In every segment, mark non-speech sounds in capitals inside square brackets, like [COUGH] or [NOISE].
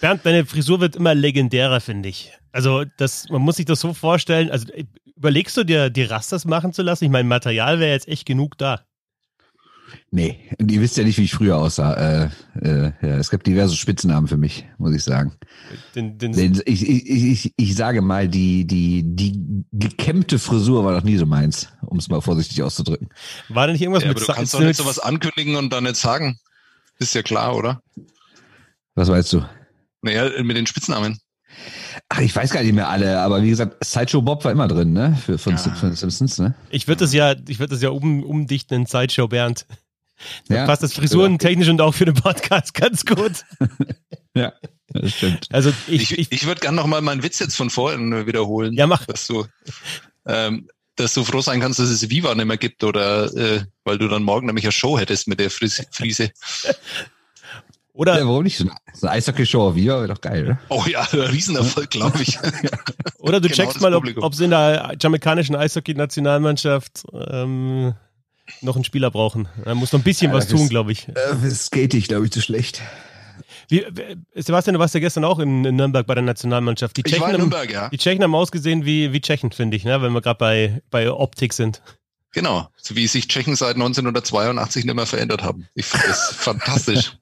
Bernd, deine Frisur wird immer legendärer, finde ich. Also, das, man muss sich das so vorstellen. Also, überlegst du dir, die Rasters machen zu lassen? Ich meine, Material wäre jetzt echt genug da. Nee, und ihr wisst ja nicht, wie ich früher aussah. Äh, äh, ja, es gab diverse Spitznamen für mich, muss ich sagen. Den, den ich, ich, ich, ich sage mal, die, die, die gekämmte Frisur war noch nie so meins, um es mal vorsichtig auszudrücken. War da nicht irgendwas ja, mit aber Du kannst doch nicht sowas ankündigen und dann nicht sagen. Ist ja klar, oder? Was weißt du? Naja, mit den Spitznamen. Ach, ich weiß gar nicht mehr alle, aber wie gesagt, Sideshow Bob war immer drin, ne? Für, von, ja. von Simpsons, ne? Ich würde das ja, ich würde das ja um, umdichten in Sideshow Bernd. Ja, passt das Frisuren technisch und auch für den Podcast ganz gut. [LAUGHS] ja, das stimmt. Also ich, ich, ich, ich würde gerne nochmal meinen Witz jetzt von vorhin wiederholen. Ja, mach. Dass du, ähm, dass du froh sein kannst, dass es Viva nicht mehr gibt oder äh, weil du dann morgen nämlich eine Show hättest mit der Friese. [LAUGHS] Oder ja, warum nicht? So eine Eishockey-Show auf Viva wäre doch geil, oder? Oh ja, [LAUGHS] Riesenerfolg, glaube ich. [LAUGHS] oder du genau checkst mal, ob sie in der jamaikanischen Eishockey-Nationalmannschaft ähm, noch einen Spieler brauchen. Da muss noch ein bisschen ja, was tun, glaube ich. Äh, skate ich, glaube ich, zu schlecht. Wie, Sebastian, du warst ja gestern auch in, in Nürnberg bei der Nationalmannschaft. Die Tschechen ich war in Nürnberg, ja. Die Tschechen haben ausgesehen wie, wie Tschechen, finde ich, ne? wenn wir gerade bei, bei Optik sind. Genau, so wie sich Tschechen seit 1982 nicht mehr verändert haben. Ich finde das [LAUGHS] fantastisch.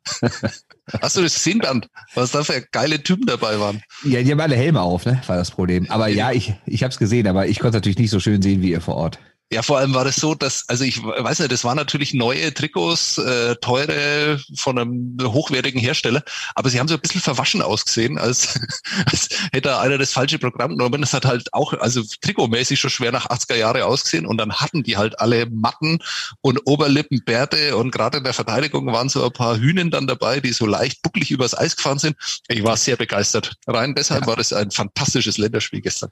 Hast du das gesehen, Bernd? Was da für geile Typen dabei waren? Ja, die haben alle Helme auf, ne? War das Problem. Aber ja, ich, ich habe es gesehen, aber ich konnte natürlich nicht so schön sehen wie ihr vor Ort. Ja, vor allem war das so, dass, also ich weiß nicht, das waren natürlich neue Trikots, äh, teure von einem hochwertigen Hersteller, aber sie haben so ein bisschen verwaschen ausgesehen, als, [LAUGHS] als hätte einer das falsche Programm genommen. Das hat halt auch, also trikotmäßig schon schwer nach 80er Jahre ausgesehen und dann hatten die halt alle Matten und Oberlippenbärte und gerade in der Verteidigung waren so ein paar Hühnen dann dabei, die so leicht bucklig übers Eis gefahren sind. Ich war sehr begeistert. Rein deshalb ja. war das ein fantastisches Länderspiel gestern.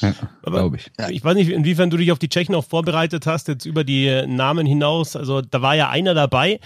Ja, glaube ich. Ja. Ich weiß nicht, inwiefern du dich auf die Tschechen noch vorbereitet hast, jetzt über die Namen hinaus. Also da war ja einer dabei,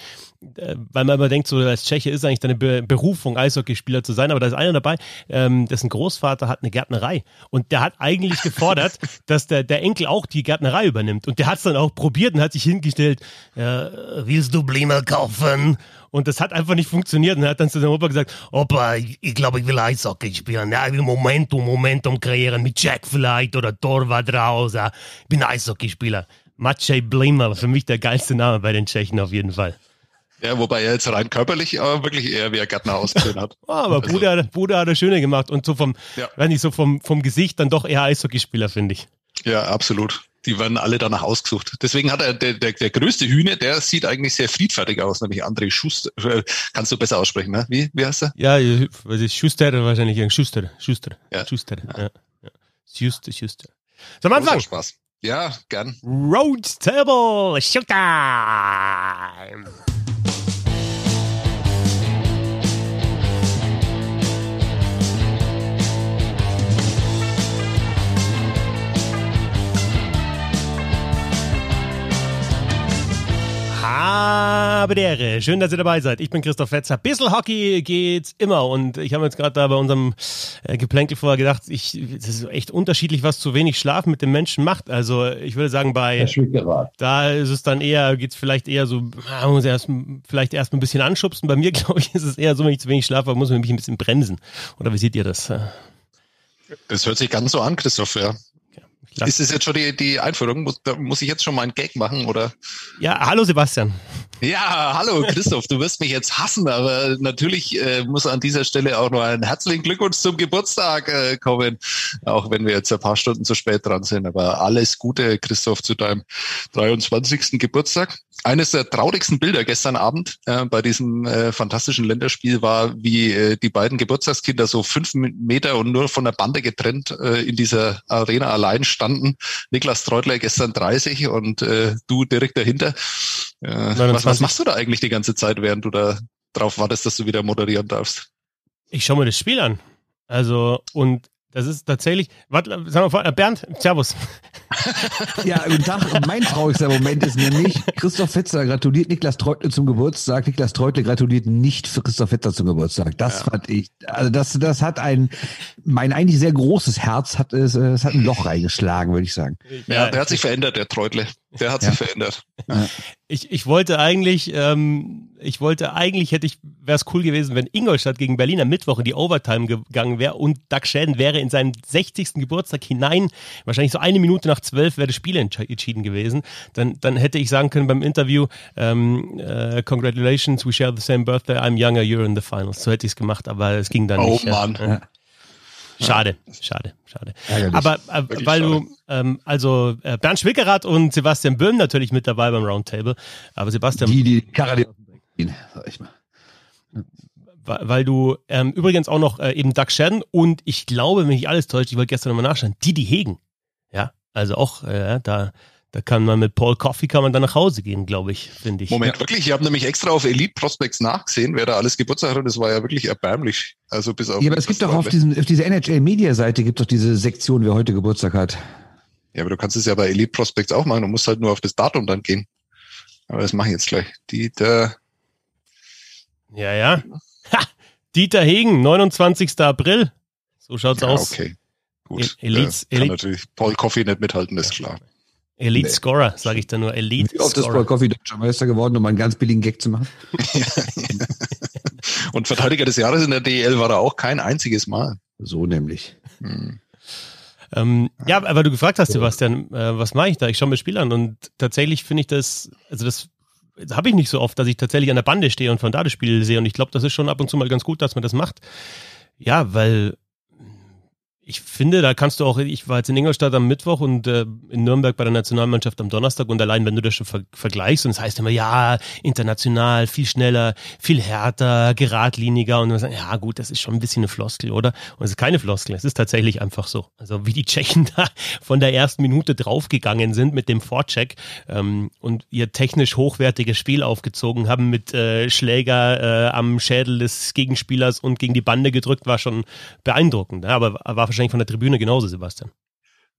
äh, weil man immer denkt, so als Tscheche ist eigentlich deine Be Berufung, Eishockeyspieler zu sein, aber da ist einer dabei, ähm, dessen Großvater hat eine Gärtnerei und der hat eigentlich gefordert, [LAUGHS] dass der, der Enkel auch die Gärtnerei übernimmt und der hat es dann auch probiert und hat sich hingestellt, äh, willst du Blumen kaufen? Und das hat einfach nicht funktioniert. Und er hat dann zu seinem Opa gesagt, Opa, ich, ich glaube, ich will Eishockey spielen. Ja, ich will Momentum, Momentum kreieren mit Jack vielleicht oder Torwart raus. Ja. Ich bin Eishockeyspieler. Maciej Blimer, für mich der geilste Name bei den Tschechen auf jeden Fall. Ja, wobei er jetzt rein körperlich aber wirklich eher wie ein Gärtner ausgesehen hat. oh, [LAUGHS] aber also. Bruder, Bruder hat er schöner gemacht und so vom, ja. wenn nicht so vom, vom Gesicht dann doch eher Eishockeyspieler, finde ich. Ja, absolut. Die werden alle danach ausgesucht. Deswegen hat er der, der, der größte Hühner, der sieht eigentlich sehr friedfertig aus, nämlich André Schuster. Äh, kannst du besser aussprechen, ne? Wie, wie heißt er? Ja, was ist Schuster wahrscheinlich? Schuster, Schuster, ja. Schuster. Ja. Ja. Schuster, Schuster. So, am Anfang. Spaß. Ja, gern. Road Table Showtime. Habe die Ehre. Schön, dass ihr dabei seid. Ich bin Christoph Fetzer. Bissl Hockey geht's immer. Und ich habe jetzt gerade da bei unserem äh, Geplänkel vorher gedacht, ich, das ist echt unterschiedlich, was zu wenig Schlaf mit dem Menschen macht. Also ich würde sagen, bei da ist es dann eher, geht's vielleicht eher so, man muss erst, vielleicht erst ein bisschen anschubsen. Bei mir, [LAUGHS] glaube ich, ist es eher so, wenn ich zu wenig schlafe, muss man mich ein bisschen bremsen. Oder wie seht ihr das? Das hört sich ganz so an, Christoph, ja. Lass ist das jetzt schon die, die Einführung? Muss, muss ich jetzt schon mal einen Gag machen, oder? Ja, hallo Sebastian. Ja, hallo Christoph, du wirst mich jetzt hassen, aber natürlich äh, muss an dieser Stelle auch noch ein herzlichen Glückwunsch zum Geburtstag äh, kommen, auch wenn wir jetzt ein paar Stunden zu spät dran sind. Aber alles Gute, Christoph, zu deinem 23. Geburtstag. Eines der traurigsten Bilder gestern Abend äh, bei diesem äh, fantastischen Länderspiel war, wie äh, die beiden Geburtstagskinder so fünf Meter und nur von der Bande getrennt äh, in dieser Arena allein standen. Niklas Treutler gestern 30 und äh, du direkt dahinter. Äh, was, was machst du da eigentlich die ganze Zeit, während du da drauf wartest, dass du wieder moderieren darfst? Ich schaue mir das Spiel an. Also, und das ist tatsächlich, warte, sagen wir vor, äh, Bernd, Servus. [LAUGHS] Ja, guten Tag. Mein traurigster Moment ist nämlich, Christoph Fetzer gratuliert Niklas Treutle zum Geburtstag. Niklas Treutle gratuliert nicht für Christoph Fetzer zum Geburtstag. Das ja. fand ich, also das, das hat ein, mein eigentlich sehr großes Herz hat es, es hat ein Loch reingeschlagen, würde ich sagen. Ja, der hat sich verändert, der Treutle. Der hat sich verändert. Ich, ich wollte eigentlich, ähm, ich wollte eigentlich, hätte ich, wäre es cool gewesen, wenn Ingolstadt gegen Berlin am Mittwoch in die Overtime gegangen wäre und Doug Schäden wäre in seinen 60. Geburtstag hinein, wahrscheinlich so eine Minute nach zwölf wäre das Spiel entschieden gewesen. Dann, dann hätte ich sagen können beim Interview, ähm, äh, congratulations, we share the same birthday, I'm younger, you're in the finals. So hätte ich es gemacht, aber es ging dann oh, nicht. Oh Mann. Ja. Schade, schade, schade. Ärgerlich. Aber äh, weil schade. du, ähm, also äh, Bernd Schwickerath und Sebastian Böhm natürlich mit dabei beim Roundtable. Aber Sebastian. Die, die Karre, sag ich mal. Weil du ähm, übrigens auch noch äh, eben Doug Shadden und ich glaube, wenn ich alles täuscht, ich wollte gestern nochmal nachschauen, Didi Hegen. Ja, also auch äh, da da kann man mit Paul Coffey kann man dann nach Hause gehen, glaube ich, finde ich. Moment, ja. wirklich? Ich habe nämlich extra auf Elite Prospects nachgesehen, wer da alles Geburtstag hat. Das war ja wirklich erbärmlich. Also bis auf. Ja, aber es gibt doch auf, diesem, auf dieser NHL Media Seite gibt doch diese Sektion, wer heute Geburtstag hat. Ja, aber du kannst es ja bei Elite Prospects auch machen. Du musst halt nur auf das Datum dann gehen. Aber das mache ich jetzt gleich. Dieter. Ja, ja. Dieter Hegen, 29. April. So schaut's ja, aus. Okay. Gut. Elite, äh, kann natürlich Paul Coffey nicht mithalten, ist klar. Elite nee. Scorer, sage ich da nur. Elite Wie oft ist Paul Coffey deutscher Meister geworden, um einen ganz billigen Gag zu machen? [LAUGHS] [LAUGHS] Und Verteidiger des Jahres in der DEL war er auch kein einziges Mal. So nämlich. Hm. Ähm, ja, aber du gefragt hast, Sebastian, äh, was mache ich da? Ich schaue mir Spiel an und tatsächlich finde ich das, also das habe ich nicht so oft, dass ich tatsächlich an der Bande stehe und von da das Spiel sehe und ich glaube, das ist schon ab und zu mal ganz gut, dass man das macht. Ja, weil ich finde, da kannst du auch, ich war jetzt in Ingolstadt am Mittwoch und äh, in Nürnberg bei der Nationalmannschaft am Donnerstag und allein, wenn du das schon ver vergleichst und es das heißt immer, ja, international, viel schneller, viel härter, geradliniger und man sagt, ja gut, das ist schon ein bisschen eine Floskel, oder? Und es ist keine Floskel, es ist tatsächlich einfach so. Also wie die Tschechen [LAUGHS] da von der ersten Minute draufgegangen sind mit dem Vorcheck ähm, und ihr technisch hochwertiges Spiel aufgezogen haben mit äh, Schläger äh, am Schädel des Gegenspielers und gegen die Bande gedrückt, war schon beeindruckend. Ja, aber war wahrscheinlich von der Tribüne genauso, Sebastian.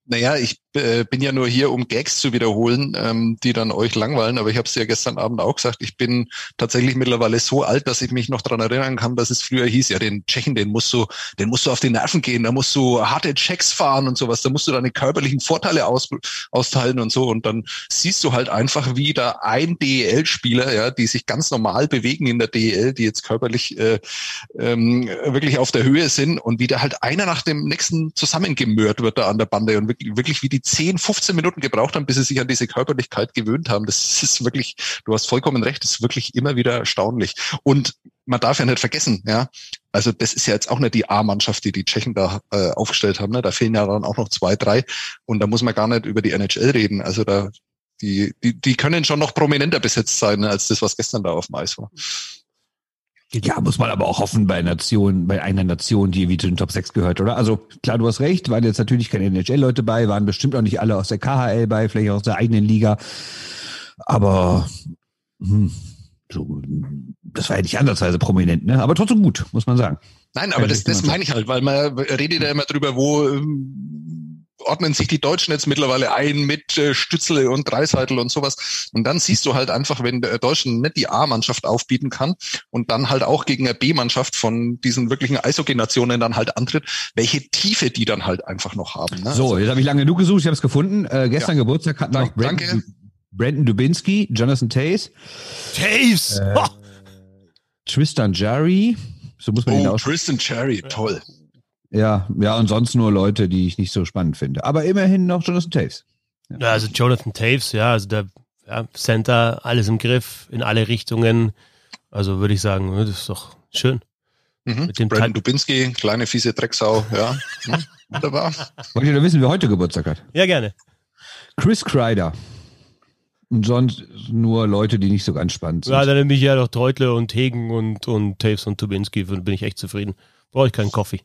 Naja, ich äh, bin ja nur hier, um Gags zu wiederholen, ähm, die dann euch langweilen, aber ich habe es ja gestern Abend auch gesagt, ich bin tatsächlich mittlerweile so alt, dass ich mich noch daran erinnern kann, dass es früher hieß, ja, den Tschechen, den musst du, den musst du auf die Nerven gehen, da musst du harte Checks fahren und sowas, da musst du deine körperlichen Vorteile aus, austeilen und so. Und dann siehst du halt einfach, wie da ein DEL-Spieler, ja, die sich ganz normal bewegen in der DEL, die jetzt körperlich äh, ähm, wirklich auf der Höhe sind und wie da halt einer nach dem nächsten zusammengemört wird da an der Bande und wirklich, wie die 10, 15 Minuten gebraucht haben, bis sie sich an diese Körperlichkeit gewöhnt haben. Das ist wirklich, du hast vollkommen recht, ist wirklich immer wieder erstaunlich. Und man darf ja nicht vergessen, ja, also das ist ja jetzt auch nicht die A-Mannschaft, die die Tschechen da äh, aufgestellt haben. Ne? Da fehlen ja dann auch noch zwei, drei. Und da muss man gar nicht über die NHL reden. Also da, die, die, die können schon noch prominenter besetzt sein, ne, als das, was gestern da auf dem Eis war. Ja, muss man aber auch hoffen bei Nation, bei einer Nation, die wie zu den Top 6 gehört, oder? Also klar, du hast recht, waren jetzt natürlich keine NHL-Leute bei, waren bestimmt auch nicht alle aus der KHL bei, vielleicht auch aus der eigenen Liga. Aber hm, so, das war ja nicht andersweise prominent, ne? Aber trotzdem gut, muss man sagen. Nein, aber das, das meine ich halt, weil man redet ja immer drüber, wo ähm, ordnen sich die Deutschen jetzt mittlerweile ein mit äh, Stützle und Dreiseitel und sowas. Und dann siehst du halt einfach, wenn der Deutschen nicht die A-Mannschaft aufbieten kann und dann halt auch gegen eine B-Mannschaft von diesen wirklichen Eishockey-Nationen dann halt antritt, welche Tiefe die dann halt einfach noch haben. Ne? So, jetzt habe ich lange genug gesucht, ich habe es gefunden. Äh, gestern ja. Geburtstag hatten noch Brandon, Brandon Dubinski, Jonathan Tays. Tays! Äh, Tristan Jarry. So muss man oh, ihn aus Tristan Cherry, toll. Ja, ja, und sonst nur Leute, die ich nicht so spannend finde. Aber immerhin noch Jonathan Taves. Ja, ja also Jonathan Taves, ja, also der ja, Center, alles im Griff, in alle Richtungen. Also würde ich sagen, das ist doch schön. Mhm. Mit dem Brandon Dubinski, kleine fiese Drecksau, ja. Hm, wunderbar. Wollt ihr wissen, wer heute Geburtstag hat? Ja, gerne. Chris Kreider. Und sonst nur Leute, die nicht so ganz spannend sind. Ja, dann nehme ich ja noch Treutle und Hegen und, und Taves und Dubinski, bin ich echt zufrieden. Brauche ich keinen Coffee.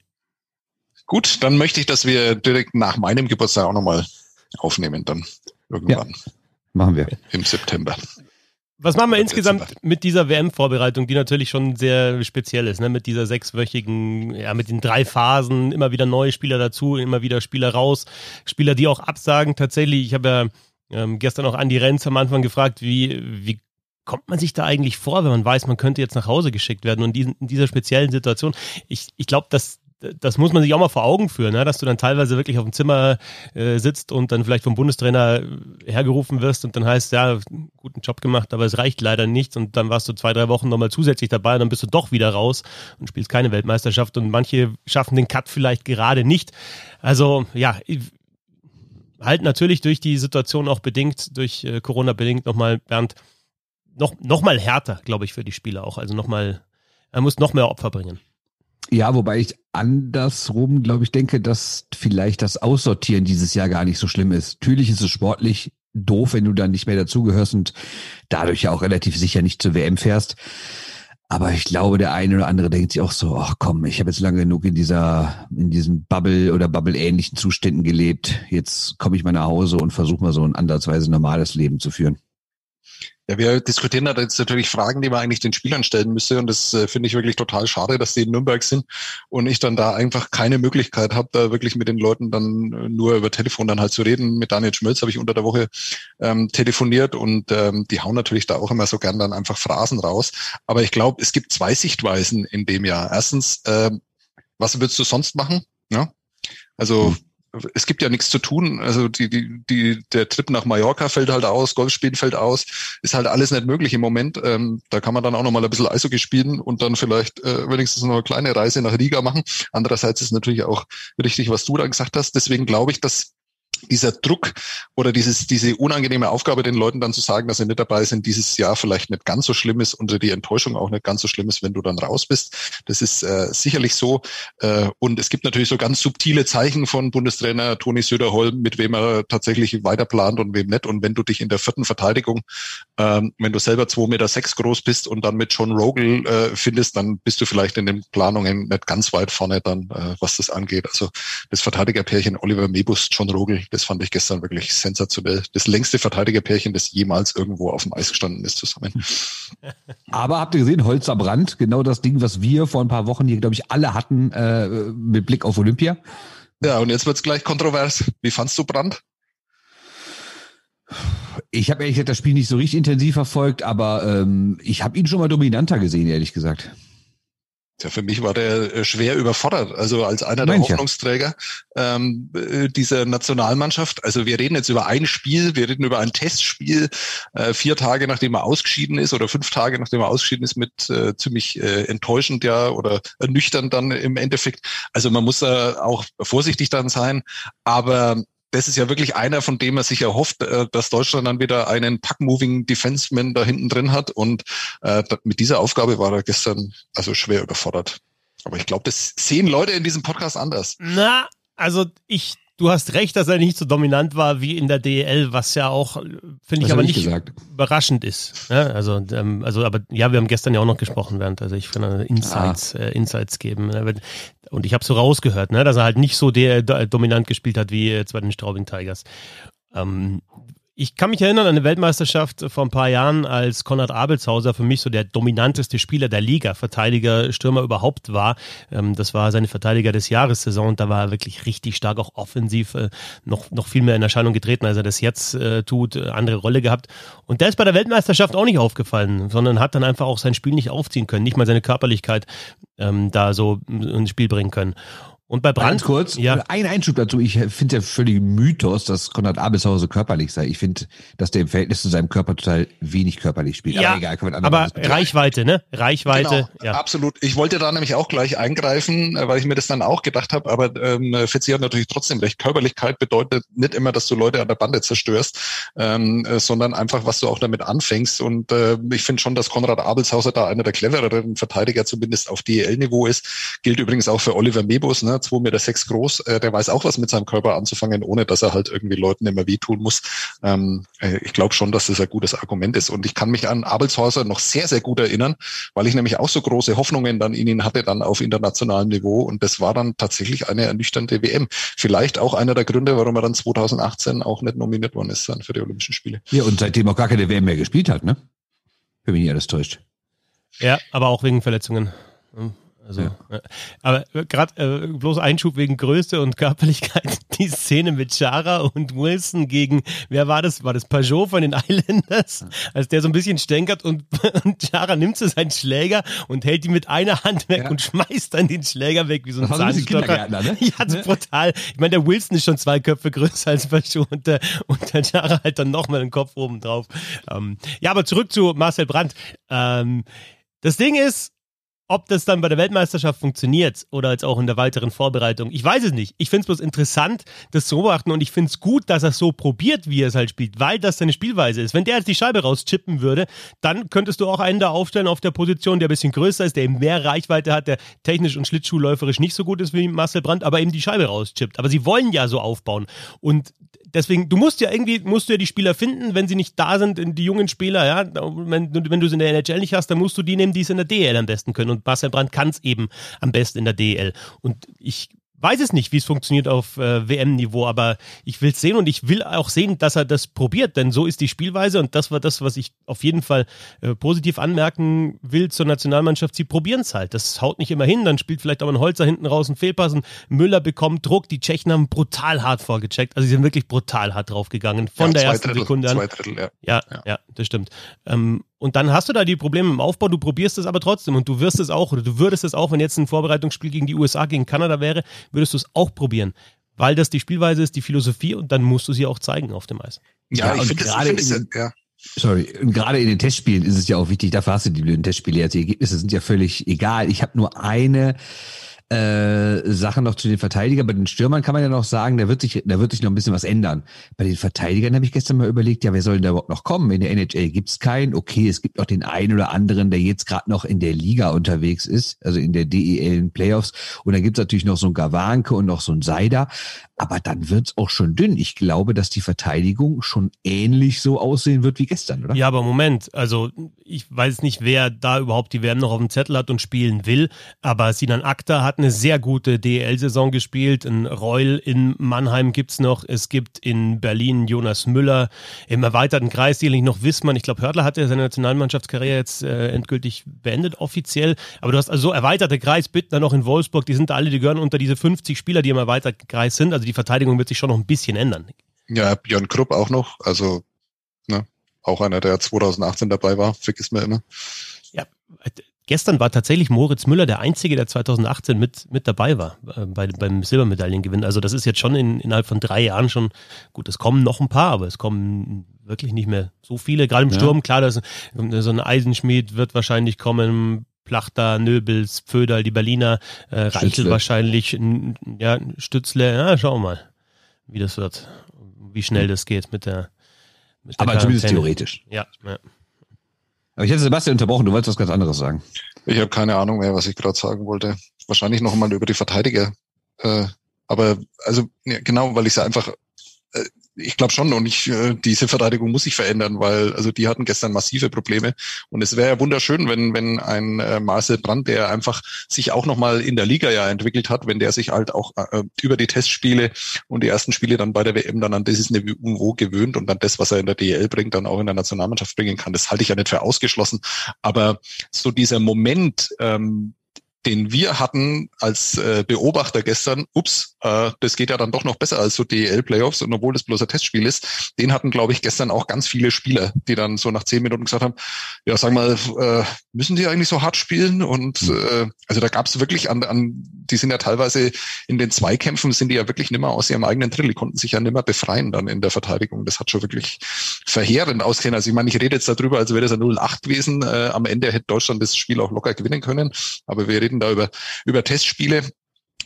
Gut, dann möchte ich, dass wir direkt nach meinem Geburtstag auch nochmal aufnehmen, dann irgendwann. Ja, machen wir. Im September. Was machen wir insgesamt mit dieser WM-Vorbereitung, die natürlich schon sehr speziell ist, ne? mit dieser sechswöchigen, ja, mit den drei Phasen, immer wieder neue Spieler dazu, immer wieder Spieler raus, Spieler, die auch absagen. Tatsächlich, ich habe ja ähm, gestern auch Andi Renz am Anfang gefragt, wie, wie kommt man sich da eigentlich vor, wenn man weiß, man könnte jetzt nach Hause geschickt werden und in dieser speziellen Situation? Ich, ich glaube, dass das muss man sich auch mal vor Augen führen, ne? dass du dann teilweise wirklich auf dem Zimmer äh, sitzt und dann vielleicht vom Bundestrainer hergerufen wirst und dann heißt, ja, guten Job gemacht, aber es reicht leider nichts und dann warst du zwei, drei Wochen nochmal zusätzlich dabei und dann bist du doch wieder raus und spielst keine Weltmeisterschaft und manche schaffen den Cut vielleicht gerade nicht. Also ja, halt natürlich durch die Situation auch bedingt, durch äh, Corona bedingt nochmal, Bernd, noch, noch härter, glaube ich, für die Spieler auch. Also nochmal, er muss noch mehr Opfer bringen. Ja, wobei ich andersrum, glaube ich, denke, dass vielleicht das Aussortieren dieses Jahr gar nicht so schlimm ist. Natürlich ist es sportlich doof, wenn du dann nicht mehr dazugehörst und dadurch ja auch relativ sicher nicht zur WM fährst. Aber ich glaube, der eine oder andere denkt sich auch so, ach komm, ich habe jetzt lange genug in dieser, in diesen Bubble oder Bubble-ähnlichen Zuständen gelebt. Jetzt komme ich mal nach Hause und versuche mal so ein ansatzweise normales Leben zu führen. Ja, wir diskutieren da jetzt natürlich Fragen, die man eigentlich den Spielern stellen müsste. Und das äh, finde ich wirklich total schade, dass die in Nürnberg sind und ich dann da einfach keine Möglichkeit habe, da wirklich mit den Leuten dann äh, nur über Telefon dann halt zu reden. Mit Daniel Schmölz habe ich unter der Woche ähm, telefoniert und ähm, die hauen natürlich da auch immer so gern dann einfach Phrasen raus. Aber ich glaube, es gibt zwei Sichtweisen in dem Jahr. Erstens, äh, was würdest du sonst machen? Ja? Also hm es gibt ja nichts zu tun. Also die, die, die, der Trip nach Mallorca fällt halt aus, Golfspielen fällt aus, ist halt alles nicht möglich im Moment. Ähm, da kann man dann auch noch mal ein bisschen Eishockey spielen und dann vielleicht äh, wenigstens noch eine kleine Reise nach Riga machen. Andererseits ist natürlich auch richtig, was du da gesagt hast. Deswegen glaube ich, dass dieser Druck oder dieses, diese unangenehme Aufgabe, den Leuten dann zu sagen, dass sie nicht dabei sind, dieses Jahr vielleicht nicht ganz so schlimm ist und die Enttäuschung auch nicht ganz so schlimm ist, wenn du dann raus bist. Das ist äh, sicherlich so. Äh, und es gibt natürlich so ganz subtile Zeichen von Bundestrainer Toni Söderholm, mit wem er tatsächlich weiter plant und wem nicht. Und wenn du dich in der vierten Verteidigung, ähm, wenn du selber zwei Meter sechs groß bist und dann mit John Rogel äh, findest, dann bist du vielleicht in den Planungen nicht ganz weit vorne dann, äh, was das angeht. Also das Verteidigerpärchen Oliver Mebus, John Rogel, das fand ich gestern wirklich sensationell. Das längste Verteidigerpärchen, das jemals irgendwo auf dem Eis gestanden ist zusammen. [LAUGHS] Aber habt ihr gesehen, Holz am Rand, genau das Ding, was wir vor ein paar Wochen hier, glaube ich, alle hatten äh, mit Blick auf Olympia. Ja, und jetzt wird's gleich kontrovers. Wie fandst du Brand? Ich habe ehrlich gesagt das Spiel nicht so richtig intensiv verfolgt, aber ähm, ich habe ihn schon mal dominanter gesehen, ehrlich gesagt. Ja, für mich war der äh, schwer überfordert. Also als einer der Manche. Hoffnungsträger ähm, äh, dieser Nationalmannschaft. Also wir reden jetzt über ein Spiel, wir reden über ein Testspiel, äh, vier Tage nachdem er ausgeschieden ist oder fünf Tage nachdem er ausgeschieden ist, mit äh, ziemlich äh, enttäuschend ja oder ernüchternd dann im Endeffekt. Also man muss da auch vorsichtig dann sein. Aber das ist ja wirklich einer, von dem er sich erhofft, äh, dass Deutschland dann wieder einen Pack-Moving Defenseman da hinten drin hat. Und äh, mit dieser Aufgabe war er gestern also schwer überfordert. Aber ich glaube, das sehen Leute in diesem Podcast anders. Na, also ich du hast recht, dass er nicht so dominant war wie in der DEL, was ja auch, finde ich, aber nicht gesagt? überraschend ist. Ja, also, ähm, also, aber ja, wir haben gestern ja auch noch gesprochen, während, also ich kann Insights, ah. äh, Insights geben. Ne? Und ich habe so rausgehört, ne, dass er halt nicht so der, der dominant gespielt hat wie jetzt bei den Straubing Tigers. Ähm, ich kann mich erinnern an eine Weltmeisterschaft vor ein paar Jahren, als Konrad Abelshauser für mich so der dominanteste Spieler der Liga, Verteidiger, Stürmer überhaupt war. Ähm, das war seine Verteidiger des Jahres-Saison da war er wirklich richtig stark, auch offensiv, äh, noch, noch viel mehr in Erscheinung getreten, als er das jetzt äh, tut, äh, andere Rolle gehabt. Und der ist bei der Weltmeisterschaft auch nicht aufgefallen, sondern hat dann einfach auch sein Spiel nicht aufziehen können, nicht mal seine Körperlichkeit ähm, da so ins Spiel bringen können. Und bei Brand. Ganz kurz, ja. ein Einschub dazu. Ich finde ja völlig Mythos, dass Konrad Abelshauser körperlich sei. Ich finde, dass der im Verhältnis zu seinem Körper total wenig körperlich spielt. Ja, aber egal, kann man aber Reichweite, ne? Reichweite. Genau, ja. absolut. Ich wollte da nämlich auch gleich eingreifen, weil ich mir das dann auch gedacht habe. Aber ähm, Fitzi hat natürlich trotzdem recht. Körperlichkeit bedeutet nicht immer, dass du Leute an der Bande zerstörst, ähm, äh, sondern einfach, was du auch damit anfängst. Und äh, ich finde schon, dass Konrad Abelshauser da einer der clevereren Verteidiger zumindest auf DEL-Niveau ist. Gilt übrigens auch für Oliver Mebus, ne? 2,6 Meter sechs groß, äh, der weiß auch was mit seinem Körper anzufangen, ohne dass er halt irgendwie Leuten immer wehtun muss. Ähm, äh, ich glaube schon, dass das ein gutes Argument ist. Und ich kann mich an Abelshäuser noch sehr, sehr gut erinnern, weil ich nämlich auch so große Hoffnungen dann in ihn hatte, dann auf internationalem Niveau. Und das war dann tatsächlich eine ernüchternde WM. Vielleicht auch einer der Gründe, warum er dann 2018 auch nicht nominiert worden ist dann für die Olympischen Spiele. Ja, und seitdem auch gar keine WM mehr gespielt hat, ne? Wenn mich nicht alles täuscht. Ja, aber auch wegen Verletzungen. Also, ja. Aber gerade äh, bloß Einschub wegen Größe und Körperlichkeit. [LAUGHS] Die Szene mit Chara und Wilson gegen, wer war das? War das Pajot von den Islanders? Als der so ein bisschen stänkert und, [LAUGHS] und Chara nimmt so seinen Schläger und hält ihn mit einer Hand weg ja. und schmeißt dann den Schläger weg wie so ein Zahnstocher. Ne? [LAUGHS] Ja, das ist brutal. Ich meine, der Wilson ist schon zwei Köpfe größer als Pajot und der, und der Chara halt dann nochmal den Kopf oben drauf. Ähm, ja, aber zurück zu Marcel Brandt. Ähm, das Ding ist, ob das dann bei der Weltmeisterschaft funktioniert oder jetzt auch in der weiteren Vorbereitung, ich weiß es nicht. Ich finde es bloß interessant, das zu beobachten und ich finde es gut, dass er so probiert, wie er es halt spielt, weil das seine Spielweise ist. Wenn der jetzt die Scheibe rauschippen würde, dann könntest du auch einen da aufstellen auf der Position, der ein bisschen größer ist, der eben mehr Reichweite hat, der technisch und schlittschuhläuferisch nicht so gut ist wie Marcel Brandt, aber eben die Scheibe rauschippt. Aber sie wollen ja so aufbauen und deswegen, du musst ja irgendwie, musst du ja die Spieler finden, wenn sie nicht da sind, die jungen Spieler, ja, wenn, wenn du sie in der NHL nicht hast, dann musst du die nehmen, die es in der DL am besten können. Und Marcel Brandt kann es eben am besten in der DL. Und ich weiß es nicht, wie es funktioniert auf äh, WM-Niveau, aber ich will es sehen und ich will auch sehen, dass er das probiert, denn so ist die Spielweise und das war das, was ich auf jeden Fall äh, positiv anmerken will zur Nationalmannschaft. Sie probieren es halt. Das haut nicht immer hin, dann spielt vielleicht auch ein Holzer hinten raus einen Fehlpass und Müller bekommt Druck. Die Tschechen haben brutal hart vorgecheckt, also sie sind wirklich brutal hart draufgegangen von ja, der ersten Drittel, Sekunde an. Zwei Drittel, ja. Ja, ja. ja das stimmt. Ähm, und dann hast du da die Probleme im Aufbau, du probierst es aber trotzdem und du wirst es auch, oder du würdest es auch, wenn jetzt ein Vorbereitungsspiel gegen die USA, gegen Kanada wäre, würdest du es auch probieren. Weil das die Spielweise ist, die Philosophie und dann musst du sie auch zeigen auf dem Eis. Ja, ja ich finde gerade in, ja. Sorry, und gerade in den Testspielen ist es ja auch wichtig, dafür hast du die blöden Testspiele. Also die Ergebnisse sind ja völlig egal. Ich habe nur eine äh, Sachen noch zu den Verteidigern. Bei den Stürmern kann man ja noch sagen, da wird sich, da wird sich noch ein bisschen was ändern. Bei den Verteidigern habe ich gestern mal überlegt, ja, wer soll denn da überhaupt noch kommen? In der NHL gibt es keinen. Okay, es gibt noch den einen oder anderen, der jetzt gerade noch in der Liga unterwegs ist, also in der DEL in Playoffs. Und dann gibt es natürlich noch so ein Gawanke und noch so ein Seider. Aber dann wird's auch schon dünn. Ich glaube, dass die Verteidigung schon ähnlich so aussehen wird wie gestern, oder? Ja, aber Moment. Also ich weiß nicht, wer da überhaupt die WM noch auf dem Zettel hat und spielen will. Aber Sinan Akta hat eine sehr gute DEL-Saison gespielt. Ein Reul in Mannheim gibt's noch. Es gibt in Berlin Jonas Müller. Im erweiterten Kreis sicherlich noch Wissmann. Ich glaube, Hörtler hatte seine Nationalmannschaftskarriere jetzt äh, endgültig beendet, offiziell. Aber du hast also so erweiterte Kreis, Bittner noch in Wolfsburg. Die sind alle, die gehören unter diese 50 Spieler, die im erweiterten Kreis sind. Also die Verteidigung wird sich schon noch ein bisschen ändern. Ja, Björn Krupp auch noch, also auch einer, der 2018 dabei war, vergiss mir immer. Ja, gestern war tatsächlich Moritz Müller der Einzige, der 2018 mit, mit dabei war äh, bei, beim Silbermedaillengewinn. Also das ist jetzt schon in, innerhalb von drei Jahren schon, gut, es kommen noch ein paar, aber es kommen wirklich nicht mehr so viele. Gerade im ja. Sturm, klar, das, so ein Eisenschmied wird wahrscheinlich kommen, Plachter, Nöbels, Pföderl, die Berliner, äh, Reichel wahrscheinlich, ja, Stützle, ja, schauen wir mal, wie das wird, wie schnell das geht mit der Aber zumindest theoretisch. Ja, ja. Aber ich hätte Sebastian unterbrochen, du wolltest was ganz anderes sagen. Ich habe keine Ahnung mehr, was ich gerade sagen wollte. Wahrscheinlich noch einmal über die Verteidiger. Äh, aber also ja, genau, weil ich es einfach äh, ich glaube schon und ich, äh, diese Verteidigung muss sich verändern, weil also die hatten gestern massive Probleme und es wäre ja wunderschön, wenn wenn ein äh, Marcel Brandt, der einfach sich auch nochmal in der Liga ja entwickelt hat, wenn der sich halt auch äh, über die Testspiele und die ersten Spiele dann bei der WM dann an dieses Niveau gewöhnt und dann das, was er in der DL bringt, dann auch in der Nationalmannschaft bringen kann. Das halte ich ja nicht für ausgeschlossen, aber so dieser Moment, ähm, den wir hatten als äh, Beobachter gestern, ups, äh, das geht ja dann doch noch besser als so DEL-Playoffs und obwohl das bloß ein Testspiel ist, den hatten, glaube ich, gestern auch ganz viele Spieler, die dann so nach zehn Minuten gesagt haben, ja, sag mal, äh, müssen die eigentlich so hart spielen? Und mhm. äh, also da gab es wirklich an, an, die sind ja teilweise in den Zweikämpfen, sind die ja wirklich nimmer aus ihrem eigenen Drittel, die konnten sich ja nimmer befreien dann in der Verteidigung. Das hat schon wirklich verheerend ausgesehen. Also ich meine, ich rede jetzt darüber, als wäre das ein 0-8 gewesen. Äh, am Ende hätte Deutschland das Spiel auch locker gewinnen können, aber wir reden da über, über Testspiele.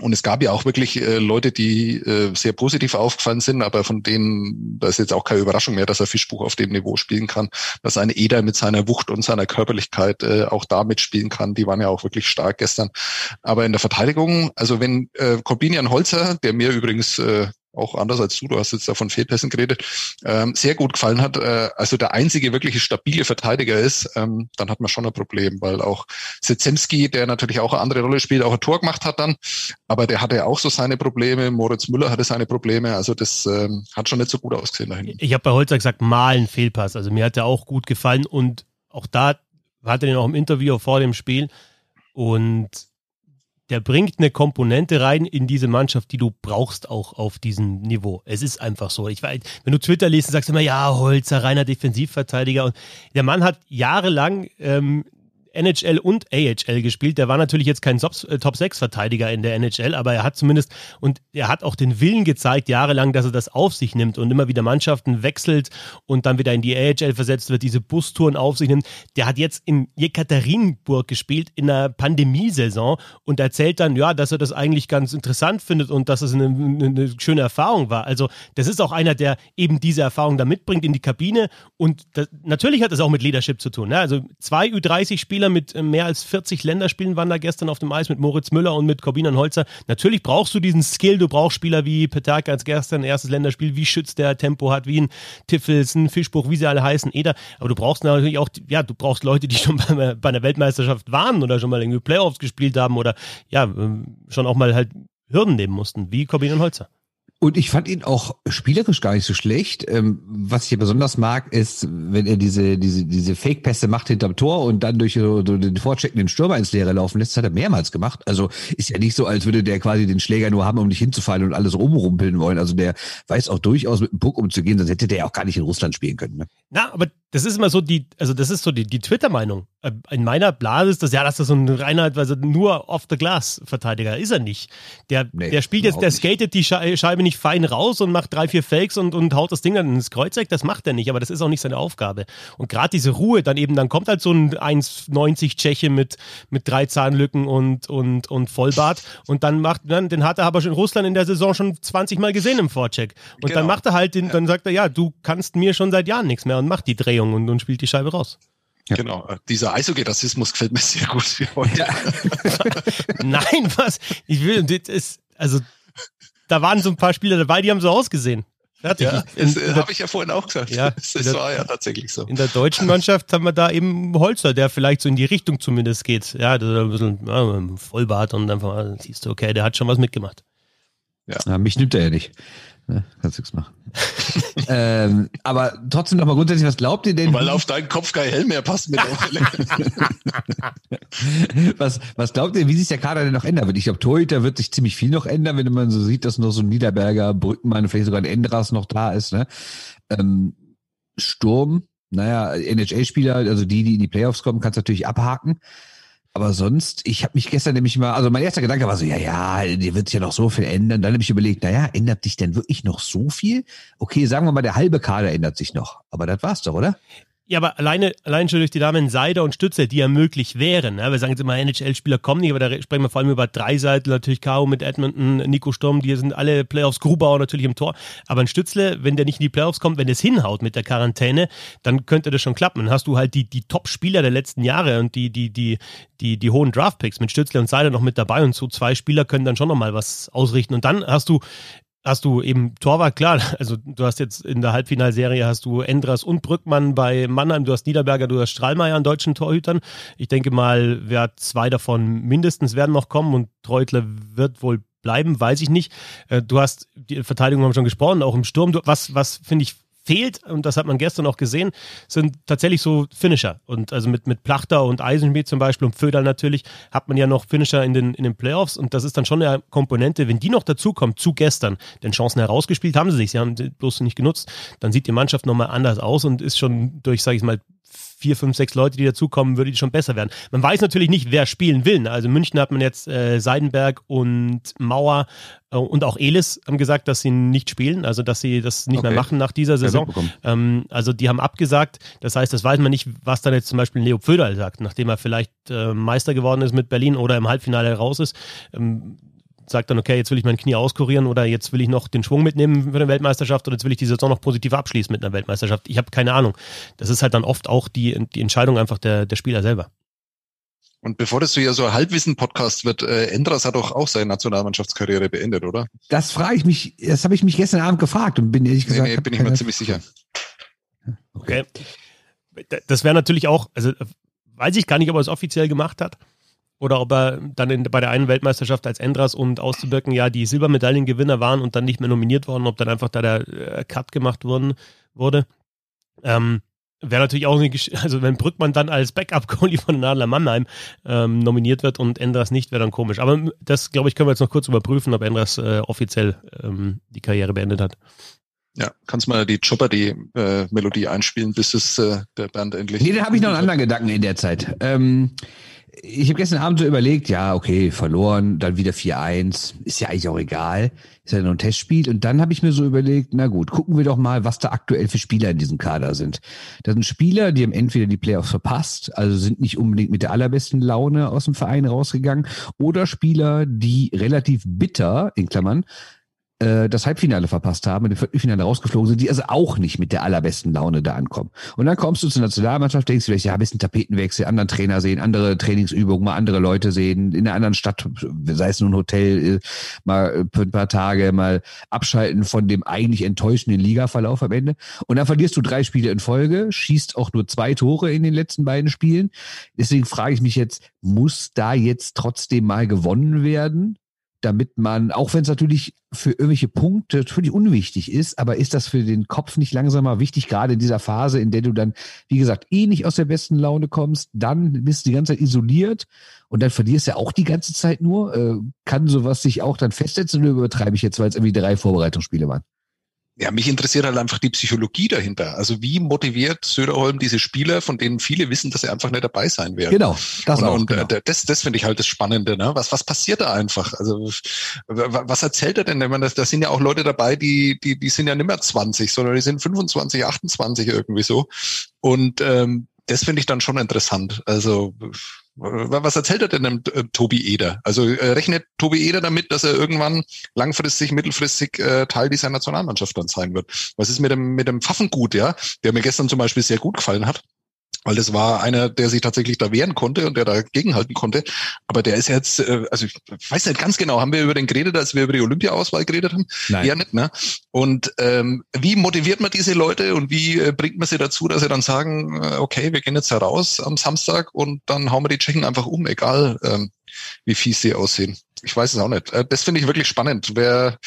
Und es gab ja auch wirklich äh, Leute, die äh, sehr positiv aufgefallen sind, aber von denen, da ist jetzt auch keine Überraschung mehr, dass er Fischbuch auf dem Niveau spielen kann, dass ein Eder mit seiner Wucht und seiner Körperlichkeit äh, auch da mitspielen kann. Die waren ja auch wirklich stark gestern. Aber in der Verteidigung, also wenn äh, Corbinian Holzer, der mir übrigens äh, auch anders als du, du hast jetzt da von Fehlpässen geredet, ähm, sehr gut gefallen hat, äh, also der einzige wirkliche stabile Verteidiger ist, ähm, dann hat man schon ein Problem, weil auch Sezemski, der natürlich auch eine andere Rolle spielt, auch ein Tor gemacht hat dann, aber der hatte ja auch so seine Probleme, Moritz Müller hatte seine Probleme, also das ähm, hat schon nicht so gut ausgesehen dahin. Ich habe bei Holzer gesagt, mal ein Fehlpass, also mir hat der auch gut gefallen. Und auch da hatte den auch im Interview vor dem Spiel. Und der bringt eine Komponente rein in diese Mannschaft, die du brauchst auch auf diesem Niveau. Es ist einfach so. Ich weiß, wenn du Twitter liest, sagst du immer, ja, Holzer, reiner Defensivverteidiger. Und der Mann hat jahrelang ähm, NHL und AHL gespielt. Der war natürlich jetzt kein Top-6-Verteidiger äh, in der NHL, aber er hat zumindest und er hat auch den Willen gezeigt, jahrelang, dass er das auf sich nimmt und immer wieder Mannschaften wechselt und dann wieder in die AHL versetzt wird, diese Bustouren auf sich nimmt. Der hat jetzt in Jekaterinburg gespielt in einer Pandemiesaison und erzählt dann, ja, dass er das eigentlich ganz interessant findet und dass es eine, eine schöne Erfahrung war. Also, das ist auch einer, der eben diese Erfahrung da mitbringt in die Kabine und das, natürlich hat das auch mit Leadership zu tun. Ne? Also, zwei Ü30-Spieler Spieler mit äh, mehr als 40 Länderspielen waren da gestern auf dem Eis mit Moritz Müller und mit Corbinian Holzer. Natürlich brauchst du diesen Skill, du brauchst Spieler wie Peterka als gestern erstes Länderspiel, wie Schütz der Tempo hat, wie ein Tiffels, ein Fischbuch, wie sie alle heißen, Eder. Aber du brauchst natürlich auch, ja, du brauchst Leute, die [LAUGHS] schon bei, bei einer Weltmeisterschaft waren oder schon mal irgendwie Playoffs gespielt haben oder ja, ähm, schon auch mal halt Hürden nehmen mussten, wie Corbinian Holzer. Und ich fand ihn auch spielerisch gar nicht so schlecht. Ähm, was ich hier besonders mag, ist, wenn er diese, diese, diese Fake-Pässe macht hinterm Tor und dann durch so den vorcheckenden Stürmer ins Leere laufen lässt, hat er mehrmals gemacht. Also ist ja nicht so, als würde der quasi den Schläger nur haben, um nicht hinzufallen und alles rumrumpeln wollen. Also der weiß auch durchaus mit dem Puck umzugehen, sonst hätte der ja auch gar nicht in Russland spielen können. Ne? Na, aber das ist immer so die, also das ist so die, die Twitter-Meinung. Äh, in meiner Blase ist das, ja, das ist so ein reiner, also nur off-the-glass-Verteidiger. Ist er nicht. Der, nee, der spielt jetzt, der skatet die Scheibe nicht fein raus und macht drei, vier Fakes und, und haut das Ding dann ins Kreuzeck. Das macht er nicht, aber das ist auch nicht seine Aufgabe. Und gerade diese Ruhe, dann eben, dann kommt halt so ein 1,90 Tscheche mit, mit drei Zahnlücken und, und, und Vollbart und dann macht, dann, den hat er aber in Russland in der Saison schon 20 Mal gesehen im Vorcheck. Und genau. dann macht er halt den, dann sagt er, ja, du kannst mir schon seit Jahren nichts mehr und macht die Drehung und, und spielt die Scheibe raus. Ja. Genau, äh, dieser Eishockey-Rassismus gefällt mir sehr gut. [LAUGHS] Nein, was? Ich will, das ist, also, da waren so ein paar Spieler dabei, die haben so ausgesehen. Fertig. Ja, das äh, habe ich ja vorhin auch gesagt. Ja, [LAUGHS] das der, war ja tatsächlich so. In der deutschen Mannschaft haben wir da eben Holzer, der vielleicht so in die Richtung zumindest geht. Ja, das ist ein bisschen ja, Vollbart und einfach siehst du, okay, der hat schon was mitgemacht. Ja. ja mich nimmt er ja nicht. Ne, kannst nichts machen. [LAUGHS] ähm, aber trotzdem noch mal grundsätzlich, was glaubt ihr denn? Weil auf deinen Kopf kein Helm mehr passt mit [LAUGHS] was, was glaubt ihr, wie sich der Kader denn noch ändern wird? Ich glaube, Torhüter wird sich ziemlich viel noch ändern, wenn man so sieht, dass noch so ein Niederberger, Brückmann, vielleicht sogar ein Endras noch da ist. Ne? Ähm, Sturm, naja, NHL-Spieler, also die, die in die Playoffs kommen, kannst du natürlich abhaken. Aber sonst, ich habe mich gestern nämlich mal, also mein erster Gedanke war so, ja, ja, dir wird sich ja noch so viel ändern. Dann habe ich überlegt, naja, ändert sich denn wirklich noch so viel? Okay, sagen wir mal, der halbe Kader ändert sich noch. Aber das war's doch, oder? Ja, aber alleine, allein schon durch die Damen Seider und Stützel, die ja möglich wären. Ja, wir sagen jetzt immer, NHL-Spieler kommen nicht, aber da sprechen wir vor allem über drei Seiten, natürlich K.O. mit Edmonton, Nico Sturm, die sind alle Playoffs, Grubauer natürlich im Tor. Aber ein Stützle, wenn der nicht in die Playoffs kommt, wenn es hinhaut mit der Quarantäne, dann könnte das schon klappen. Dann hast du halt die, die Top-Spieler der letzten Jahre und die, die, die, die, die hohen Draft-Picks mit Stützle und Seider noch mit dabei und so zwei Spieler können dann schon nochmal was ausrichten. Und dann hast du hast du eben Torwart, klar, [LAUGHS] also du hast jetzt in der Halbfinalserie hast du Endras und Brückmann bei Mannheim, du hast Niederberger, du hast Strahlmeier an deutschen Torhütern. Ich denke mal, wer zwei davon mindestens werden noch kommen und Treutler wird wohl bleiben, weiß ich nicht. Äh, du hast die Verteidigung haben wir schon gesprochen, auch im Sturm. Was, was finde ich fehlt, und das hat man gestern auch gesehen, sind tatsächlich so Finisher. Und also mit, mit Plachter und Eisenschmied zum Beispiel und Föderl natürlich, hat man ja noch Finisher in den, in den Playoffs. Und das ist dann schon eine Komponente, wenn die noch dazukommt zu gestern, denn Chancen herausgespielt haben sie sich, sie haben bloß nicht genutzt, dann sieht die Mannschaft nochmal anders aus und ist schon durch, sage ich mal, vier, fünf, sechs Leute, die dazukommen, würde die schon besser werden. Man weiß natürlich nicht, wer spielen will. Also in München hat man jetzt äh, Seidenberg und Mauer äh, und auch Elis haben gesagt, dass sie nicht spielen, also dass sie das nicht okay. mehr machen nach dieser Saison. Ähm, also die haben abgesagt. Das heißt, das weiß man nicht, was dann jetzt zum Beispiel Leo Pföderl sagt, nachdem er vielleicht äh, Meister geworden ist mit Berlin oder im Halbfinale raus ist. Ähm, sagt dann, okay, jetzt will ich mein Knie auskurieren oder jetzt will ich noch den Schwung mitnehmen für eine Weltmeisterschaft oder jetzt will ich die Saison noch positiv abschließen mit einer Weltmeisterschaft. Ich habe keine Ahnung. Das ist halt dann oft auch die, die Entscheidung einfach der, der Spieler selber. Und bevor das so ja so ein Halbwissen-Podcast wird, äh, Endras hat doch auch seine Nationalmannschaftskarriere beendet, oder? Das frage ich mich, das habe ich mich gestern Abend gefragt und bin ehrlich gesagt. Nee, nee bin ich mir ziemlich sicher. Okay. Das wäre natürlich auch, also weiß ich gar nicht, ob er es offiziell gemacht hat. Oder ob er dann in, bei der einen Weltmeisterschaft als Endras und auszubirken ja die Silbermedaillengewinner waren und dann nicht mehr nominiert worden, ob dann einfach da der äh, Cut gemacht worden, wurde. Ähm, wäre natürlich auch eine Gesch [LAUGHS] also wenn Brückmann dann als Backup-Goalie von Nadler Mannheim ähm, nominiert wird und Endras nicht, wäre dann komisch. Aber das, glaube ich, können wir jetzt noch kurz überprüfen, ob Endras äh, offiziell ähm, die Karriere beendet hat. Ja, kannst mal die Chopper-Melodie äh, einspielen, bis es äh, der Band endlich. Nee, da habe ich noch einen anderen Gedanken in der Zeit. Ähm, ich habe gestern Abend so überlegt, ja, okay, verloren, dann wieder 4-1, ist ja eigentlich auch egal, ist ja nur ein Testspiel. Und dann habe ich mir so überlegt, na gut, gucken wir doch mal, was da aktuell für Spieler in diesem Kader sind. Das sind Spieler, die haben entweder die Playoffs verpasst, also sind nicht unbedingt mit der allerbesten Laune aus dem Verein rausgegangen, oder Spieler, die relativ bitter, in Klammern, äh, das Halbfinale verpasst haben, und im Viertelfinale rausgeflogen sind, die also auch nicht mit der allerbesten Laune da ankommen. Und dann kommst du zur Nationalmannschaft, denkst vielleicht, ja, ein bisschen Tapetenwechsel, anderen Trainer sehen, andere Trainingsübungen, mal andere Leute sehen, in einer anderen Stadt, sei es nun ein Hotel, äh, mal für ein paar Tage mal abschalten von dem eigentlich enttäuschenden Ligaverlauf am Ende. Und dann verlierst du drei Spiele in Folge, schießt auch nur zwei Tore in den letzten beiden Spielen. Deswegen frage ich mich jetzt, muss da jetzt trotzdem mal gewonnen werden? Damit man, auch wenn es natürlich für irgendwelche Punkte völlig unwichtig ist, aber ist das für den Kopf nicht langsamer wichtig, gerade in dieser Phase, in der du dann, wie gesagt, eh nicht aus der besten Laune kommst, dann bist du die ganze Zeit isoliert und dann verlierst du ja auch die ganze Zeit nur. Äh, kann sowas sich auch dann festsetzen oder übertreibe ich jetzt, weil es irgendwie drei Vorbereitungsspiele waren? Ja, mich interessiert halt einfach die Psychologie dahinter. Also wie motiviert Söderholm diese Spieler, von denen viele wissen, dass sie einfach nicht dabei sein werden. Genau, das und, auch. Und genau. das, das finde ich halt das Spannende. Ne? Was, was passiert da einfach? Also was erzählt er denn? Ich meine, da sind ja auch Leute dabei, die, die, die sind ja nicht mehr 20, sondern die sind 25, 28 irgendwie so. Und ähm, das finde ich dann schon interessant. Also was erzählt er denn dem äh, Tobi Eder? Also äh, rechnet Tobi Eder damit, dass er irgendwann langfristig, mittelfristig äh, Teil dieser Nationalmannschaft dann sein wird? Was ist mit dem, mit dem Pfaffengut, ja, der mir gestern zum Beispiel sehr gut gefallen hat? Weil das war einer, der sich tatsächlich da wehren konnte und der dagegen halten konnte. Aber der ist jetzt, äh, also ich weiß nicht ganz genau, haben wir über den geredet, als wir über die Olympia-Auswahl geredet haben? Nein. Ja, nicht, ne? Und ähm, wie motiviert man diese Leute und wie äh, bringt man sie dazu, dass sie dann sagen, äh, okay, wir gehen jetzt heraus am Samstag und dann hauen wir die Tschechen einfach um, egal ähm, wie fies sie aussehen. Ich weiß es auch nicht. Das finde ich wirklich spannend. Wer,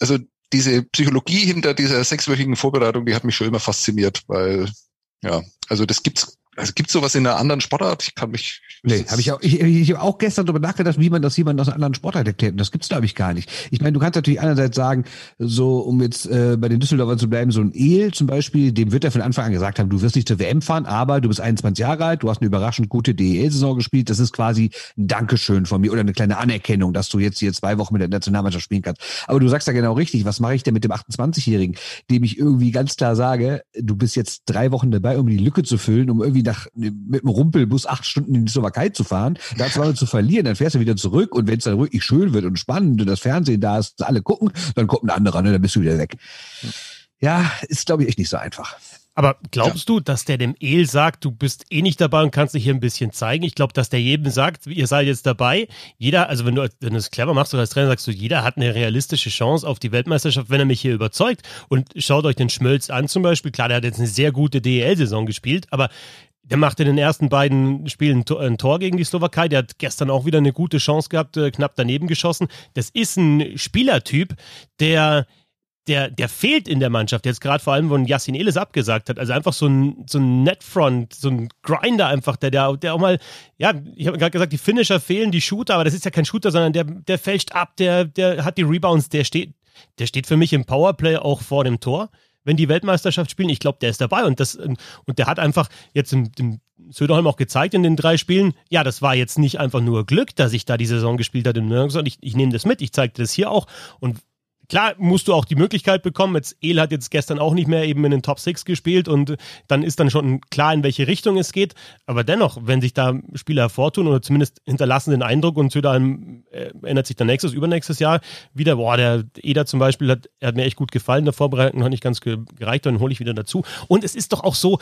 also diese Psychologie hinter dieser sechswöchigen Vorbereitung, die hat mich schon immer fasziniert, weil ja, also das gibt's also gibt sowas in einer anderen Sportart? Ich kann mich. Nee, habe ich auch. Ich, ich habe auch gestern darüber nachgedacht, wie man das jemand aus einer anderen Sportart erklärt. Und das gibt's glaube ich gar nicht. Ich meine, du kannst natürlich einerseits sagen, so um jetzt äh, bei den Düsseldorfern zu bleiben, so ein El zum Beispiel, dem wird er von Anfang an gesagt haben, du wirst nicht zur WM fahren, aber du bist 21 Jahre alt, du hast eine überraschend gute DEL-Saison gespielt. Das ist quasi ein Dankeschön von mir oder eine kleine Anerkennung, dass du jetzt hier zwei Wochen mit der Nationalmannschaft spielen kannst. Aber du sagst ja genau richtig. Was mache ich denn mit dem 28-Jährigen, dem ich irgendwie ganz klar sage, du bist jetzt drei Wochen dabei, um die Lücke zu füllen, um irgendwie nach mit dem Rumpelbus acht Stunden in die Slowakei zu fahren, da zweimal zu verlieren, dann fährst du wieder zurück und wenn es dann wirklich schön wird und spannend und das Fernsehen da ist, alle gucken, dann kommt ein anderer, ne, dann bist du wieder weg. Ja, ist glaube ich echt nicht so einfach. Aber glaubst ja. du, dass der dem El sagt, du bist eh nicht dabei und kannst dich hier ein bisschen zeigen? Ich glaube, dass der jedem sagt, ihr seid jetzt dabei. Jeder, also wenn du, wenn du es clever machst oder als Trainer sagst du, jeder hat eine realistische Chance auf die Weltmeisterschaft, wenn er mich hier überzeugt. Und schaut euch den Schmölz an zum Beispiel. Klar, der hat jetzt eine sehr gute DEL-Saison gespielt, aber der macht in den ersten beiden Spielen ein Tor gegen die Slowakei. Der hat gestern auch wieder eine gute Chance gehabt, äh, knapp daneben geschossen. Das ist ein Spielertyp, der der, der fehlt in der Mannschaft, jetzt gerade vor allem, wo Yassin Elis abgesagt hat. Also einfach so ein, so ein Netfront, so ein Grinder einfach, der, der, der auch mal, ja, ich habe gerade gesagt, die Finisher fehlen, die Shooter, aber das ist ja kein Shooter, sondern der, der fälscht ab, der, der hat die Rebounds, der steht, der steht für mich im Powerplay auch vor dem Tor wenn die Weltmeisterschaft spielen. Ich glaube, der ist dabei und das und der hat einfach jetzt im, im Söderholm auch gezeigt in den drei Spielen, ja, das war jetzt nicht einfach nur Glück, dass ich da die Saison gespielt hatte, sondern ich, ich nehme das mit, ich zeige das hier auch und Klar musst du auch die Möglichkeit bekommen. Jetzt El hat jetzt gestern auch nicht mehr eben in den Top 6 gespielt und dann ist dann schon klar, in welche Richtung es geht. Aber dennoch, wenn sich da Spieler hervortun oder zumindest hinterlassen den Eindruck und Söderheim äh, ändert sich dann nächstes, übernächstes Jahr wieder, boah, der Eder zum Beispiel hat, er hat mir echt gut gefallen, der Vorbereitung hat nicht ganz gereicht, dann hole ich wieder dazu. Und es ist doch auch so,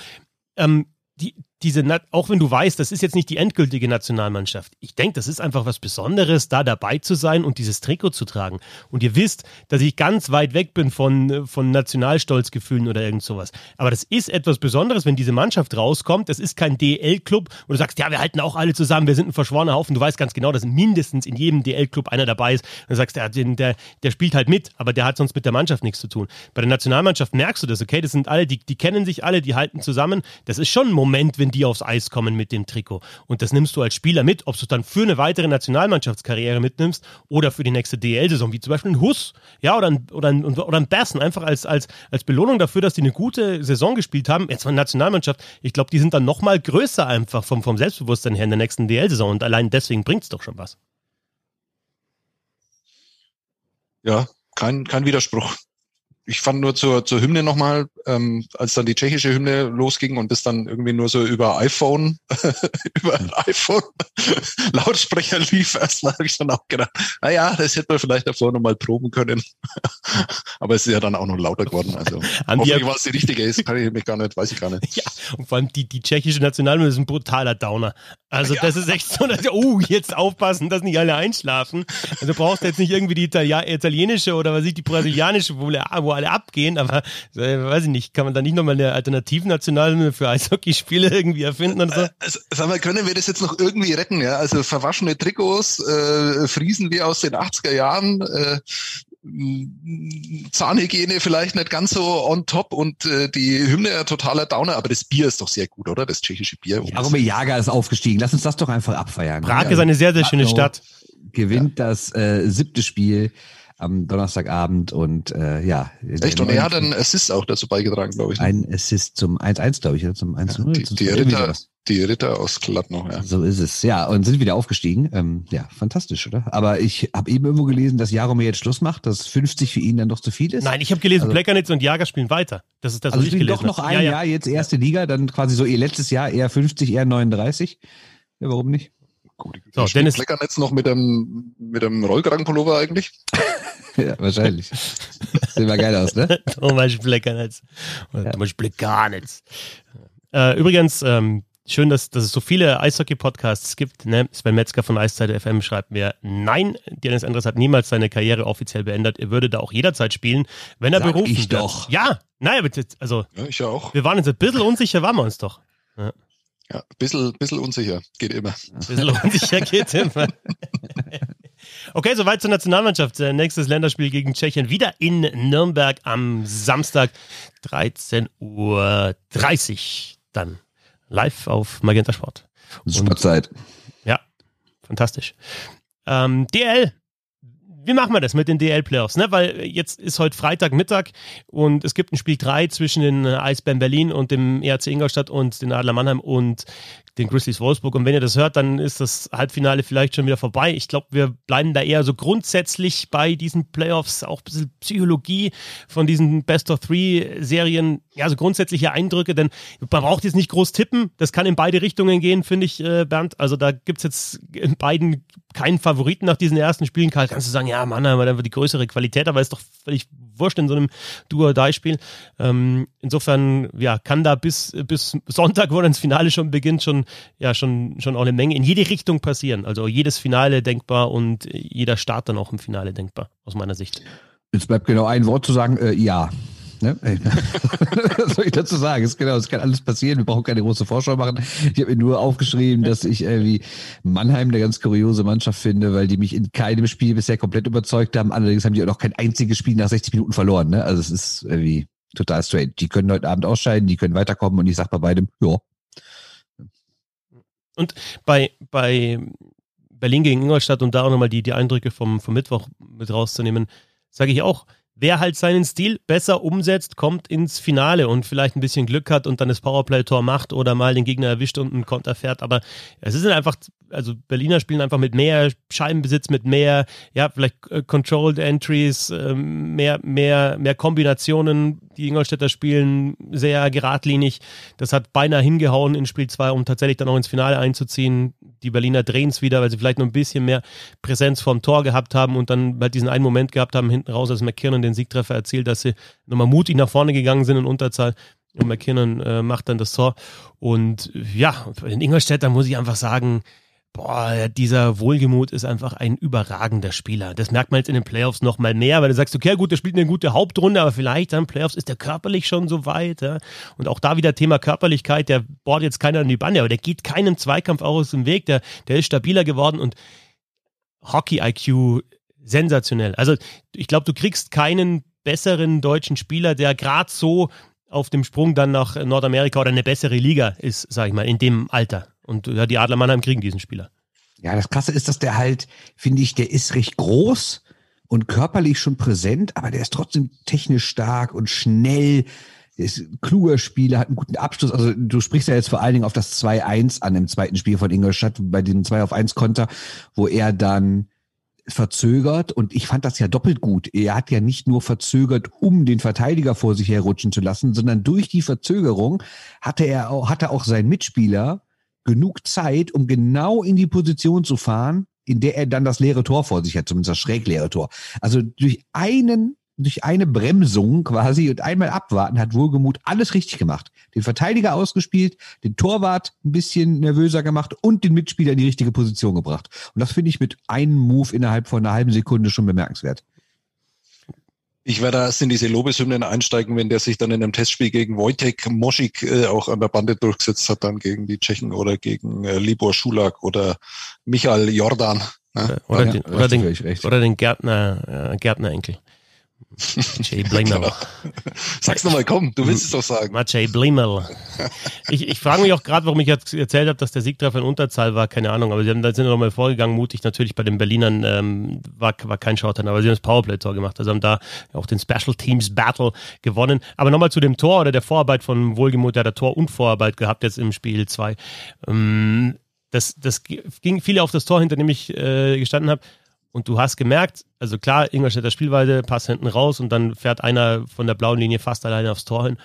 ähm, die, diese, auch wenn du weißt, das ist jetzt nicht die endgültige Nationalmannschaft. Ich denke, das ist einfach was Besonderes, da dabei zu sein und dieses Trikot zu tragen. Und ihr wisst, dass ich ganz weit weg bin von, von Nationalstolzgefühlen oder irgend sowas. Aber das ist etwas Besonderes, wenn diese Mannschaft rauskommt. Das ist kein DL-Club, wo du sagst, ja, wir halten auch alle zusammen, wir sind ein verschworener Haufen. Du weißt ganz genau, dass mindestens in jedem DL-Club einer dabei ist. Und du sagst, der, der, der spielt halt mit, aber der hat sonst mit der Mannschaft nichts zu tun. Bei der Nationalmannschaft merkst du das, okay, das sind alle, die, die kennen sich alle, die halten zusammen. Das ist schon ein Moment, wenn die aufs Eis kommen mit dem Trikot. Und das nimmst du als Spieler mit, ob du es dann für eine weitere Nationalmannschaftskarriere mitnimmst oder für die nächste DL-Saison, wie zum Beispiel ein Huss, ja, oder ein, oder ein, oder ein Bersen, einfach als, als, als Belohnung dafür, dass die eine gute Saison gespielt haben. Jetzt der Nationalmannschaft, ich glaube, die sind dann nochmal größer einfach vom, vom Selbstbewusstsein her in der nächsten DL-Saison und allein deswegen bringt es doch schon was. Ja, kein, kein Widerspruch ich fand nur zur, zur Hymne nochmal, ähm, als dann die tschechische Hymne losging und das dann irgendwie nur so über iPhone, [LAUGHS] über ein iPhone [LAUGHS] Lautsprecher lief, erstmal habe ich dann auch gedacht, naja, das hätte man vielleicht davor nochmal proben können. [LAUGHS] Aber es ist ja dann auch noch lauter geworden. Also hoffentlich war es die richtige ist, kann ich mich gar nicht, weiß ich gar nicht. Ja, und vor allem die, die tschechische Nationalhymne ist ein brutaler Downer. Also ja. das ist echt so, dass, oh, jetzt aufpassen, dass nicht alle einschlafen. Also du brauchst jetzt nicht irgendwie die Italia italienische oder was ich, die brasilianische, wo, wo alle abgehen, aber äh, weiß ich nicht, kann man da nicht nochmal eine Alternativnationale für Eishockeyspiele irgendwie erfinden und so? Äh, sag mal, können wir das jetzt noch irgendwie retten? Ja, also verwaschene Trikots, äh, Friesen wie aus den 80er Jahren, äh, Zahnhygiene vielleicht nicht ganz so on top und äh, die Hymne ein totaler Downer, aber das Bier ist doch sehr gut, oder? Das tschechische Bier. Jaromir Jager ist aufgestiegen. Lass uns das doch einfach abfeiern. Prag ist eine sehr, sehr schöne Stadt. Gewinnt ja. das äh, siebte Spiel am Donnerstagabend und äh, ja. Echt? Und er hat einen Assist auch dazu beigetragen, glaube ich. Ne? Ein Assist zum 1-1, glaube ich, oder zum 1-0. Ja, die, die, Ritter, die Ritter aus Kladno, ja. So ist es, ja. Und sind wieder aufgestiegen. Ähm, ja, fantastisch, oder? Aber ich habe eben irgendwo gelesen, dass Jaromir jetzt Schluss macht, dass 50 für ihn dann doch zu viel ist. Nein, ich habe gelesen, also, Plekanitz und Jager spielen weiter. Das ist das, was also ich gelesen doch noch ein ja, Jahr jetzt erste Liga, dann quasi so ihr letztes Jahr eher 50, eher 39. Ja, warum nicht? Gut, so, Dennis Pleckernetz noch mit einem, mit einem Rollkragenpullover eigentlich? [LAUGHS] ja, wahrscheinlich. Sieht immer geil aus, ne? [LAUGHS] Thomas Pleckernetz. Ja. Thomas Pleckernetz. Äh, übrigens, ähm, schön, dass, dass es so viele Eishockey-Podcasts gibt. Ne? Sven Metzger von Eiszeit FM schreibt mir, nein, Dennis Andres hat niemals seine Karriere offiziell beendet. Er würde da auch jederzeit spielen, wenn er Sag berufen ich wird. doch. Ja, naja, bitte, also. Ja, ich auch. Wir waren uns ein bisschen unsicher, waren wir uns doch. Ja. Ja, ein bisschen, bisschen unsicher geht immer. Ein bisschen unsicher geht immer. Okay, soweit zur Nationalmannschaft. Äh, nächstes Länderspiel gegen Tschechien wieder in Nürnberg am Samstag 13.30 Uhr. Dann live auf Magenta Sport. Super Zeit. Ja, fantastisch. Ähm, DL wie machen wir das mit den DL-Playoffs? Ne? Weil jetzt ist heute Freitagmittag und es gibt ein Spiel 3 zwischen den Eisbären Berlin und dem ERC Ingolstadt und den Adler Mannheim und den Grizzlies Wolfsburg. Und wenn ihr das hört, dann ist das Halbfinale vielleicht schon wieder vorbei. Ich glaube, wir bleiben da eher so grundsätzlich bei diesen Playoffs, auch ein bisschen Psychologie von diesen Best-of-Three-Serien, ja, so grundsätzliche Eindrücke, denn man braucht jetzt nicht groß tippen. Das kann in beide Richtungen gehen, finde ich, äh, Bernd. Also da gibt es jetzt in beiden keinen Favoriten nach diesen ersten Spielen. Karl, kannst du sagen, ja, Mann, aber dann wird die größere Qualität, aber ist doch völlig wurscht in so einem Duo-Die-Spiel. Ähm, insofern, ja, kann da bis, bis Sonntag, wo dann das Finale schon beginnt, schon, ja, schon, schon auch eine Menge in jede Richtung passieren. Also jedes Finale denkbar und jeder Start dann auch im Finale denkbar, aus meiner Sicht. Jetzt bleibt genau ein Wort zu sagen, äh, ja. Ne? [LAUGHS] Was soll ich dazu sagen? Es, genau, es kann alles passieren. Wir brauchen keine große Vorschau machen. Ich habe mir nur aufgeschrieben, dass ich irgendwie Mannheim eine ganz kuriose Mannschaft finde, weil die mich in keinem Spiel bisher komplett überzeugt haben. Allerdings haben die auch noch kein einziges Spiel nach 60 Minuten verloren. Ne? Also es ist irgendwie total straight. Die können heute Abend ausscheiden, die können weiterkommen und ich sag bei beidem, ja. Und bei, bei Berlin gegen Ingolstadt und da auch nochmal die, die Eindrücke vom, vom Mittwoch mit rauszunehmen, sage ich auch, wer halt seinen Stil besser umsetzt, kommt ins Finale und vielleicht ein bisschen Glück hat und dann das Powerplay-Tor macht oder mal den Gegner erwischt und einen Konter fährt. Aber es ist einfach, also Berliner spielen einfach mit mehr Scheibenbesitz, mit mehr, ja, vielleicht äh, Controlled Entries, äh, mehr, mehr, mehr Kombinationen. Die Ingolstädter spielen sehr geradlinig. Das hat beinahe hingehauen in Spiel 2, um tatsächlich dann auch ins Finale einzuziehen. Die Berliner drehen es wieder, weil sie vielleicht noch ein bisschen mehr Präsenz vorm Tor gehabt haben und dann halt diesen einen Moment gehabt haben, hinten raus, als McKinnon den Siegtreffer erzielt, dass sie nochmal mutig nach vorne gegangen sind in Unterzahl. und McKinnon äh, macht dann das Tor. Und ja, in Ingolstadt, da muss ich einfach sagen, boah, dieser Wohlgemut ist einfach ein überragender Spieler. Das merkt man jetzt in den Playoffs noch mal mehr, weil du sagst, okay, gut, der spielt eine gute Hauptrunde, aber vielleicht dann Playoffs ist der körperlich schon so weit. Ja? Und auch da wieder Thema Körperlichkeit, der bohrt jetzt keiner an die Bande, aber der geht keinem Zweikampf auch aus dem Weg, der, der ist stabiler geworden und Hockey-IQ sensationell. Also ich glaube, du kriegst keinen besseren deutschen Spieler, der gerade so auf dem Sprung dann nach Nordamerika oder eine bessere Liga ist, sag ich mal, in dem Alter. Und ja, die Adler Mannheim kriegen diesen Spieler. Ja, das Krasse ist, dass der halt, finde ich, der ist recht groß und körperlich schon präsent, aber der ist trotzdem technisch stark und schnell. Ist ein kluger Spieler, hat einen guten Abschluss. Also du sprichst ja jetzt vor allen Dingen auf das 2-1 an im zweiten Spiel von Ingolstadt, bei dem 2 auf 1 Konter, wo er dann verzögert und ich fand das ja doppelt gut. Er hat ja nicht nur verzögert, um den Verteidiger vor sich herrutschen zu lassen, sondern durch die Verzögerung hatte er auch, hatte auch sein Mitspieler genug Zeit, um genau in die Position zu fahren, in der er dann das leere Tor vor sich hat, zumindest das schräg leere Tor. Also durch einen durch eine Bremsung quasi und einmal abwarten hat Wohlgemut alles richtig gemacht. Den Verteidiger ausgespielt, den Torwart ein bisschen nervöser gemacht und den Mitspieler in die richtige Position gebracht. Und das finde ich mit einem Move innerhalb von einer halben Sekunde schon bemerkenswert. Ich werde erst in diese Lobeshymnen einsteigen, wenn der sich dann in einem Testspiel gegen Wojtek Moschik äh, auch an der Bande durchgesetzt hat, dann gegen die Tschechen oder gegen äh, Libor Schulak oder Michael Jordan. Ne? Oder, ja, den, oder, den, oder den Gärtner, äh, Gärtner-Enkel. Jay Blimel. Genau. Sag's nochmal, komm, du willst es doch sagen. Jay Blimel. Ich, ich frage mich auch gerade, warum ich jetzt erzählt habe, dass der Siegtreffer in Unterzahl war, keine Ahnung, aber sie haben, da sind nochmal vorgegangen, mutig natürlich bei den Berlinern ähm, war, war kein Shorthand, aber sie haben das Powerplay-Tor gemacht, also haben da auch den Special Teams Battle gewonnen. Aber nochmal zu dem Tor oder der Vorarbeit von Wohlgemut, der hat Tor und Vorarbeit gehabt jetzt im Spiel 2. Ähm, das, das ging viele auf das Tor, hinter dem ich äh, gestanden habe. Und du hast gemerkt, also klar, Ingolstädter Spielweise, Pass hinten raus und dann fährt einer von der blauen Linie fast alleine aufs Tor hin.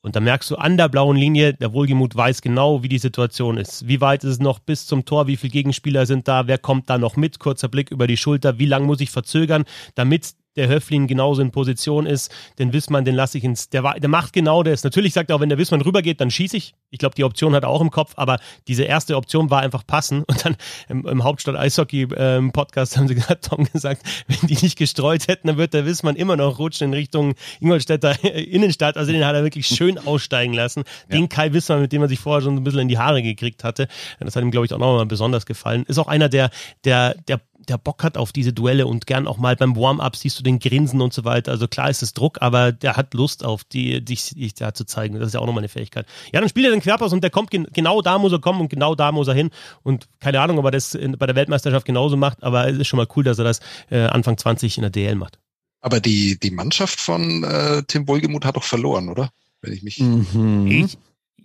Und da merkst du an der blauen Linie, der Wohlgemut weiß genau, wie die Situation ist. Wie weit ist es noch bis zum Tor? Wie viele Gegenspieler sind da? Wer kommt da noch mit? Kurzer Blick über die Schulter. Wie lange muss ich verzögern, damit der Höflin genauso in Position ist, den Wissmann, den lasse ich ins, der, der macht genau das. Natürlich sagt er auch, wenn der Wissmann rübergeht, dann schieße ich. Ich glaube, die Option hat er auch im Kopf, aber diese erste Option war einfach passen. Und dann im, im Hauptstadt Eishockey ähm, Podcast haben sie gerade Tom gesagt, wenn die nicht gestreut hätten, dann wird der Wissmann immer noch rutschen in Richtung Ingolstädter Innenstadt. Also den hat er wirklich schön [LAUGHS] aussteigen lassen. Ja. Den Kai Wissmann, mit dem er sich vorher schon ein bisschen in die Haare gekriegt hatte. Das hat ihm, glaube ich, auch nochmal besonders gefallen. Ist auch einer, der, der, der der Bock hat auf diese Duelle und gern auch mal beim Warm-up siehst du den Grinsen und so weiter. Also klar ist es Druck, aber der hat Lust auf die, dich, dich da zu zeigen. Das ist ja auch nochmal eine Fähigkeit. Ja, dann spielt er den Querpass und der kommt gen genau da muss er kommen und genau da muss er hin. Und keine Ahnung, ob er das in, bei der Weltmeisterschaft genauso macht, aber es ist schon mal cool, dass er das äh, Anfang 20 in der DL macht. Aber die, die Mannschaft von äh, Tim Wohlgemuth hat doch verloren, oder? Wenn ich mich. Mhm. Ich,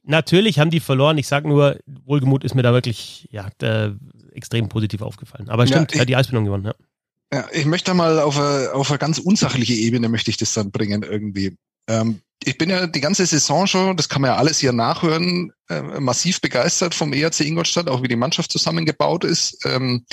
natürlich haben die verloren. Ich sag nur, Wohlgemut ist mir da wirklich ja, der, extrem positiv aufgefallen. Aber stimmt, ja, ich, er hat die Eisbildung gewonnen, ja. Ja, ich möchte mal auf eine, auf eine ganz unsachliche Ebene möchte ich das dann bringen irgendwie. Ähm, ich bin ja die ganze Saison schon, das kann man ja alles hier nachhören, äh, massiv begeistert vom ERC Ingolstadt, auch wie die Mannschaft zusammengebaut ist. Ähm,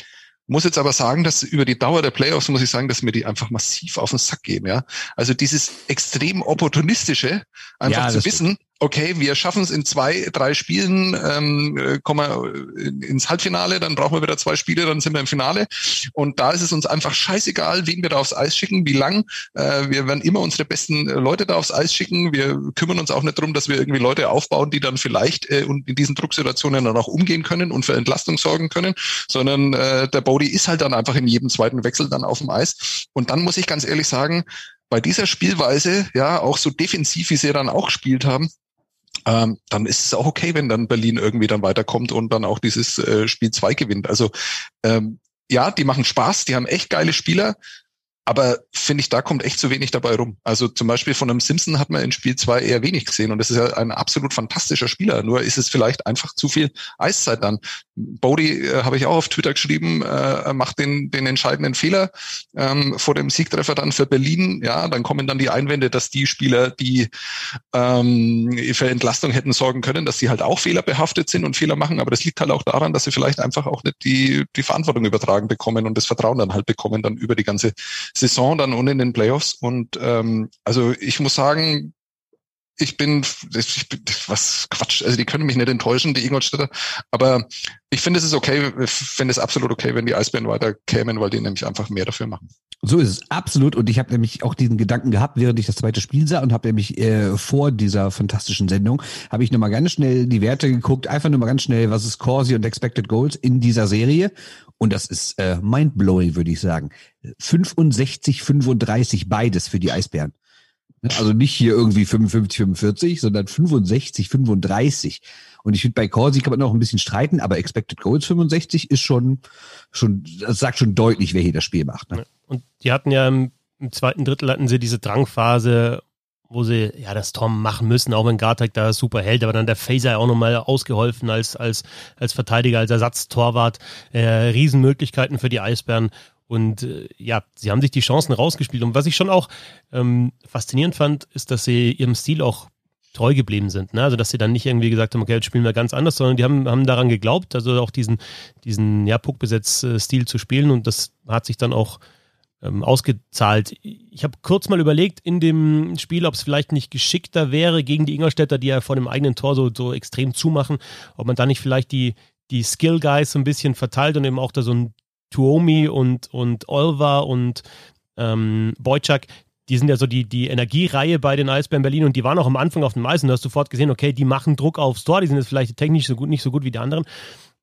muss jetzt aber sagen, dass über die Dauer der Playoffs muss ich sagen, dass mir die einfach massiv auf den Sack gehen, ja. Also dieses extrem opportunistische, einfach ja, zu wissen, okay, wir schaffen es in zwei, drei Spielen, ähm, äh, kommen wir ins Halbfinale, dann brauchen wir wieder zwei Spiele, dann sind wir im Finale. Und da ist es uns einfach scheißegal, wen wir da aufs Eis schicken, wie lang. Äh, wir werden immer unsere besten Leute da aufs Eis schicken. Wir kümmern uns auch nicht darum, dass wir irgendwie Leute aufbauen, die dann vielleicht äh, in diesen Drucksituationen dann auch umgehen können und für Entlastung sorgen können, sondern äh, der Body ist halt dann einfach in jedem zweiten Wechsel dann auf dem Eis. Und dann muss ich ganz ehrlich sagen, bei dieser Spielweise, ja, auch so defensiv, wie sie dann auch gespielt haben, ähm, dann ist es auch okay, wenn dann Berlin irgendwie dann weiterkommt und dann auch dieses äh, Spiel zwei gewinnt. Also ähm, ja, die machen Spaß, die haben echt geile Spieler, aber finde ich, da kommt echt zu wenig dabei rum. Also zum Beispiel von einem Simpson hat man in Spiel zwei eher wenig gesehen und das ist ja ein absolut fantastischer Spieler. Nur ist es vielleicht einfach zu viel Eiszeit dann. Bodie äh, habe ich auch auf Twitter geschrieben, äh, macht den, den entscheidenden Fehler ähm, vor dem Siegtreffer dann für Berlin. Ja, dann kommen dann die Einwände, dass die Spieler, die ähm, für Entlastung hätten sorgen können, dass sie halt auch fehlerbehaftet sind und Fehler machen. Aber das liegt halt auch daran, dass sie vielleicht einfach auch nicht die, die Verantwortung übertragen bekommen und das Vertrauen dann halt bekommen dann über die ganze Saison dann und in den Playoffs. Und ähm, also ich muss sagen, ich bin, ich bin, was Quatsch, also die können mich nicht enttäuschen, die Ingolstädter, aber ich finde es ist okay, ich finde es absolut okay, wenn die Eisbären weiter kämen, weil die nämlich einfach mehr dafür machen. So ist es, absolut. Und ich habe nämlich auch diesen Gedanken gehabt, während ich das zweite Spiel sah und habe nämlich äh, vor dieser fantastischen Sendung, habe ich nochmal ganz schnell die Werte geguckt, einfach nur mal ganz schnell, was ist Corsi und Expected Goals in dieser Serie. Und das ist äh, mindblowing, würde ich sagen. 65, 35, beides für die Eisbären. Also nicht hier irgendwie 55, 45, sondern 65, 35. Und ich finde, bei Corsi kann man noch ein bisschen streiten, aber Expected Goals 65 ist schon, schon, das sagt schon deutlich, wer hier das Spiel macht. Ne? Und die hatten ja im, im, zweiten Drittel hatten sie diese Drangphase, wo sie ja das Tom machen müssen, auch wenn Gartek da super hält, aber dann der Phaser auch nochmal ausgeholfen als, als, als Verteidiger, als Ersatztorwart. Äh, Riesenmöglichkeiten für die Eisbären. Und äh, ja, sie haben sich die Chancen rausgespielt. Und was ich schon auch ähm, faszinierend fand, ist, dass sie ihrem Stil auch treu geblieben sind. Ne? Also dass sie dann nicht irgendwie gesagt haben, okay, jetzt spielen wir ganz anders, sondern die haben, haben daran geglaubt, also auch diesen, diesen ja, Puckbesetz-Stil zu spielen und das hat sich dann auch ähm, ausgezahlt. Ich habe kurz mal überlegt in dem Spiel, ob es vielleicht nicht geschickter wäre gegen die Ingolstädter, die ja vor dem eigenen Tor so, so extrem zumachen, ob man da nicht vielleicht die, die Skill Guys so ein bisschen verteilt und eben auch da so ein Tuomi und, und Olva und ähm, Boyczak, die sind ja so die, die Energiereihe bei den Eisbären Berlin und die waren auch am Anfang auf dem Eis und du hast sofort gesehen, okay, die machen Druck aufs Tor, die sind jetzt vielleicht technisch so gut, nicht so gut wie die anderen,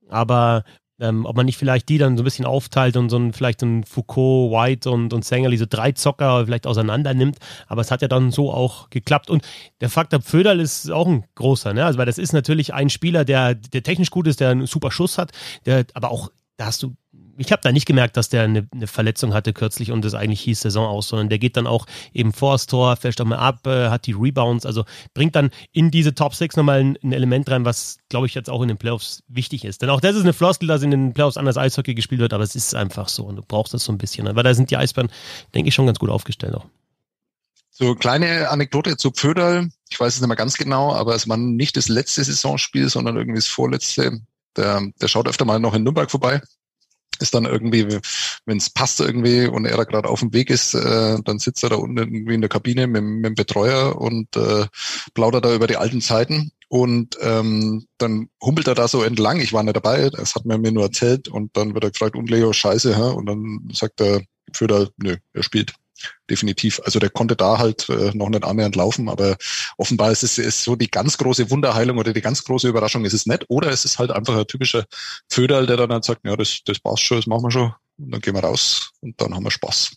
aber ähm, ob man nicht vielleicht die dann so ein bisschen aufteilt und so ein, vielleicht so ein Foucault, White und, und Sängerli, so drei Zocker vielleicht auseinander nimmt. Aber es hat ja dann so auch geklappt. Und der Faktor Pföderl ist auch ein großer, ne? Also, weil das ist natürlich ein Spieler, der, der technisch gut ist, der einen super Schuss hat, der aber auch, da hast du ich habe da nicht gemerkt, dass der eine, eine, Verletzung hatte kürzlich und es eigentlich hieß Saison aus, sondern der geht dann auch eben vor das Tor, fällt auch mal ab, äh, hat die Rebounds, also bringt dann in diese Top 6 nochmal ein, ein Element rein, was, glaube ich, jetzt auch in den Playoffs wichtig ist. Denn auch das ist eine Floskel, dass in den Playoffs anders Eishockey gespielt wird, aber es ist einfach so und du brauchst das so ein bisschen, weil da sind die Eisbären, denke ich, schon ganz gut aufgestellt auch. So, kleine Anekdote zu Pföderl. Ich weiß es nicht mehr ganz genau, aber es war nicht das letzte Saisonspiel, sondern irgendwie das vorletzte. Der, der schaut öfter mal noch in Nürnberg vorbei ist dann irgendwie, wenn es passt irgendwie und er da gerade auf dem Weg ist, äh, dann sitzt er da unten irgendwie in der Kabine mit, mit dem Betreuer und äh, plaudert da über die alten Zeiten. Und ähm, dann humpelt er da so entlang. Ich war nicht dabei, das hat man mir nur erzählt. Und dann wird er gefragt, und Leo, scheiße, hä? Und dann sagt er, Föder, nö, er spielt definitiv. Also der konnte da halt äh, noch nicht annähernd laufen, aber offenbar ist es ist so die ganz große Wunderheilung oder die ganz große Überraschung ist es nicht. Oder es ist halt einfach ein typischer Föderl, der dann halt sagt, ja, das, das passt schon, das machen wir schon. Und dann gehen wir raus und dann haben wir Spaß.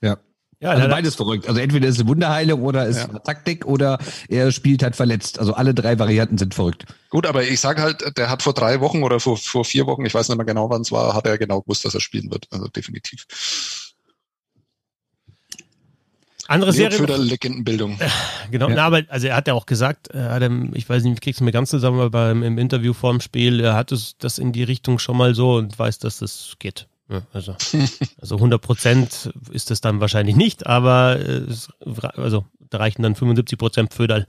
ja. Ja, also beides verrückt. Also entweder ist es Wunderheilung oder ist ja. Taktik oder er spielt halt verletzt. Also alle drei Varianten sind verrückt. Gut, aber ich sage halt, der hat vor drei Wochen oder vor, vor vier Wochen, ich weiß nicht mehr genau, wann es war, hat er genau gewusst, dass er spielen wird. Also definitiv. Andere Serie. Für Legendenbildung. Genau, ja. na, aber also er hat ja auch gesagt, er hat, ich weiß nicht, kriegst du mir ganz zusammen, aber im Interview vorm Spiel, er hat es das in die Richtung schon mal so und weiß, dass das geht. Ja, also, [LAUGHS] also 100 Prozent ist das dann wahrscheinlich nicht, aber es, also da reichen dann 75 Prozent Föderl.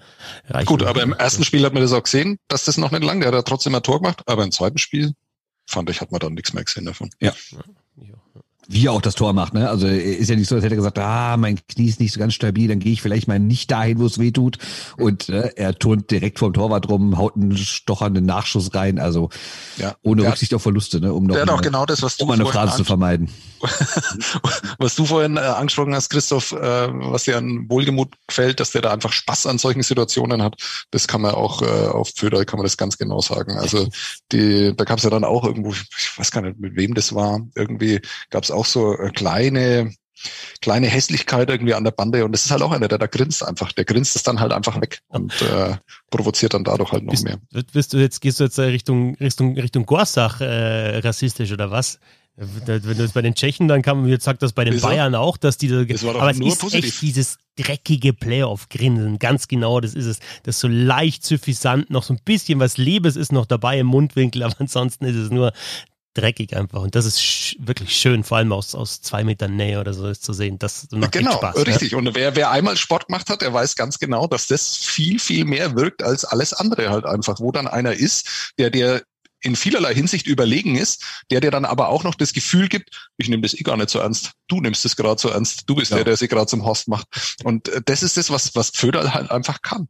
Gut, aber im ersten Spiel hat man das auch gesehen, dass das noch nicht lang, der hat trotzdem ein Tor gemacht, aber im zweiten Spiel fand ich, hat man dann nichts mehr gesehen davon. Ja. Ja wie er auch das Tor macht. Ne? Also ist ja nicht so, als hätte er gesagt, ah, mein Knie ist nicht so ganz stabil, dann gehe ich vielleicht mal nicht dahin, wo es weh tut. Und äh, er turnt direkt vorm Torwart rum, haut einen stochernden Nachschuss rein. Also ja. ohne der Rücksicht auf Verluste, ne? um noch eine, genau das, was du um eine Phrase zu vermeiden. [LAUGHS] was du vorhin äh, angesprochen hast, Christoph, äh, was dir an Wohlgemut gefällt, dass der da einfach Spaß an solchen Situationen hat, das kann man auch äh, auf Föder, kann man das ganz genau sagen. Also die, da gab es ja dann auch irgendwo, ich weiß gar nicht, mit wem das war, irgendwie gab es auch so äh, kleine kleine Hässlichkeit irgendwie an der Bande und das ist halt auch einer, der da grinst einfach. Der grinst es dann halt einfach weg und äh, provoziert dann dadurch halt noch bist, mehr. Wirst du jetzt, gehst du jetzt Richtung, Richtung, Richtung Gorsach äh, rassistisch oder was? Wenn du es bei den Tschechen, dann kann man jetzt sagt das bei den ist Bayern auch, dass die das aber es ist positiv. echt dieses dreckige Playoff-Grinsen, ganz genau, das ist es. Das ist so leicht suffisant, noch so ein bisschen was Liebes ist noch dabei im Mundwinkel, [LAUGHS] aber ansonsten ist es nur dreckig einfach. Und das ist sch wirklich schön, vor allem aus, aus zwei Metern Nähe oder so ist zu sehen. Das macht genau, Spaß. Richtig. Ja. Und wer, wer einmal Sport gemacht hat, der weiß ganz genau, dass das viel, viel mehr wirkt als alles andere halt einfach, wo dann einer ist, der dir in vielerlei Hinsicht überlegen ist, der dir dann aber auch noch das Gefühl gibt, ich nehme das eh gar nicht so ernst, du nimmst es gerade so ernst, du bist ja. der, der sich gerade zum Horst macht. Und äh, das ist das, was, was Pföderl halt einfach kann.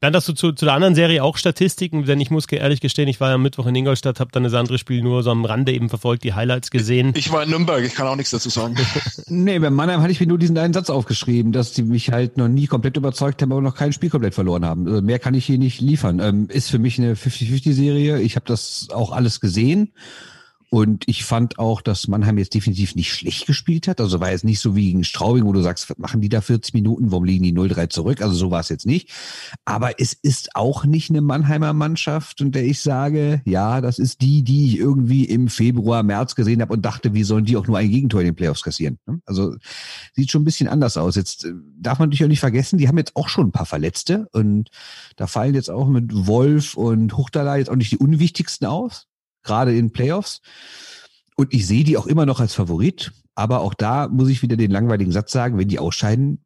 Dann hast du zu, zu der anderen Serie auch Statistiken, denn ich muss ehrlich gestehen, ich war ja am Mittwoch in Ingolstadt, habe dann das andere Spiel nur so am Rande eben verfolgt, die Highlights gesehen. Ich war in Nürnberg, ich kann auch nichts dazu sagen. [LAUGHS] nee, bei Mannheim hatte ich mir nur diesen einen Satz aufgeschrieben, dass die mich halt noch nie komplett überzeugt haben, aber noch kein Spiel komplett verloren haben. Also mehr kann ich hier nicht liefern. Ähm, ist für mich eine 50-50-Serie. Ich habe das auch alles gesehen. Und ich fand auch, dass Mannheim jetzt definitiv nicht schlecht gespielt hat. Also war jetzt nicht so wie gegen Straubing, wo du sagst, machen die da 40 Minuten, warum liegen die 0-3 zurück? Also so war es jetzt nicht. Aber es ist auch nicht eine Mannheimer Mannschaft, und der ich sage, ja, das ist die, die ich irgendwie im Februar, März gesehen habe und dachte, wie sollen die auch nur ein Gegentor in den Playoffs kassieren? Ne? Also sieht schon ein bisschen anders aus. Jetzt äh, darf man natürlich auch nicht vergessen, die haben jetzt auch schon ein paar Verletzte und da fallen jetzt auch mit Wolf und Huchtala jetzt auch nicht die unwichtigsten aus gerade in Playoffs. Und ich sehe die auch immer noch als Favorit. Aber auch da muss ich wieder den langweiligen Satz sagen, wenn die ausscheiden,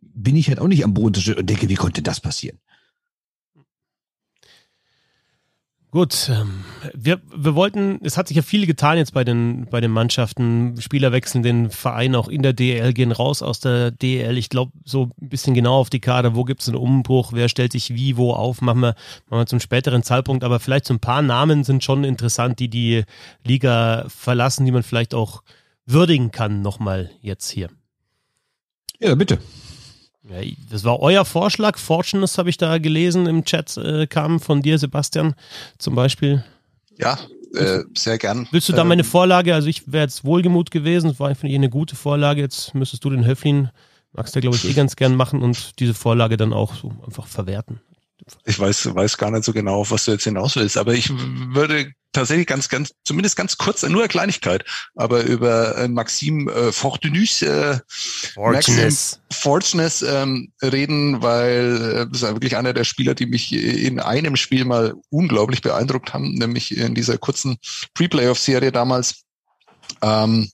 bin ich halt auch nicht am Boden und denke, wie konnte das passieren? Gut, ähm, wir, wir wollten, es hat sich ja viel getan jetzt bei den, bei den Mannschaften. Spieler wechseln den Verein auch in der DEL, gehen raus aus der DEL. Ich glaube, so ein bisschen genau auf die Karte, wo gibt es einen Umbruch, wer stellt sich wie, wo auf, machen wir, machen wir zum späteren Zeitpunkt. Aber vielleicht so ein paar Namen sind schon interessant, die die Liga verlassen, die man vielleicht auch würdigen kann, nochmal jetzt hier. Ja, bitte. Ja, das war euer Vorschlag. Fortunes habe ich da gelesen im Chat, äh, kam von dir, Sebastian, zum Beispiel. Ja, äh, sehr gern. Willst du da meine ähm, Vorlage? Also ich wäre jetzt wohlgemut gewesen, war finde ich eine gute Vorlage. Jetzt müsstest du den Höflin, magst du glaube ich [LAUGHS] eh ganz gern machen und diese Vorlage dann auch so einfach verwerten. Ich weiß, weiß gar nicht so genau, auf was du jetzt hinaus willst, aber ich würde tatsächlich ganz, ganz, zumindest ganz kurz, nur eine Kleinigkeit, aber über äh, Maxim äh, Fortunus, äh, Fortunus. Fortunus ähm, reden, weil äh, das ist wirklich einer der Spieler, die mich in einem Spiel mal unglaublich beeindruckt haben, nämlich in dieser kurzen Pre-Playoff-Serie damals. Ähm,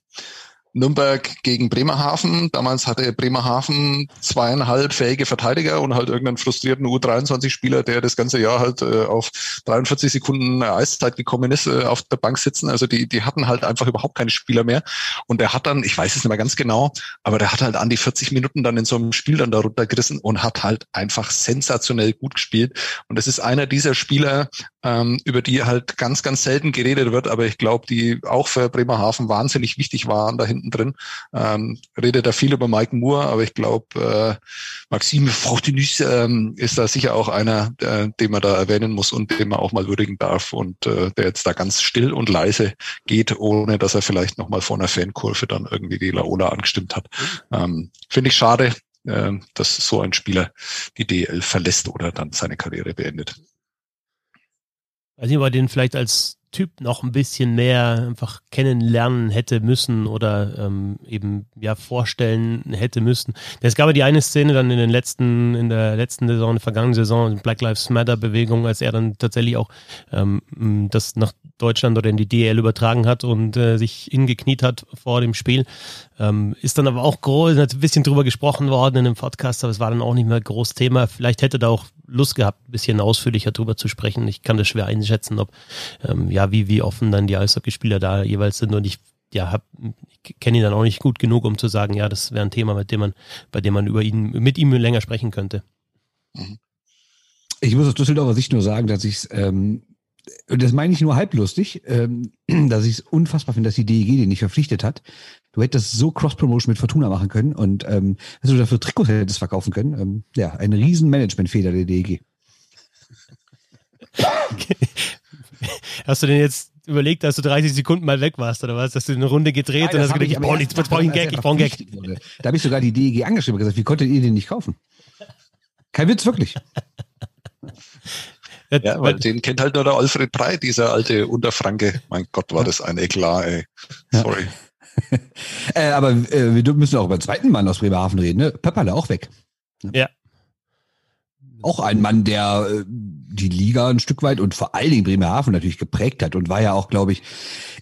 Nürnberg gegen Bremerhaven. Damals hatte Bremerhaven zweieinhalb fähige Verteidiger und halt irgendeinen frustrierten U23-Spieler, der das ganze Jahr halt äh, auf 43 Sekunden Eiszeit gekommen ist, äh, auf der Bank sitzen. Also die, die hatten halt einfach überhaupt keine Spieler mehr. Und der hat dann, ich weiß es nicht mehr ganz genau, aber der hat halt an die 40 Minuten dann in so einem Spiel dann darunter gerissen und hat halt einfach sensationell gut gespielt. Und das ist einer dieser Spieler, ähm, über die halt ganz, ganz selten geredet wird, aber ich glaube, die auch für Bremerhaven wahnsinnig wichtig waren da hinten drin. Ähm, redet da viel über Mike Moore, aber ich glaube, äh, Maxime Fortunus ähm, ist da sicher auch einer, äh, den man da erwähnen muss und den man auch mal würdigen darf und äh, der jetzt da ganz still und leise geht, ohne dass er vielleicht nochmal vor einer Fankurve dann irgendwie die Laola angestimmt hat. Ähm, Finde ich schade, äh, dass so ein Spieler die DL verlässt oder dann seine Karriere beendet weiß ob er den vielleicht als Typ noch ein bisschen mehr einfach kennenlernen hätte müssen oder ähm, eben ja vorstellen hätte müssen. Es gab ja die eine Szene dann in den letzten, in der letzten Saison, in der vergangenen Saison, Black Lives Matter Bewegung, als er dann tatsächlich auch ähm, das nach Deutschland oder in die DL übertragen hat und äh, sich hingekniet hat vor dem Spiel. Ähm, ist dann aber auch groß, ein bisschen drüber gesprochen worden in dem Podcast, aber es war dann auch nicht mehr groß Thema. Vielleicht hätte da auch Lust gehabt, ein bisschen ausführlicher drüber zu sprechen. Ich kann das schwer einschätzen, ob ähm, ja, wie, wie offen dann die Eishockeyspieler da jeweils sind und ich ja, hab, ich kenne ihn dann auch nicht gut genug, um zu sagen, ja, das wäre ein Thema, mit dem man, bei dem man über ihn, mit ihm länger sprechen könnte. Mhm. Ich muss aus Düsseldorfer Sicht nur sagen, dass ich es ähm, das meine ich nur halblustig, ähm, [CLEARS THROAT] dass ich es unfassbar finde, dass die DEG den nicht verpflichtet hat. Du hättest so Cross-Promotion mit Fortuna machen können und ähm, dass du dafür Trikots hättest verkaufen können. Ähm, ja, ein riesen Management-Fehler der DEG. Okay. [LAUGHS] Hast du denn jetzt überlegt, dass du 30 Sekunden mal weg warst oder was? Dass du eine Runde gedreht Nein, und hast gedacht, ich, ich brauche nichts, ich brauche einen Gag, ich brauche einen Gag. Da habe ich sogar die DEG angeschrieben und gesagt, wie konntet ihr den nicht kaufen? Kein Witz, wirklich. [LAUGHS] Ja, weil den kennt halt nur der Alfred Breit, dieser alte Unterfranke. Mein Gott, war das ein Eklat, ey. Sorry. [LAUGHS] äh, aber äh, wir müssen auch über den zweiten Mann aus Bremerhaven reden, ne? Pöpperle auch weg. Ja. Auch ein Mann, der äh, die Liga ein Stück weit und vor allen Dingen Bremerhaven natürlich geprägt hat und war ja auch, glaube ich,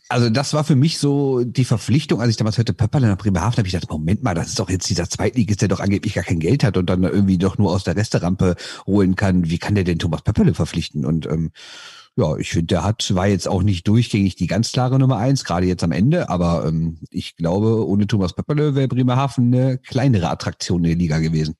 also das war für mich so die Verpflichtung, als ich damals hörte Pöpperle nach Bremerhaven, habe ich gedacht, Moment mal, das ist doch jetzt dieser Zweitligist, der doch angeblich gar kein Geld hat und dann irgendwie doch nur aus der Resterampe holen kann. Wie kann der denn Thomas Pöpperle verpflichten? Und ähm, ja, ich finde, der hat, war jetzt auch nicht durchgängig die ganz klare Nummer eins, gerade jetzt am Ende, aber ähm, ich glaube, ohne Thomas Pepperle wäre Bremerhaven eine kleinere Attraktion in der Liga gewesen.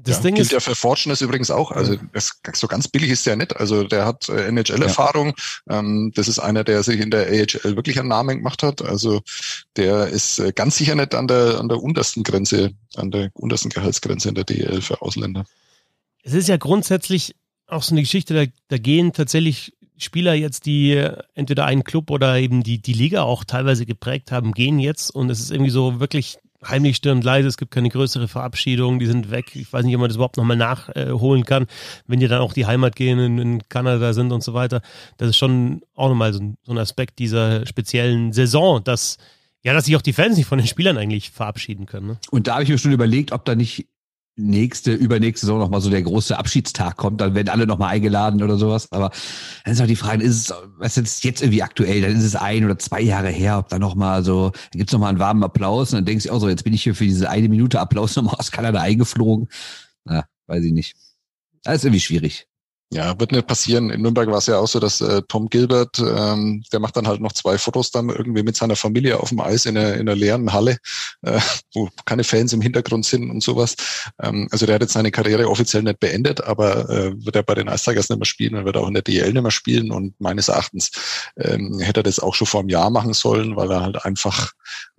Das ja, Ding gilt ist, ja für Fortunes übrigens auch. Also das, so ganz billig ist der nicht. Also der hat äh, NHL-Erfahrung. Ja. Ähm, das ist einer, der sich in der AHL wirklich einen Namen gemacht hat. Also der ist äh, ganz sicher nicht an der an der untersten Grenze, an der untersten Gehaltsgrenze in der DL für Ausländer. Es ist ja grundsätzlich auch so eine Geschichte, da, da gehen tatsächlich Spieler jetzt, die entweder einen Club oder eben die, die Liga auch teilweise geprägt haben, gehen jetzt und es ist irgendwie so wirklich heimlich stürmt leise, es gibt keine größere Verabschiedung, die sind weg. Ich weiß nicht, ob man das überhaupt nochmal nachholen kann, wenn die dann auch die Heimat gehen, in, in, Kanada sind und so weiter. Das ist schon auch nochmal so, so ein Aspekt dieser speziellen Saison, dass ja, dass sich auch die Fans nicht von den Spielern eigentlich verabschieden können. Ne? Und da habe ich mir schon überlegt, ob da nicht nächste, übernächste Saison nochmal so der große Abschiedstag kommt, dann werden alle nochmal eingeladen oder sowas. Aber dann ist auch die Frage, ist es, was ist jetzt irgendwie aktuell? Dann ist es ein oder zwei Jahre her, ob da nochmal so, da gibt's nochmal einen warmen Applaus und dann denkst du auch so, jetzt bin ich hier für diese eine Minute Applaus nochmal aus Kanada eingeflogen. Na, weiß ich nicht. Das ist irgendwie schwierig. Ja, wird nicht passieren. In Nürnberg war es ja auch so, dass äh, Tom Gilbert, ähm, der macht dann halt noch zwei Fotos dann irgendwie mit seiner Familie auf dem Eis in einer, in einer leeren Halle, äh, wo keine Fans im Hintergrund sind und sowas. Ähm, also der hat jetzt seine Karriere offiziell nicht beendet, aber äh, wird er bei den Ice Tigers nicht mehr spielen und wird auch in der DL nicht mehr spielen. Und meines Erachtens ähm, hätte er das auch schon vor einem Jahr machen sollen, weil er halt einfach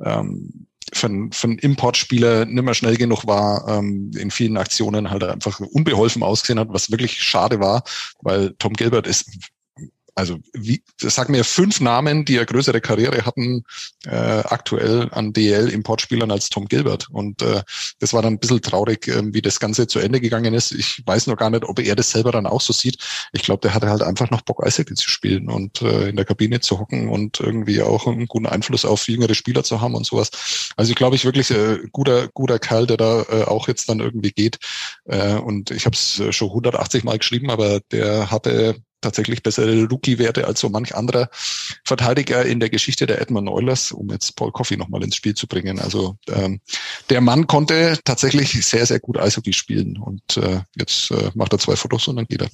ähm, für, für einen Importspieler nimmer schnell genug war, ähm, in vielen Aktionen halt einfach unbeholfen ausgesehen hat, was wirklich schade war, weil Tom Gilbert ist also wie, sag mir fünf Namen, die eine größere Karriere hatten, äh, aktuell an DL-Importspielern als Tom Gilbert. Und äh, das war dann ein bisschen traurig, äh, wie das Ganze zu Ende gegangen ist. Ich weiß noch gar nicht, ob er das selber dann auch so sieht. Ich glaube, der hatte halt einfach noch Bock, Eishockey zu spielen und äh, in der Kabine zu hocken und irgendwie auch einen guten Einfluss auf jüngere Spieler zu haben und sowas. Also ich glaube, ich wirklich äh, guter, guter Kerl, der da äh, auch jetzt dann irgendwie geht. Äh, und ich habe es äh, schon 180 Mal geschrieben, aber der hatte tatsächlich bessere Rookie-Werte als so manch anderer Verteidiger in der Geschichte der Edmund Oilers, um jetzt Paul Coffey nochmal ins Spiel zu bringen. Also ähm, der Mann konnte tatsächlich sehr, sehr gut Eishockey spielen und äh, jetzt äh, macht er zwei Fotos und dann geht er.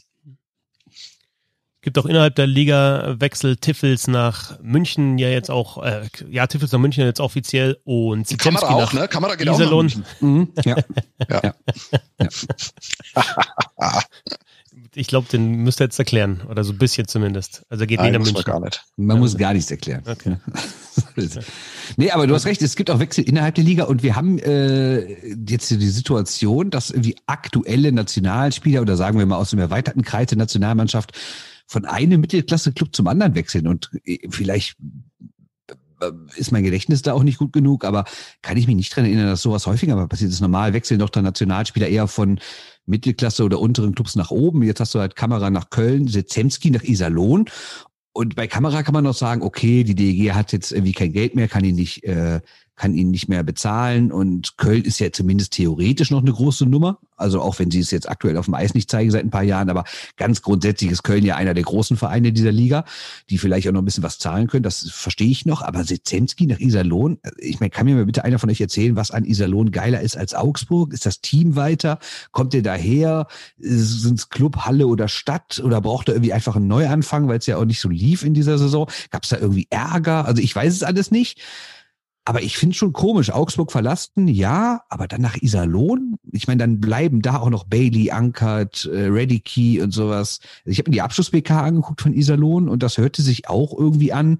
Gibt auch innerhalb der Liga Wechsel Tiffels nach München ja jetzt auch, äh, ja, Tiffels nach München jetzt offiziell und Zizemski Kamera auch, ne? Kamera geht Iserlohn. auch nach mhm. Ja. ja. ja. [LAUGHS] [LAUGHS] [LAUGHS] ich glaube, den müsst ihr jetzt erklären. Oder so ein bisschen zumindest. Also geht Nein, nicht nach München. Gar nicht. Man ja. muss gar nichts erklären. Okay. [LAUGHS] nee, aber du hast recht, es gibt auch Wechsel innerhalb der Liga und wir haben äh, jetzt die Situation, dass irgendwie aktuelle Nationalspieler oder sagen wir mal aus dem erweiterten Kreis der Nationalmannschaft von einem Mittelklasse-Club zum anderen wechseln und äh, vielleicht äh, ist mein Gedächtnis da auch nicht gut genug, aber kann ich mich nicht dran erinnern, dass sowas häufiger mal passiert ist. Normal wechseln doch der Nationalspieler eher von Mittelklasse oder unteren Clubs nach oben. Jetzt hast du halt Kamera nach Köln, Sezemski nach Iserlohn. Und bei Kamera kann man noch sagen, okay, die DEG hat jetzt irgendwie kein Geld mehr, kann ihn nicht äh, kann ihn nicht mehr bezahlen und Köln ist ja zumindest theoretisch noch eine große Nummer. Also auch wenn sie es jetzt aktuell auf dem Eis nicht zeigen seit ein paar Jahren, aber ganz grundsätzlich ist Köln ja einer der großen Vereine dieser Liga, die vielleicht auch noch ein bisschen was zahlen können. Das verstehe ich noch. Aber Sezemski nach Iserlohn, ich meine, kann mir mal bitte einer von euch erzählen, was an Iserlohn geiler ist als Augsburg? Ist das Team weiter? Kommt ihr daher? Sind es Club, Halle oder Stadt? Oder braucht er irgendwie einfach einen Neuanfang, weil es ja auch nicht so lief in dieser Saison? Gab es da irgendwie Ärger? Also ich weiß es alles nicht. Aber ich finde schon komisch, Augsburg verlassen, ja, aber dann nach Iserlohn? Ich meine, dann bleiben da auch noch Bailey, Ankert, äh, Key und sowas. Also ich habe mir die Abschluss-BK angeguckt von Iserlohn und das hörte sich auch irgendwie an,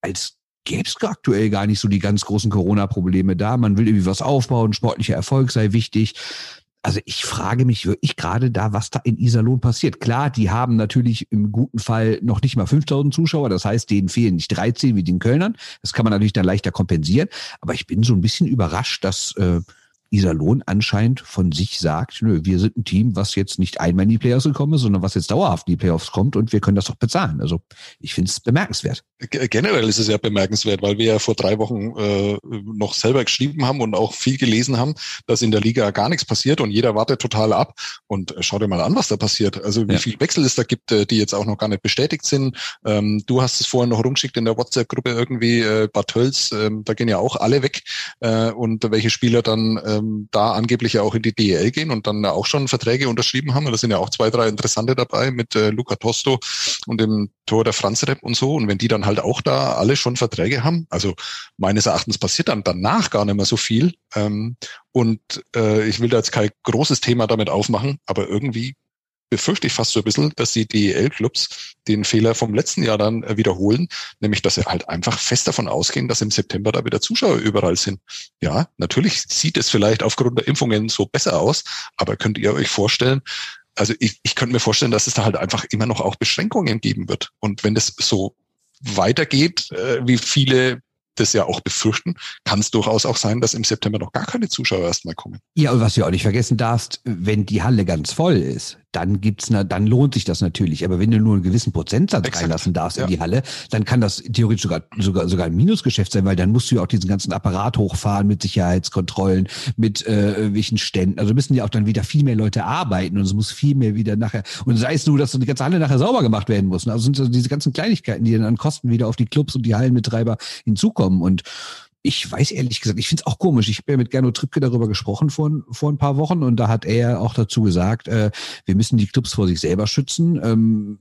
als gäbe es aktuell gar nicht so die ganz großen Corona-Probleme da. Man will irgendwie was aufbauen, sportlicher Erfolg sei wichtig. Also ich frage mich wirklich gerade da, was da in Iserlohn passiert. Klar, die haben natürlich im guten Fall noch nicht mal 5000 Zuschauer. Das heißt, denen fehlen nicht 13 wie den Kölnern. Das kann man natürlich dann leichter kompensieren. Aber ich bin so ein bisschen überrascht, dass äh, Iserlohn anscheinend von sich sagt, nö, wir sind ein Team, was jetzt nicht einmal in die Playoffs gekommen ist, sondern was jetzt dauerhaft in die Playoffs kommt und wir können das doch bezahlen. Also ich finde es bemerkenswert. Generell ist es ja bemerkenswert, weil wir ja vor drei Wochen äh, noch selber geschrieben haben und auch viel gelesen haben, dass in der Liga gar nichts passiert und jeder wartet total ab. Und äh, schau dir mal an, was da passiert. Also wie ja. viel Wechsel es da gibt, äh, die jetzt auch noch gar nicht bestätigt sind. Ähm, du hast es vorhin noch rumgeschickt in der WhatsApp-Gruppe irgendwie, äh, Bad Tölz, äh, da gehen ja auch alle weg. Äh, und welche Spieler dann äh, ähm, da angeblich ja auch in die DEL gehen und dann auch schon Verträge unterschrieben haben. Und da sind ja auch zwei, drei interessante dabei mit äh, Luca Tosto und dem Tor der Franzrep und so. Und wenn die dann halt auch da alle schon Verträge haben, also meines Erachtens passiert dann danach gar nicht mehr so viel. Ähm, und äh, ich will da jetzt kein großes Thema damit aufmachen, aber irgendwie befürchte ich fast so ein bisschen, dass die DEL-Clubs den Fehler vom letzten Jahr dann äh, wiederholen, nämlich dass sie halt einfach fest davon ausgehen, dass im September da wieder Zuschauer überall sind. Ja, natürlich sieht es vielleicht aufgrund der Impfungen so besser aus, aber könnt ihr euch vorstellen, also ich, ich könnte mir vorstellen, dass es da halt einfach immer noch auch Beschränkungen geben wird. Und wenn es so weitergeht, äh, wie viele das ja auch befürchten, kann es durchaus auch sein, dass im September noch gar keine Zuschauer erstmal kommen. Ja, und was du auch nicht vergessen darfst, wenn die Halle ganz voll ist, dann gibt's na, dann lohnt sich das natürlich. Aber wenn du nur einen gewissen Prozentsatz Exakt. reinlassen darfst ja. in die Halle, dann kann das theoretisch sogar, sogar, sogar ein Minusgeschäft sein, weil dann musst du ja auch diesen ganzen Apparat hochfahren mit Sicherheitskontrollen, mit äh, welchen Ständen. Also müssen ja auch dann wieder viel mehr Leute arbeiten und es muss viel mehr wieder nachher, und sei es nur, dass die ganze Halle nachher sauber gemacht werden muss. Also sind so diese ganzen Kleinigkeiten, die dann an Kosten wieder auf die Clubs und die Hallenbetreiber hinzukommen. Und ich weiß ehrlich gesagt, ich finde es auch komisch. Ich habe ja mit Gernot Trippke darüber gesprochen vor, vor ein paar Wochen und da hat er auch dazu gesagt, äh, wir müssen die Clubs vor sich selber schützen. Ähm,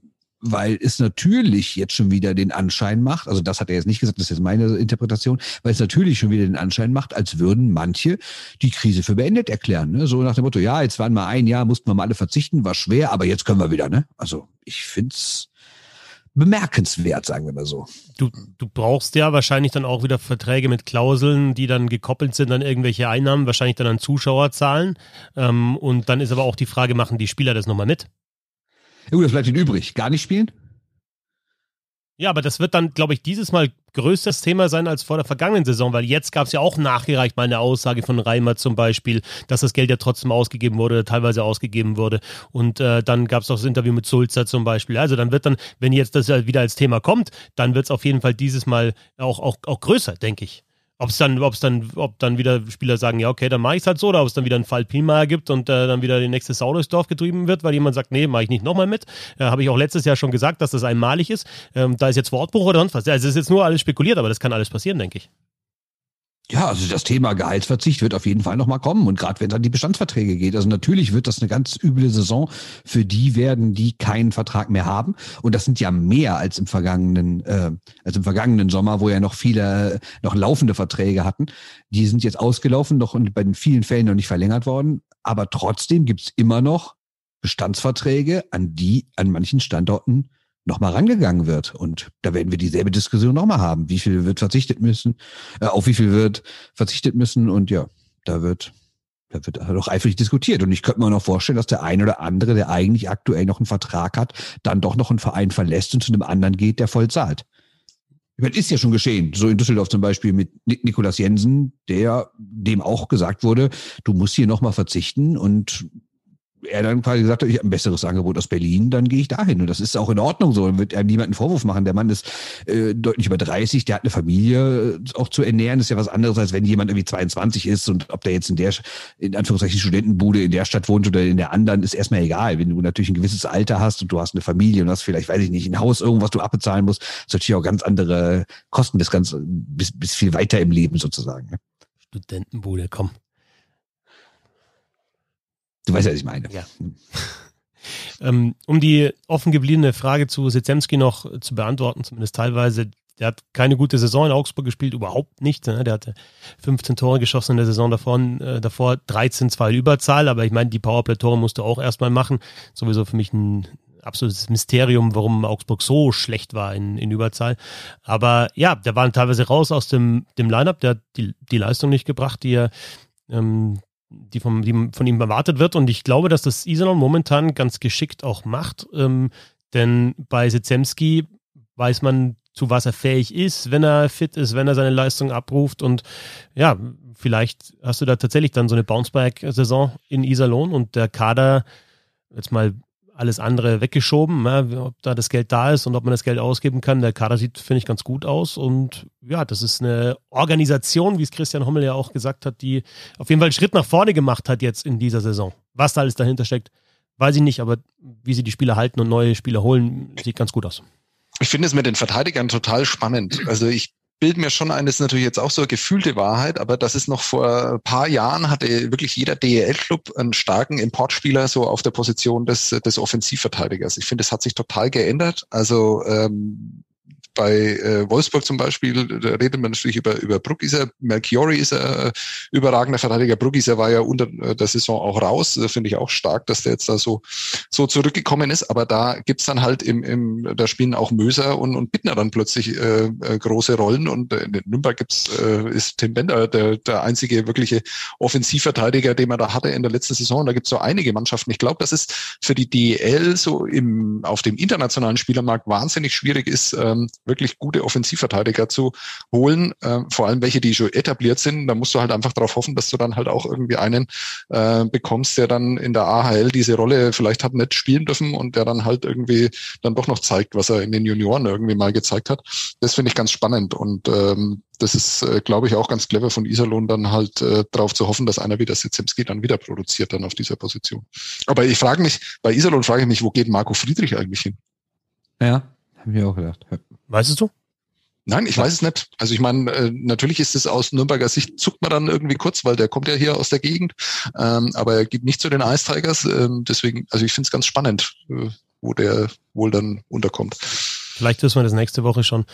weil es natürlich jetzt schon wieder den Anschein macht, also das hat er jetzt nicht gesagt, das ist jetzt meine Interpretation, weil es natürlich schon wieder den Anschein macht, als würden manche die Krise für beendet erklären. Ne? So nach dem Motto, ja, jetzt waren mal ein Jahr, mussten wir mal alle verzichten, war schwer, aber jetzt können wir wieder. Ne? Also ich find's bemerkenswert, sagen wir mal so. Du, du brauchst ja wahrscheinlich dann auch wieder Verträge mit Klauseln, die dann gekoppelt sind an irgendwelche Einnahmen, wahrscheinlich dann an Zuschauerzahlen. Ähm, und dann ist aber auch die Frage, machen die Spieler das nochmal mit? Ja gut, das bleibt ihnen übrig. Gar nicht spielen? Ja, aber das wird dann, glaube ich, dieses Mal größtes Thema sein als vor der vergangenen Saison, weil jetzt gab es ja auch nachgereicht mal eine Aussage von Reimer zum Beispiel, dass das Geld ja trotzdem ausgegeben wurde, teilweise ausgegeben wurde. Und äh, dann gab es auch das Interview mit Sulzer zum Beispiel. Also dann wird dann, wenn jetzt das wieder als Thema kommt, dann wird es auf jeden Fall dieses Mal auch, auch, auch größer, denke ich. Ob es dann, ob's dann, ob dann wieder Spieler sagen, ja, okay, dann mache ich es halt so, oder ob es dann wieder einen Fall Pielmeier gibt und äh, dann wieder die nächste Sau durchs Dorf getrieben wird, weil jemand sagt, nee, mache ich nicht nochmal mit. Äh, Habe ich auch letztes Jahr schon gesagt, dass das einmalig ist. Ähm, da ist jetzt Wortbruch oder sonst was. Also es ist jetzt nur alles spekuliert, aber das kann alles passieren, denke ich. Ja, also das Thema Gehaltsverzicht wird auf jeden Fall nochmal kommen. Und gerade wenn es an die Bestandsverträge geht. Also natürlich wird das eine ganz üble Saison für die werden, die keinen Vertrag mehr haben. Und das sind ja mehr als im vergangenen, äh, als im vergangenen Sommer, wo ja noch viele noch laufende Verträge hatten. Die sind jetzt ausgelaufen, noch und bei den vielen Fällen noch nicht verlängert worden. Aber trotzdem gibt's immer noch Bestandsverträge, an die an manchen Standorten nochmal rangegangen wird. Und da werden wir dieselbe Diskussion nochmal haben. Wie viel wird verzichtet müssen, äh, auf wie viel wird verzichtet müssen und ja, da wird, da wird doch eifrig diskutiert. Und ich könnte mir noch vorstellen, dass der eine oder andere, der eigentlich aktuell noch einen Vertrag hat, dann doch noch einen Verein verlässt und zu einem anderen geht, der voll zahlt. Ich meine, ist ja schon geschehen. So in Düsseldorf zum Beispiel mit Nikolas Jensen, der dem auch gesagt wurde, du musst hier nochmal verzichten und er dann quasi gesagt hat, ich habe ein besseres Angebot aus Berlin, dann gehe ich dahin. Und das ist auch in Ordnung so. Dann wird er niemanden Vorwurf machen. Der Mann ist äh, deutlich über 30, der hat eine Familie äh, auch zu ernähren. Das ist ja was anderes, als wenn jemand irgendwie 22 ist und ob der jetzt in der, in Anführungszeichen, Studentenbude in der Stadt wohnt oder in der anderen, ist erstmal egal. Wenn du natürlich ein gewisses Alter hast und du hast eine Familie und hast vielleicht, weiß ich nicht, ein Haus, irgendwas du abbezahlen musst, ist natürlich auch ganz andere Kosten bis ganz, bis, bis viel weiter im Leben sozusagen. Ne? Studentenbude, komm. Du weißt ja, was ich meine. Ja. [LAUGHS] ähm, um die offen gebliebene Frage zu Sezemski noch zu beantworten, zumindest teilweise, der hat keine gute Saison in Augsburg gespielt, überhaupt nicht. Ne? Der hatte 15 Tore geschossen in der Saison davor, äh, davor 13 2 Überzahl, aber ich meine, die Powerplay-Tore musste auch erstmal machen. Sowieso für mich ein absolutes Mysterium, warum Augsburg so schlecht war in, in Überzahl. Aber ja, der war teilweise raus aus dem, dem Lineup, der hat die, die Leistung nicht gebracht, die er ähm, die, vom, die von ihm erwartet wird. Und ich glaube, dass das Iserlohn momentan ganz geschickt auch macht. Ähm, denn bei Sezemski weiß man, zu was er fähig ist, wenn er fit ist, wenn er seine Leistung abruft. Und ja, vielleicht hast du da tatsächlich dann so eine Bounceback-Saison in Iserlohn und der Kader, jetzt mal alles andere weggeschoben, ja, ob da das Geld da ist und ob man das Geld ausgeben kann. Der Kader sieht, finde ich, ganz gut aus. Und ja, das ist eine Organisation, wie es Christian Hommel ja auch gesagt hat, die auf jeden Fall einen Schritt nach vorne gemacht hat jetzt in dieser Saison. Was da alles dahinter steckt, weiß ich nicht, aber wie sie die Spieler halten und neue Spieler holen, sieht ganz gut aus. Ich finde es mit den Verteidigern total spannend. Also ich bilde mir schon ein, das ist natürlich jetzt auch so eine gefühlte Wahrheit, aber das ist noch vor ein paar Jahren hatte wirklich jeder DEL-Club einen starken Importspieler so auf der Position des, des Offensivverteidigers. Ich finde, das hat sich total geändert. Also ähm, bei äh, Wolfsburg zum Beispiel, da redet man natürlich über, über Bruckgieser. Melchiori ist ein äh, überragender Verteidiger. Bruckgieser war ja unter äh, der Saison auch raus. Finde ich auch stark, dass der jetzt da so, so zurückgekommen ist. Aber da gibt's dann halt im, im, da spielen auch Möser und, und Bittner dann plötzlich äh, äh, große Rollen. Und in Nürnberg gibt's, äh, ist Tim Bender der, der einzige wirkliche Offensivverteidiger, den man da hatte in der letzten Saison. Da gibt's so einige Mannschaften. Ich glaube, dass es für die DEL so im, auf dem internationalen Spielermarkt wahnsinnig schwierig ist, ähm, wirklich gute Offensivverteidiger zu holen, äh, vor allem welche, die schon etabliert sind. Da musst du halt einfach darauf hoffen, dass du dann halt auch irgendwie einen äh, bekommst, der dann in der AHL diese Rolle vielleicht hat nicht spielen dürfen und der dann halt irgendwie dann doch noch zeigt, was er in den Junioren irgendwie mal gezeigt hat. Das finde ich ganz spannend und ähm, das ist, äh, glaube ich, auch ganz clever von Iserlohn dann halt äh, darauf zu hoffen, dass einer wie der Sitzemski dann wieder produziert dann auf dieser Position. Aber ich frage mich, bei Iserlohn frage ich mich, wo geht Marco Friedrich eigentlich hin? Ja, habe ich auch gedacht. Weißt du? Nein, ich weiß es nicht. Also ich meine, äh, natürlich ist es aus Nürnberger Sicht, zuckt man dann irgendwie kurz, weil der kommt ja hier aus der Gegend, ähm, aber er geht nicht zu den Ice Tigers. Ähm, deswegen, also ich finde es ganz spannend, äh, wo der wohl dann unterkommt. Vielleicht wissen wir das nächste Woche schon.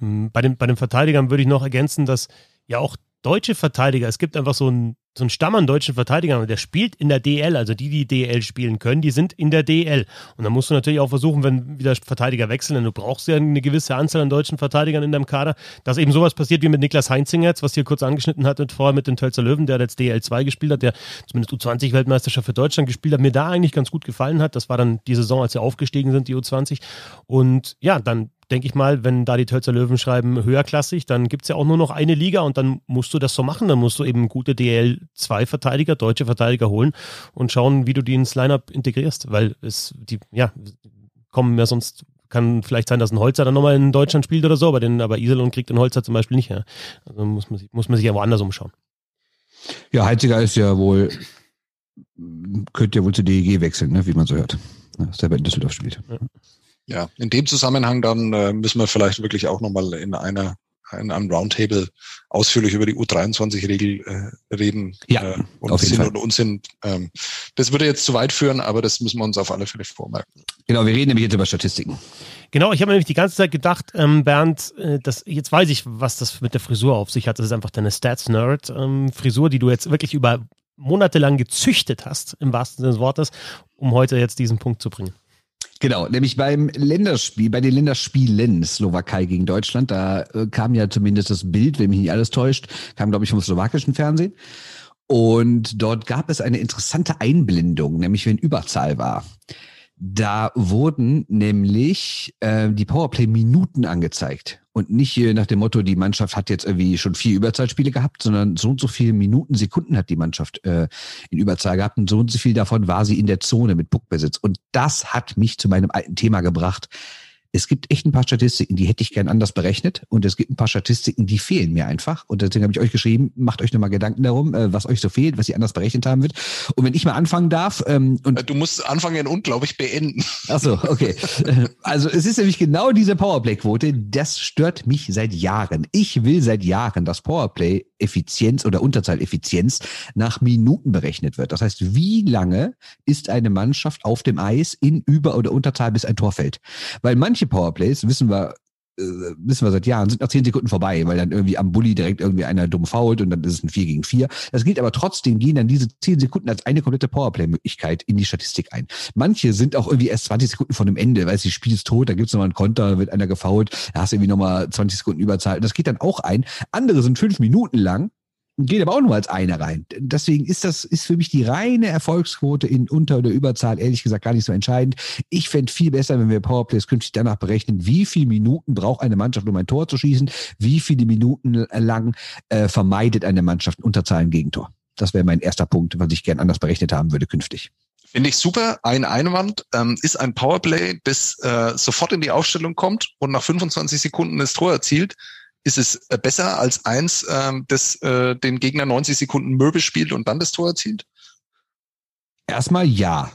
Ähm, bei den, bei den Verteidigern würde ich noch ergänzen, dass ja auch deutsche Verteidiger, es gibt einfach so einen, so einen Stamm an deutschen Verteidigern und der spielt in der DL, also die, die DL spielen können, die sind in der DL. Und dann musst du natürlich auch versuchen, wenn wieder Verteidiger wechseln, denn du brauchst ja eine gewisse Anzahl an deutschen Verteidigern in deinem Kader, dass eben sowas passiert wie mit Niklas Heinzinger jetzt, was hier kurz angeschnitten hat, vorher mit den Tölzer Löwen, der jetzt DL 2 gespielt hat, der zumindest U20-Weltmeisterschaft für Deutschland gespielt hat, mir da eigentlich ganz gut gefallen hat. Das war dann die Saison, als sie aufgestiegen sind, die U20. Und ja, dann denke ich mal, wenn da die Tölzer Löwen schreiben höherklassig, dann gibt es ja auch nur noch eine Liga und dann musst du das so machen. Dann musst du eben gute DL2-Verteidiger, deutsche Verteidiger holen und schauen, wie du die ins Lineup integrierst, weil es die, ja, kommen ja sonst kann vielleicht sein, dass ein Holzer dann nochmal in Deutschland spielt oder so, aber, den, aber Iserlohn kriegt den Holzer zum Beispiel nicht. Ja. Also muss man, muss man sich ja woanders umschauen. Ja, Heitziger ist ja wohl, könnte ja wohl zur DEG wechseln, ne, wie man so hört. Dass der bei Düsseldorf spielt. Ja. Ja, in dem Zusammenhang dann äh, müssen wir vielleicht wirklich auch nochmal in einer in einem Roundtable ausführlich über die U23-Regel äh, reden. Ja, äh, und auf jeden Sinn Fall. und Unsinn. Ähm, das würde jetzt zu weit führen, aber das müssen wir uns auf alle Fälle vormerken. Genau, wir reden nämlich jetzt über Statistiken. Genau, ich habe nämlich die ganze Zeit gedacht, ähm, Bernd, äh, das, jetzt weiß ich, was das mit der Frisur auf sich hat. Das ist einfach deine Stats-Nerd-Frisur, ähm, die du jetzt wirklich über monatelang gezüchtet hast, im wahrsten Sinne des Wortes, um heute jetzt diesen Punkt zu bringen. Genau, nämlich beim Länderspiel, bei den Länderspielen Slowakei gegen Deutschland, da äh, kam ja zumindest das Bild, wenn mich nicht alles täuscht, kam, glaube ich, vom slowakischen Fernsehen. Und dort gab es eine interessante Einblendung, nämlich wenn Überzahl war. Da wurden nämlich äh, die Powerplay-Minuten angezeigt. Und nicht hier nach dem Motto, die Mannschaft hat jetzt irgendwie schon vier Überzahlspiele gehabt, sondern so und so viele Minuten, Sekunden hat die Mannschaft äh, in Überzahl gehabt und so und so viel davon war sie in der Zone mit Puckbesitz. Und das hat mich zu meinem alten Thema gebracht es gibt echt ein paar Statistiken, die hätte ich gern anders berechnet und es gibt ein paar Statistiken, die fehlen mir einfach. Und deswegen habe ich euch geschrieben, macht euch nochmal Gedanken darum, äh, was euch so fehlt, was ihr anders berechnet haben wird. Und wenn ich mal anfangen darf. Ähm, und äh, du musst anfangen und, glaube ich, beenden. [LAUGHS] Ach so, okay. also es ist nämlich genau diese Powerplay-Quote, das stört mich seit Jahren. Ich will seit Jahren, dass Powerplay Effizienz oder Unterzahleffizienz nach Minuten berechnet wird. Das heißt, wie lange ist eine Mannschaft auf dem Eis in Über- oder Unterzahl bis ein Tor fällt? Weil manche Powerplays, wissen wir, äh, wissen wir seit Jahren, sind nach zehn Sekunden vorbei, weil dann irgendwie am Bulli direkt irgendwie einer dumm fault und dann ist es ein 4 gegen 4. Das gilt aber trotzdem, gehen dann diese zehn Sekunden als eine komplette Powerplay-Möglichkeit in die Statistik ein. Manche sind auch irgendwie erst 20 Sekunden von dem Ende, weil das Spiel ist tot, da gibt's nochmal einen Konter, wird einer gefault, da hast du irgendwie nochmal 20 Sekunden Überzahl. Das geht dann auch ein. Andere sind fünf Minuten lang geht aber auch nur als eine rein. Deswegen ist das, ist für mich die reine Erfolgsquote in Unter- oder Überzahl ehrlich gesagt gar nicht so entscheidend. Ich fände viel besser, wenn wir Powerplays künftig danach berechnen, wie viele Minuten braucht eine Mannschaft, um ein Tor zu schießen, wie viele Minuten lang äh, vermeidet eine Mannschaft Unterzahl im Gegentor. Das wäre mein erster Punkt, was ich gern anders berechnet haben würde künftig. Finde ich super. Ein Einwand ähm, ist ein Powerplay, das äh, sofort in die Aufstellung kommt und nach 25 Sekunden das Tor erzielt ist es äh, besser als eins, ähm, das äh, den Gegner 90 Sekunden Möbel spielt und dann das Tor erzielt? Erstmal ja.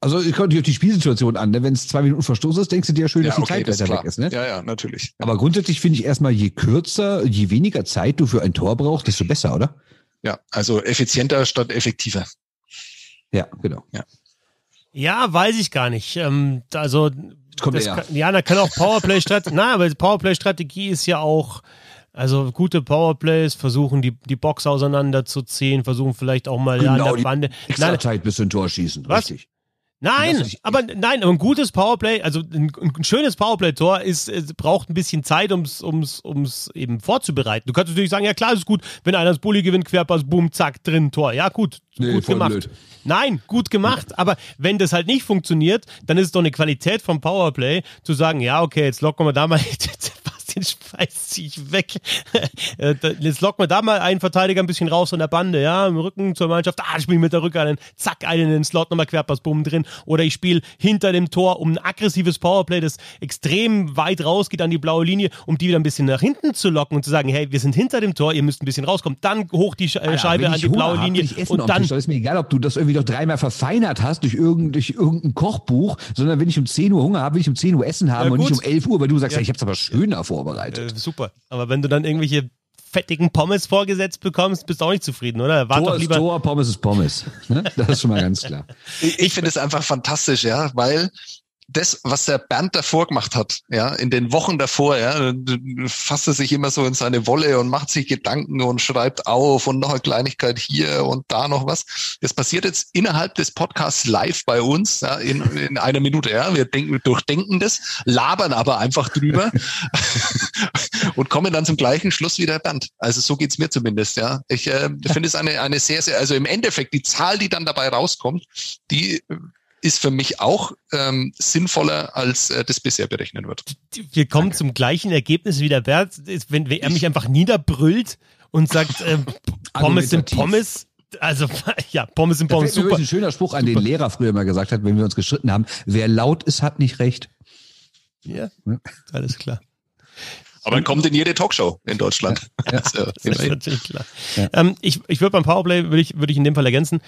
Also es kommt auf die Spielsituation an. Ne? Wenn es zwei Minuten Verstoß ist, denkst du dir ja schön, dass die okay, Zeit weiter weg ist. Ne? Ja, ja, natürlich. Aber grundsätzlich finde ich erstmal, je kürzer, je weniger Zeit du für ein Tor brauchst, desto besser, oder? Ja, also effizienter statt effektiver. Ja, genau. Ja, ja weiß ich gar nicht. Ähm, also Kommt das kann, ja, da kann auch Powerplay-Strategie. [LAUGHS] Nein, aber Powerplay-Strategie ist ja auch, also gute Powerplays, versuchen die, die Box auseinanderzuziehen, versuchen vielleicht auch mal genau, an der Bande. Extra Zeit bis ein Tor schießen. Was? Richtig. Nein, aber nein, aber ein gutes Powerplay, also ein, ein schönes Powerplay-Tor ist, braucht ein bisschen Zeit, ums, ums, ums eben vorzubereiten. Du kannst natürlich sagen, ja klar, ist gut, wenn einer das Bulli gewinnt, Querpass, boom, zack, drin, Tor. Ja, gut, nee, gut gemacht. Blöd. Nein, gut gemacht, aber wenn das halt nicht funktioniert, dann ist es doch eine Qualität vom Powerplay, zu sagen, ja, okay, jetzt locken wir da mal [LAUGHS] den Schweiß ziehe ich weg. [LAUGHS] Äh, jetzt locken wir da mal einen Verteidiger ein bisschen raus von der Bande, ja, im Rücken zur Mannschaft, ah, ich spiele mit der Rücke einen, zack, einen in den Slot, nochmal Querpassbumm drin. Oder ich spiele hinter dem Tor um ein aggressives Powerplay, das extrem weit rausgeht an die blaue Linie, um die wieder ein bisschen nach hinten zu locken und zu sagen, hey, wir sind hinter dem Tor, ihr müsst ein bisschen rauskommen. Dann hoch die Sch Alter, Scheibe an die blaue Linie. Hab, und dann. ist mir egal, ob du das irgendwie doch dreimal verfeinert hast durch, irgend, durch irgendein Kochbuch, sondern wenn ich um 10 Uhr Hunger habe, will ich um 10 Uhr Essen haben ja, und nicht um 11 Uhr, weil du sagst, ja. ja ich habe es aber schöner vorbereitet. Äh, super. Aber wenn du dann irgendwelche fettigen Pommes vorgesetzt bekommst, bist du auch nicht zufrieden, oder? War Tor doch lieber ist Tor, Pommes ist Pommes. Ne? Das ist schon mal ganz klar. ich, ich finde es einfach fantastisch, ja, weil das, was der Bernd davor gemacht hat, ja, in den Wochen davor, ja, fasst er sich immer so in seine Wolle und macht sich Gedanken und schreibt auf und noch eine Kleinigkeit hier und da noch was. Das passiert jetzt innerhalb des Podcasts live bei uns, ja, in, in einer Minute, ja. Wir denken, durchdenken das, labern aber einfach drüber [LAUGHS] und kommen dann zum gleichen Schluss wie der Bernd. Also so geht's mir zumindest, ja. Ich äh, finde es eine, eine sehr, sehr, also im Endeffekt, die Zahl, die dann dabei rauskommt, die ist für mich auch ähm, sinnvoller, als äh, das bisher berechnen wird. Wir kommen Danke. zum gleichen Ergebnis wie der Bert, wenn, wenn er mich einfach niederbrüllt und sagt, äh, [LAUGHS] Pommes sind Pommes. Also, [LAUGHS] ja, Pommes sind Pommes. Das ist ein schöner Spruch, an den Lehrer früher immer gesagt hat, wenn wir uns gestritten haben. Wer laut ist, hat nicht recht. Ja, alles klar. Aber kommt in jede Talkshow in Deutschland. Ja, also. [LAUGHS] Ja. Ähm, ich ich würde beim Powerplay, würde ich, würde ich in dem Fall ergänzen,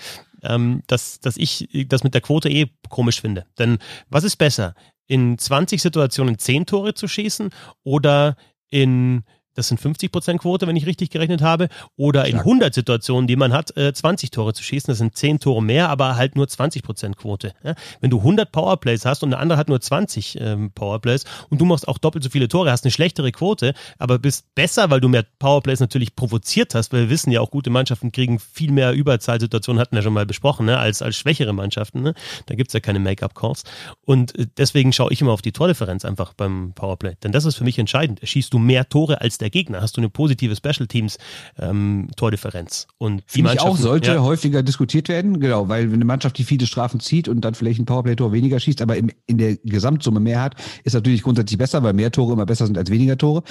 ähm, dass, dass ich das mit der Quote eh komisch finde. Denn was ist besser? In 20 Situationen 10 Tore zu schießen oder in das sind 50 Prozent Quote, wenn ich richtig gerechnet habe, oder in 100 Situationen, die man hat, 20 äh, Tore zu schießen. Das sind 10 Tore mehr, aber halt nur 20 Prozent Quote. Wenn du 100 Powerplays hast und der andere hat nur 20 ähm, Powerplays und du machst auch doppelt so viele Tore, hast eine schlechtere Quote, aber bist besser, weil du mehr Powerplays natürlich provoziert hast, weil wir wissen ja auch, gute Mannschaften kriegen viel mehr Überzahlsituationen, hatten wir schon mal besprochen, ne, als, als schwächere Mannschaften. Ne? Da es ja keine Make-up-Calls. Und äh, deswegen schaue ich immer auf die Tordifferenz einfach beim Powerplay. Denn das ist für mich entscheidend. Schießt du mehr Tore als der der Gegner, hast du eine positive Special Teams ähm, Tordifferenz. Und die Finde auch sollte ja, häufiger diskutiert werden, genau, weil wenn eine Mannschaft die viele Strafen zieht und dann vielleicht ein Powerplay-Tor weniger schießt, aber im, in der Gesamtsumme mehr hat, ist natürlich grundsätzlich besser, weil mehr Tore immer besser sind als weniger Tore.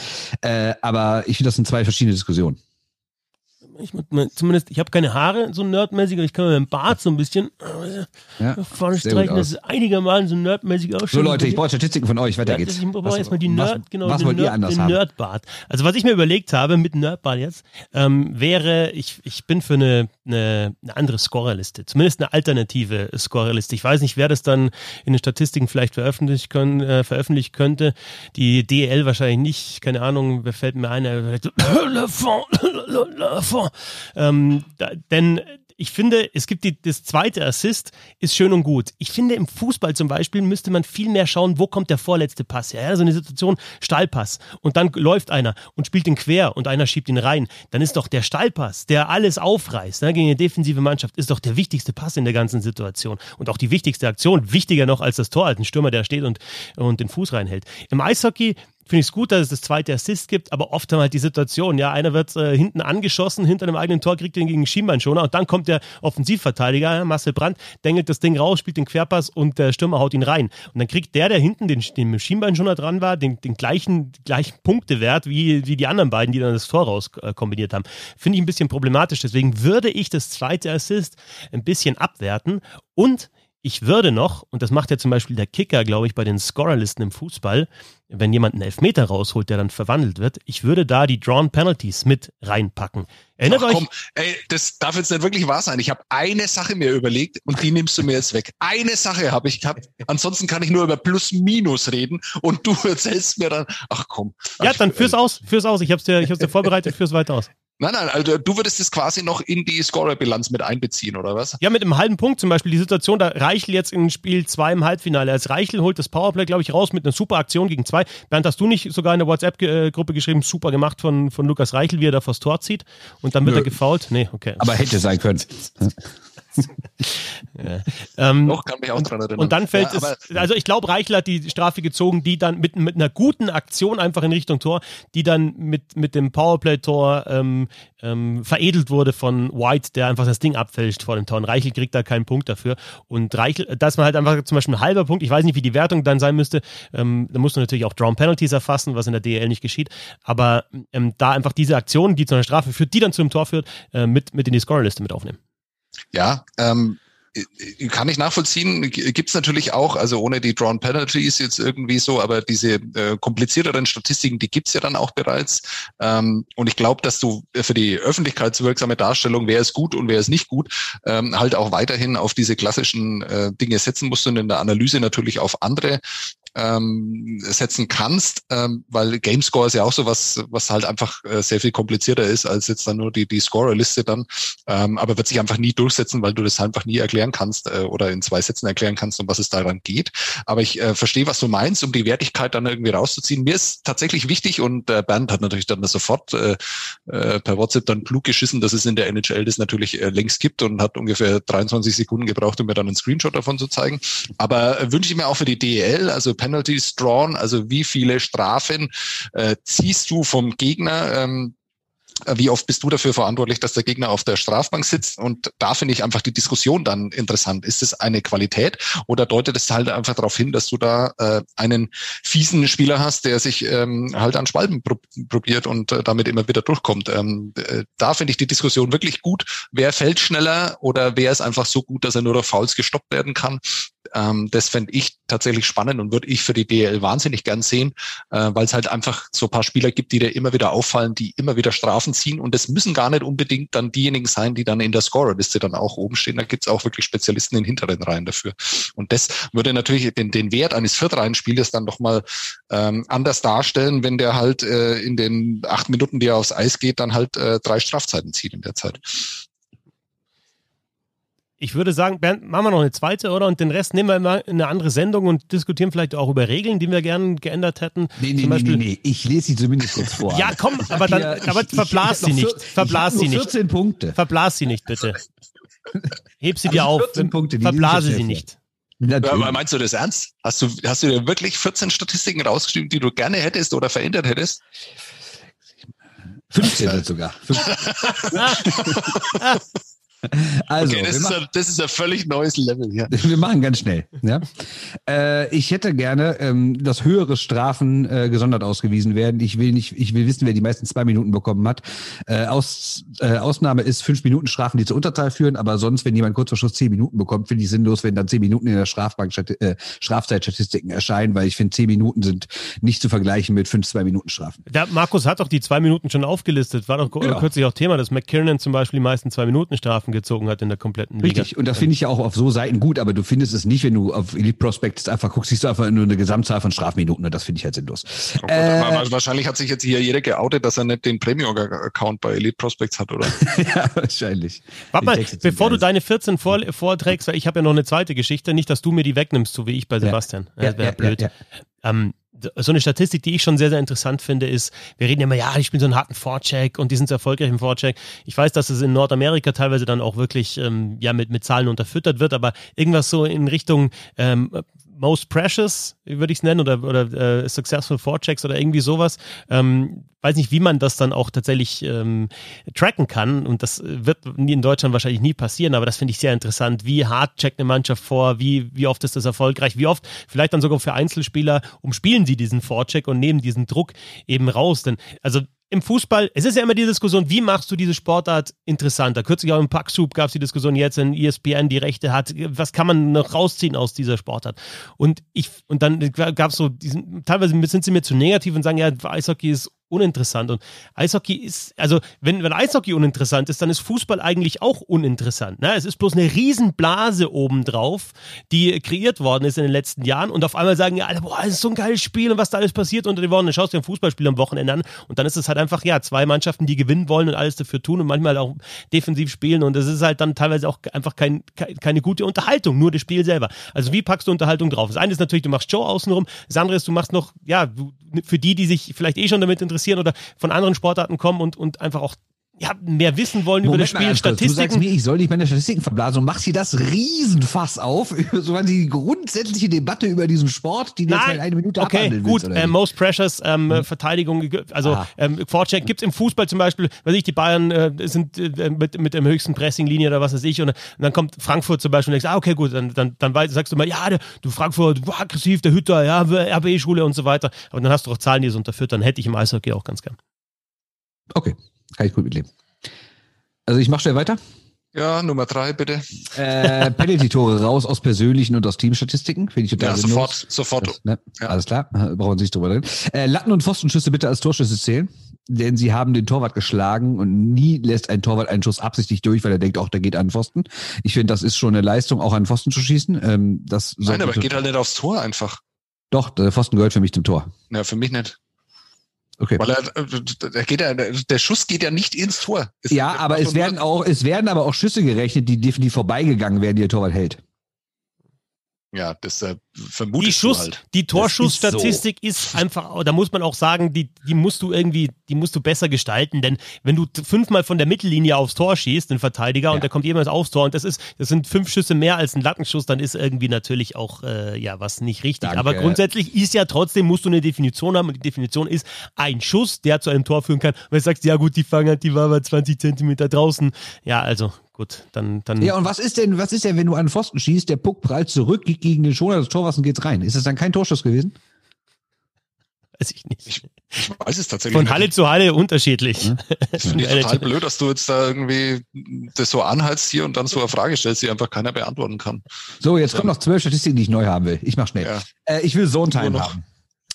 Äh, aber ich finde, das sind zwei verschiedene Diskussionen ich zumindest, ich habe keine Haare, so nerdmäßig, ich kann mir im Bart so ein bisschen äh, ja, vorne streichen, dass es einigermaßen so nerdmäßig ausschaut. So Leute, ich brauche Statistiken von euch, weiter ja, geht's. Ich brauche erstmal die Nerd, was, genau, was den, Nerd, den Nerdbart. Also was ich mir überlegt habe mit Nerdbart jetzt, ähm, wäre, ich, ich bin für eine, eine, eine andere Scorerliste, zumindest eine alternative Scorerliste. Ich weiß nicht, wer das dann in den Statistiken vielleicht veröffentlichen können, äh, veröffentlichen könnte. Die DL wahrscheinlich nicht, keine Ahnung, wer fällt mir ein, so, [COUGHS] [COUGHS] ähm, denn ich finde, es gibt die, das zweite Assist, ist schön und gut. Ich finde, im Fußball zum Beispiel müsste man viel mehr schauen, wo kommt der vorletzte Pass her. Ja, so eine Situation, Stallpass. Und dann läuft einer und spielt ihn quer und einer schiebt ihn rein. Dann ist doch der Stallpass, der alles aufreißt, ne, gegen eine defensive Mannschaft, ist doch der wichtigste Pass in der ganzen Situation. Und auch die wichtigste Aktion, wichtiger noch als das Tor, als ein Stürmer, der steht und, und den Fuß reinhält. Im Eishockey finde ich es gut, dass es das zweite Assist gibt, aber oft haben halt die Situation, ja, einer wird äh, hinten angeschossen, hinter einem eigenen Tor, kriegt den gegen Schienbeinschoner und dann kommt der Offensivverteidiger, Marcel Brandt, dengelt das Ding raus, spielt den Querpass und der Stürmer haut ihn rein. Und dann kriegt der, der hinten den, den Schienbeinschoner dran war, den, den gleichen, gleichen Punktewert wie, wie die anderen beiden, die dann das Tor raus äh, kombiniert haben. Finde ich ein bisschen problematisch, deswegen würde ich das zweite Assist ein bisschen abwerten und Ich würde noch, und das macht ja zum Beispiel der Kicker, glaube ich, bei den Scorerlisten im Fußball, wenn jemand einen Elfmeter rausholt, der dann verwandelt wird, ich würde da die Drawn Penalties mit reinpacken. Erinnert Ach, komm, euch? Ey, das darf jetzt nicht wirklich wahr sein. Ich habe eine Sache mir überlegt und die nimmst du mir jetzt weg. Eine Sache habe ich gehabt. Ansonsten kann ich nur über Plus Minus reden und du [LAUGHS] erzählst mir dann, ach komm. Ja, dann führ's aus, führ's aus. Ich habe dir, ich hab's dir vorbereitet, führ's weiter aus. Nein, nein, also du würdest es quasi noch in die Scorerbilanz mit einbeziehen, oder was? Ja, mit einem halben Punkt zum Beispiel. Die Situation, da Reichel jetzt in Spiel 2 im Halbfinale. Als Reichel holt das Powerplay, glaube ich, raus mit einer super Aktion gegen zwei. Bernd, hast du nicht sogar in der WhatsApp-Gruppe geschrieben, super gemacht von, von Lukas Reichel, wie er da vors Tor zieht und dann wird Nö. er gefault? Nee, okay. Aber hätte sein können. [LAUGHS] [LAUGHS] ja. ähm, Doch, kann mich auch dran erinnern. Und dann fällt ja, es, also ich glaube, Reichel hat die Strafe gezogen, die dann mit, mit einer guten Aktion einfach in Richtung Tor, die dann mit, mit dem Powerplay-Tor ähm, ähm, veredelt wurde von White, der einfach das Ding abfälscht vor dem Tor. Und Reichel kriegt da keinen Punkt dafür. Und Reichel, dass man halt einfach zum Beispiel ein halber Punkt, ich weiß nicht, wie die Wertung dann sein müsste, ähm, da musst du natürlich auch Drawn Penalties erfassen, was in der DL nicht geschieht. Aber ähm, da einfach diese Aktion, die zu einer Strafe führt, die dann zu einem Tor führt, äh, mit, mit in die Scorerliste mit aufnehmen. Ja, ähm, kann ich nachvollziehen. Gibt es natürlich auch, also ohne die Drawn Penalties jetzt irgendwie so, aber diese äh, komplizierteren Statistiken, die gibt's ja dann auch bereits. Ähm, und ich glaube, dass du für die öffentlichkeitswirksame Darstellung, wer ist gut und wer ist nicht gut, ähm, halt auch weiterhin auf diese klassischen äh, Dinge setzen musst und in der Analyse natürlich auf andere ähm, setzen kannst, ähm, weil Gamescore ist ja auch so was, was halt einfach äh, sehr viel komplizierter ist als jetzt dann nur die, die Scorer-Liste dann, ähm, aber wird sich einfach nie durchsetzen, weil du das einfach nie erklären kannst äh, oder in zwei Sätzen erklären kannst, um was es daran geht. Aber ich äh, verstehe, was du meinst, um die Wertigkeit dann irgendwie rauszuziehen. Mir ist tatsächlich wichtig und äh, Bernd hat natürlich dann sofort äh, äh, per WhatsApp dann klug geschissen, dass es in der NHL das natürlich äh, längst gibt und hat ungefähr 23 Sekunden gebraucht, um mir dann einen Screenshot davon zu zeigen. Aber äh, wünsche ich mir auch für die DEL, also Penalties drawn, also wie viele Strafen äh, ziehst du vom Gegner? Ähm, wie oft bist du dafür verantwortlich, dass der Gegner auf der Strafbank sitzt? Und da finde ich einfach die Diskussion dann interessant. Ist es eine Qualität oder deutet es halt einfach darauf hin, dass du da äh, einen fiesen Spieler hast, der sich ähm, halt an Spalten pro probiert und äh, damit immer wieder durchkommt? Ähm, äh, da finde ich die Diskussion wirklich gut. Wer fällt schneller oder wer ist einfach so gut, dass er nur durch Fouls gestoppt werden kann? Ähm, das fände ich tatsächlich spannend und würde ich für die DL wahnsinnig gern sehen, äh, weil es halt einfach so ein paar Spieler gibt, die dir immer wieder auffallen, die immer wieder Strafen ziehen. Und das müssen gar nicht unbedingt dann diejenigen sein, die dann in der Scorerliste dann auch oben stehen. Da gibt es auch wirklich Spezialisten in hinteren Reihen dafür. Und das würde natürlich den, den Wert eines Viertreihenspielers dann doch mal ähm, anders darstellen, wenn der halt äh, in den acht Minuten, die er aufs Eis geht, dann halt äh, drei Strafzeiten zieht in der Zeit. Ich würde sagen, Bernd, machen wir noch eine zweite, oder? Und den Rest nehmen wir immer in eine andere Sendung und diskutieren vielleicht auch über Regeln, die wir gerne geändert hätten. Nee, nee, nee, nee, nee, ich lese sie zumindest kurz vor. ja, komm, aber dann, ja, aber ich, verblas ich, sie nicht. Verblas sie nicht. 14 Punkte. Verblas sie nicht, bitte. Heb sie dir auf. 14 Punkte, Verblase sie nicht. Ja, meinst du das ernst? Hast du, hast du dir wirklich 14 Statistiken rausgeschrieben, die du gerne hättest oder verändert hättest? 15 sogar. 15. [LAUGHS] [LAUGHS] [LAUGHS] Also, okay, das, ist ein, das, ist ein, völlig neues Level hier. [LAUGHS] Wir machen ganz schnell. Ja? Äh, ich hätte gerne, ähm, dass höhere Strafen äh, gesondert ausgewiesen werden. Ich will nicht, ich will wissen, wer die meisten zwei Minuten bekommen hat. Äh, aus, äh, Ausnahme ist fünf Minuten Strafen, die zu Unterteil führen, aber sonst, wenn jemand kurz vor Schluss zehn Minuten bekommt, finde ich sinnlos, wenn dann zehn Minuten in der Strafbank äh, Strafzeitstatistiken erscheinen, weil ich finde, zehn Minuten sind nicht zu vergleichen mit fünf zwei Minuten Strafen. Der Markus hat doch die zwei Minuten schon aufgelistet. War doch ja. kürzlich auch Thema, dass McKiernan zum Beispiel die meisten zwei Minuten Strafen gezogen hat in der kompletten Liga. Richtig, und das finde ich ja auch auf so Seiten gut, aber du findest es nicht, wenn du auf Elite Prospects einfach guckst, siehst du einfach nur eine Gesamtzahl von Strafminuten und das finde ich halt sinnlos. Oh äh, wahrscheinlich hat sich jetzt hier jeder geoutet, dass er nicht den Premium-Account bei Elite Prospects hat, oder? [LAUGHS] ja, wahrscheinlich. Warte mal, bevor du deine 14 vor, vorträgst, weil ich habe ja noch eine zweite Geschichte, nicht, dass du mir die wegnimmst, so wie ich bei Sebastian. Ja, ja, das wäre ja, blöd. Ja, ähm, so eine Statistik, die ich schon sehr, sehr interessant finde, ist, wir reden immer, ja, ich bin so einen harten Vorcheck und die sind so erfolgreich im Vorcheck. Ich weiß, dass es in Nordamerika teilweise dann auch wirklich ähm, ja mit, mit Zahlen unterfüttert wird, aber irgendwas so in Richtung ähm, Most Precious, würde ich es nennen, oder, oder äh, Successful Vorchecks oder irgendwie sowas. Ähm, weiß nicht, wie man das dann auch tatsächlich ähm, tracken kann. Und das wird in Deutschland wahrscheinlich nie passieren, aber das finde ich sehr interessant. Wie hart checkt eine Mannschaft vor? Wie, wie oft ist das erfolgreich? Wie oft, vielleicht dann sogar für Einzelspieler, umspielen sie diesen Vorcheck und nehmen diesen Druck eben raus? Denn, also im Fußball, es ist ja immer die Diskussion, wie machst du diese Sportart interessanter? Kürzlich auch im Packsoup gab es die Diskussion, jetzt in ESPN die Rechte hat, was kann man noch rausziehen aus dieser Sportart? Und ich, und dann gab es so diesen, teilweise sind sie mir zu negativ und sagen, ja, Eishockey ist uninteressant. Und Eishockey ist, also wenn, wenn Eishockey uninteressant ist, dann ist Fußball eigentlich auch uninteressant. Ne? Es ist bloß eine Riesenblase obendrauf, die kreiert worden ist in den letzten Jahren und auf einmal sagen ja alle, boah, das ist so ein geiles Spiel und was da alles passiert unter den Worten. Dann schaust du dir ein Fußballspiel am Wochenende an und dann ist es halt einfach, ja, zwei Mannschaften, die gewinnen wollen und alles dafür tun und manchmal auch defensiv spielen und es ist halt dann teilweise auch einfach kein, keine gute Unterhaltung, nur das Spiel selber. Also wie packst du Unterhaltung drauf? Das eine ist natürlich, du machst Show außenrum, das andere ist, du machst noch, ja, für die, die sich vielleicht eh schon damit interessieren, interessieren oder von anderen Sportarten kommen und, und einfach auch ja, mehr wissen wollen Moment über das Spiel, Statistiken. Du sagst mir, ich soll nicht meine Statistiken verblasen und machst sie das Riesenfass auf, [LAUGHS] so die grundsätzliche Debatte über diesen Sport, die du jetzt in eine Minute okay, gut, willst, äh, Most Precious, ähm, hm. Verteidigung, also ah. ähm, Vorcheck gibt es im Fußball zum Beispiel, weiß ich, die Bayern äh, sind äh, mit, mit der höchsten Pressinglinie oder was weiß ich und, und, dann kommt Frankfurt zum Beispiel und denkst, ah, okay, gut, dann, dann, dann sagst du mal, ja, der, du Frankfurt, du aggressiv, der Hütter, ja, RB-Schule und so weiter, aber dann hast du auch Zahlen, die es unterfüttern, hätte ich im Eishockey auch ganz gern. Okay, kann ich gut mitleben. Also ich mache schnell weiter. Ja, Nummer drei, bitte. Äh, Penalty-Tore raus aus persönlichen und aus Teamstatistiken. Finde ich total Ja, sofort, sofort. Das, ne? ja. Alles klar, [LAUGHS] brauchen Sie sich drüber reden. Äh, Latten- und Pfostenschüsse bitte als Torschüsse zählen, denn sie haben den Torwart geschlagen und nie lässt ein Torwart einen Schuss absichtlich durch, weil er denkt, auch der geht an Pfosten. Ich finde, das ist schon eine Leistung, auch an Pfosten zu schießen. Ähm, das Nein, aber geht halt nicht aufs Tor einfach. Doch, der Pfosten gehört für mich zum Tor. Ja, für mich nicht. Okay. Weil er, er geht ja, der Schuss geht ja nicht ins Tor. Es ja, aber es werden auch, es werden aber auch Schüsse gerechnet, die definitiv vorbeigegangen werden, die der Torwart hält. Ja, das äh, vermutest die Schuss, halt. Die Torschussstatistik ist, so. ist, einfach, da muss man auch sagen, die, die musst du irgendwie, die musst du besser gestalten, denn wenn du fünfmal von der Mittellinie aufs Tor schießt, ein Verteidiger, ja. und der kommt jemals aufs Tor und das ist, das sind fünf Schüsse mehr als ein Lattenschuss, dann ist irgendwie natürlich auch, äh, ja, was nicht richtig. Danke. Aber grundsätzlich ist ja trotzdem, musst du eine Definition haben und die Definition ist ein Schuss, der zu einem Tor führen kann. Und du sagst, ja gut, die Fangert, die war aber 20 Zentimeter draußen. Ja, also gut, dann, dann. Ja, und was ist denn, was ist denn, wenn du an den Pfosten schießt, der Puck prallt zurück, geht gegen den Schoner des Torwarts und geht's rein? Ist das dann kein Torschuss gewesen? Weiß ich nicht. Ich, ich weiß es tatsächlich Von nicht. Halle zu Halle unterschiedlich. Ja. Das [LAUGHS] finde ich total blöd, dass du jetzt da irgendwie das so anhaltst hier und dann so eine Frage stellst, die einfach keiner beantworten kann. So, jetzt kommen noch zwölf Statistiken, die ich neu haben will. Ich mach schnell. Ja. Äh, ich will Zone-Time haben.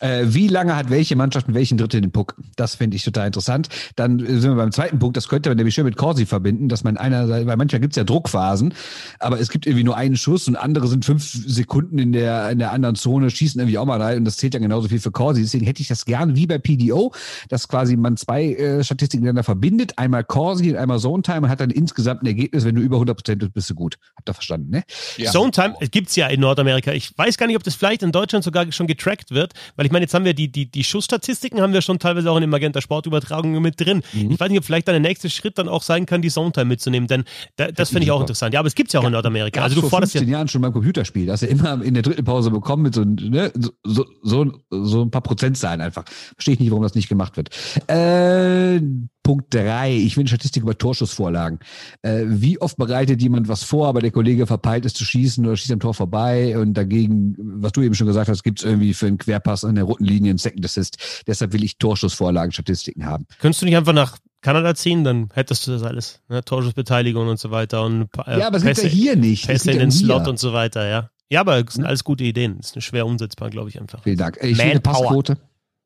Äh, wie lange hat welche Mannschaft in welchen Drittel den Puck? Das finde ich total interessant. Dann sind wir beim zweiten Punkt, das könnte man nämlich schön mit Corsi verbinden, dass man einer, weil manchmal gibt es ja Druckphasen, aber es gibt irgendwie nur einen Schuss und andere sind fünf Sekunden in der, in der anderen Zone, schießen irgendwie auch mal rein und das zählt ja genauso viel für Corsi. Deswegen hätte ich das gern wie bei PDO, dass quasi man zwei äh, Statistiken miteinander verbindet, einmal Corsi und einmal Zone Time und hat dann insgesamt ein Ergebnis, wenn du über 100 Prozent bist, bist du gut. Habt ihr verstanden, ne? Ja. Zone Time gibt's ja in Nordamerika. Ich weiß gar nicht, ob das vielleicht in Deutschland sogar schon getrackt wird, weil ich meine, jetzt haben wir die, die, die Schussstatistiken haben wir schon teilweise auch in den Magenta Sportübertragungen mit drin. Mhm. Ich weiß nicht, ob vielleicht dann der nächste Schritt dann auch sein kann, die Zone-Time mitzunehmen, denn da, das, finde ich auch interessant. Ja, aber es gibt es ja auch in Nordamerika. Also du vor forderst 15 ja Jahren schon beim Computerspiel, hast du immer in der dritten Pause bekommen mit so, ne, so, so, so ein paar Prozentzahlen einfach. Verstehe ich nicht, warum das nicht gemacht wird. Äh, Punkt drei. Ich will eine Statistik über Torschussvorlagen. Äh, wie oft bereitet jemand was vor, aber der Kollege verpeilt es zu schießen oder schießt am Tor vorbei und dagegen, was du eben schon gesagt hast, gibt es irgendwie für einen Querpass an der roten Linie einen Second Assist. Deshalb will ich Torschussvorlagen-Statistiken haben. Könntest du nicht einfach nach Kanada ziehen, dann hättest du das alles. Ne? Torschussbeteiligung und so weiter. Und, äh, ja, aber es gibt ja hier nicht. Pässe in den Slot und so weiter, ja. Ja, aber es sind alles gute Ideen. Das ist schwer umsetzbar, glaube ich einfach. Vielen Dank. Ich will eine Passquote.